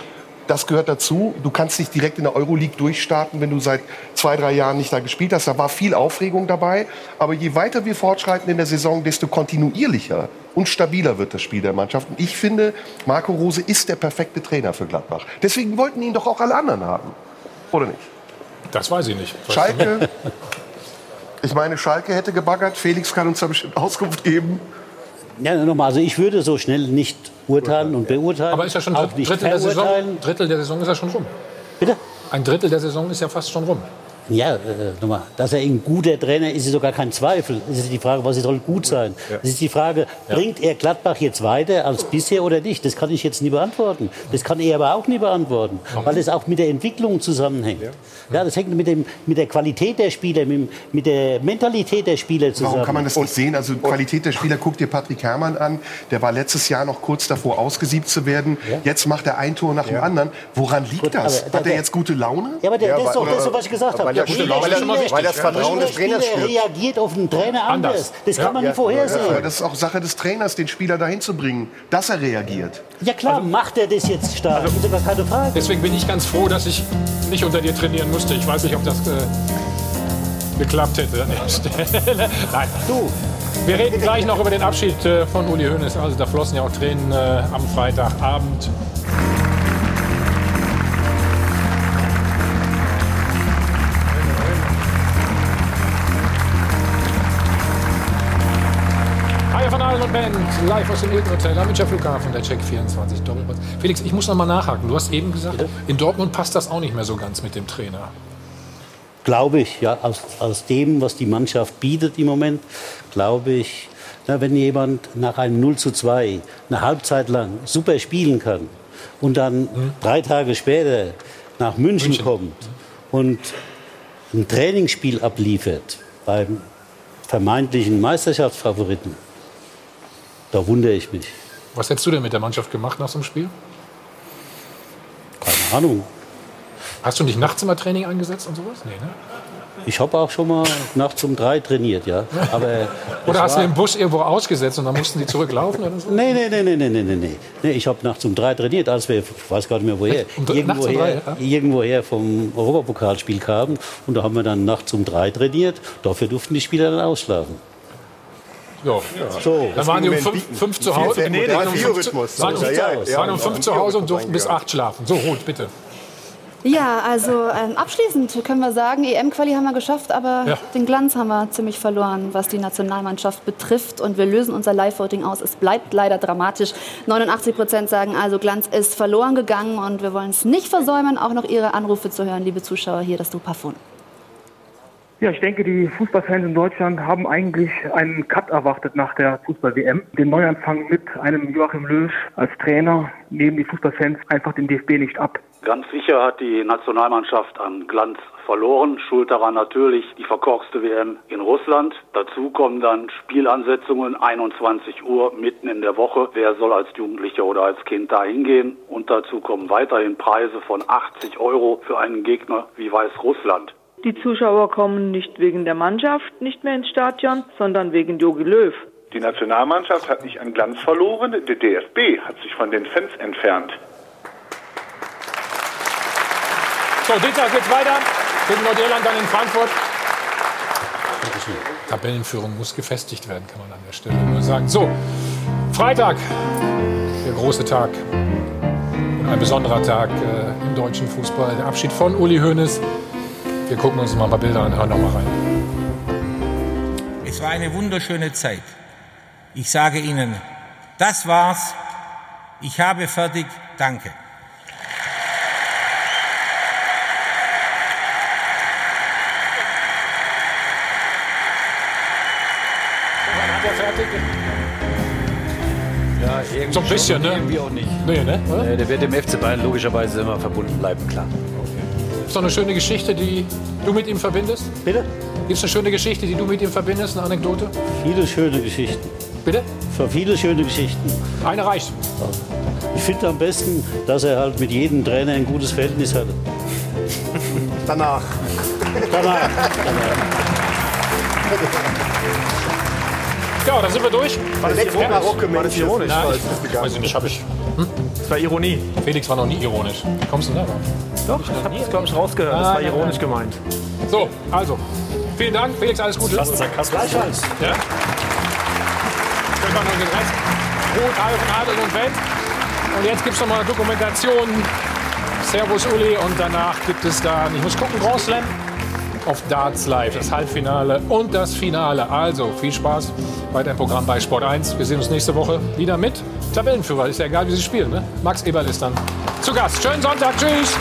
Das gehört dazu. Du kannst nicht direkt in der Euroleague durchstarten, wenn du seit zwei, drei Jahren nicht da gespielt hast. Da war viel Aufregung dabei. Aber je weiter wir fortschreiten in der Saison, desto kontinuierlicher und stabiler wird das Spiel der Mannschaft. Und ich finde, Marco Rose ist der perfekte Trainer für Gladbach. Deswegen wollten ihn doch auch alle anderen haben. Oder nicht? Das weiß ich nicht. Schalke. Ich meine, Schalke hätte gebaggert. Felix kann uns da bestimmt Auskunft geben. Ja, nochmal, also ich würde so schnell nicht urteilen und beurteilen. Aber ist ja schon auch nicht Drittel der, Saison. Drittel der Saison ist ja schon rum. Bitte? Ein Drittel der Saison ist ja fast schon rum. Ja, äh, nochmal, dass er ein guter Trainer ist, ist sogar kein Zweifel. Es ist die Frage, was soll gut sein. Es ist die Frage, bringt er Gladbach jetzt weiter als bisher oder nicht? Das kann ich jetzt nie beantworten. Das kann er aber auch nie beantworten, weil es auch mit der Entwicklung zusammenhängt. Ja, das hängt mit, dem, mit der Qualität der Spieler, mit, mit der Mentalität der Spieler zusammen. Warum kann man das nicht sehen? Also Qualität der Spieler, guck dir Patrick Herrmann an. Der war letztes Jahr noch kurz davor, ausgesiebt zu werden. Jetzt macht er ein Tor nach dem anderen. Woran liegt Gut, das? Hat der- er jetzt gute Laune? Ja, aber der, das, ist doch, das ist doch, was ich gesagt habe. Weil er gute Laune- Jeder Spieler- weil das Vertrauen des Trainers Spieler spürt. reagiert auf den Trainer anders. Das kann man nicht vorhersehen. Aber das ist auch Sache des Trainers, den Spieler dahin zu bringen, dass er reagiert. Ja klar, macht er das jetzt stark. das ist aber keine Frage. Deswegen bin ich ganz froh, dass ich nicht unter dir trainieren musste. Ich weiß nicht, ob das äh, geklappt hätte an der Stelle. Nein. Du. Wir reden gleich noch über den Abschied äh, von Uli Hoeneß. Also da flossen ja auch Tränen äh, am Freitagabend. Band, live aus dem Hilton Hotel am Münchner Flughafen, der Check 24 Doppelpass. Felix, ich muss noch mal nachhaken. Du hast eben gesagt, in Dortmund passt das auch nicht mehr so ganz mit dem Trainer. Glaube ich, ja, aus, aus dem, was die Mannschaft bietet im Moment, glaube ich, na, wenn jemand nach einem 0 zu 2 eine Halbzeit lang super spielen kann und dann drei Tage später nach München, kommt und ein Trainingsspiel abliefert beim vermeintlichen Meisterschaftsfavoriten, da wundere ich mich. Was hättest du denn mit der Mannschaft gemacht nach so einem Spiel? Keine Ahnung. Hast du nicht nachts immer Training eingesetzt und sowas? Nee, ne? Ich habe auch schon mal nachts um drei trainiert, ja. Aber Oder hast du den Bus irgendwo ausgesetzt und dann mussten die zurücklaufen oder so? Nee, nee, nee, nee, nee, nee, nee, nee. ich habe nachts um drei trainiert, als wir, ich weiß gar nicht mehr woher, Um um irgendwoher, drei, ja? irgendwoher vom Europapokalspiel kamen. Und da haben wir dann nachts um drei trainiert. Dafür durften die Spieler dann ausschlafen. Ja. So. Dann waren die um fünf, fünf zu Hause. Nee, waren um fünf, waren um, Ja, ja, waren um fünf zu Hause und durften bis acht schlafen. So, Ruth, bitte. Ja, also ähm, abschließend können wir sagen, EM-Quali haben wir geschafft, aber Ja. den Glanz haben wir ziemlich verloren, was die Nationalmannschaft betrifft. Und wir lösen unser Live-Voting aus. Es bleibt leider dramatisch. 89 Prozent sagen also, Glanz ist verloren gegangen und wir wollen es nicht versäumen, auch noch Ihre Anrufe zu hören, liebe Zuschauer. Hier das Dupafon. Ja, ich denke, die Fußballfans in Deutschland haben eigentlich einen Cut erwartet nach der Fußball-WM. Den Neuanfang mit einem Joachim Löw als Trainer nehmen die Fußballfans einfach den DFB nicht ab. Ganz sicher hat die Nationalmannschaft an Glanz verloren. Schuld daran natürlich die verkorkste WM in Russland. Dazu kommen dann Spielansetzungen 21 Uhr mitten in der Woche. Wer soll als Jugendlicher oder als Kind da hingehen? Und dazu kommen weiterhin Preise von 80 Euro für einen Gegner wie Weißrussland. Die Zuschauer kommen nicht wegen der Mannschaft nicht mehr ins Stadion, sondern wegen Jogi Löw. Die Nationalmannschaft hat nicht an Glanz verloren, der DFB hat sich von den Fans entfernt. So, Dienstag geht's weiter. Gegen Nordirland, dann in Frankfurt. Tabellenführung muss gefestigt werden, kann man an der Stelle nur sagen. So, Freitag, der große Tag. Ein besonderer Tag äh, im deutschen Fußball. Der Abschied von Uli Hoeneß. Wir gucken uns mal ein paar Bilder an, hören noch mal rein. Es war eine wunderschöne Zeit. Ich sage Ihnen, das war's. Ich habe fertig. Danke. Ja, So ein bisschen, schon, ne? Irgendwie auch nicht. Nee, ne? Nee, der wird dem FC Bayern logischerweise immer verbunden bleiben, klar. Ist doch eine schöne Geschichte, die du mit ihm verbindest? Bitte? Gibt es eine schöne Geschichte, die du mit ihm verbindest, eine Anekdote? Viele schöne Geschichten. Bitte? Für viele schöne Geschichten. Eine reicht. Ich finde am besten, dass er halt mit jedem Trainer ein gutes Verhältnis hatte. Danach. Danach. Ja, dann sind wir durch. War das letzte ironisch? War das ironisch? das ist das ich, weiß ich nicht, habe ich. Hm? Das war Ironie. Felix war noch nie ironisch. Wie kommst du denn da drauf? Doch, ich habe das, glaube ich, rausgehört. Das Nein, war ironisch gemeint. So, also. Vielen Dank, Felix, alles Gute. Fast Sarkasmus. Gleichfalls. Ja. Wir noch den Rest. Ruth, Teil von Adel und Welt. Und jetzt gibt es nochmal Dokumentation. Servus Uli. Und danach gibt es dann, ich muss gucken, Grand Slam auf Darts Live. Das Halbfinale und das Finale. Also viel Spaß weiter im Programm bei Sport 1. Wir sehen uns nächste Woche wieder mit Tabellenführer. Ist ja egal, wie sie spielen. Ne? Max Eberl ist dann zu Gast. Schönen Sonntag. Tschüss.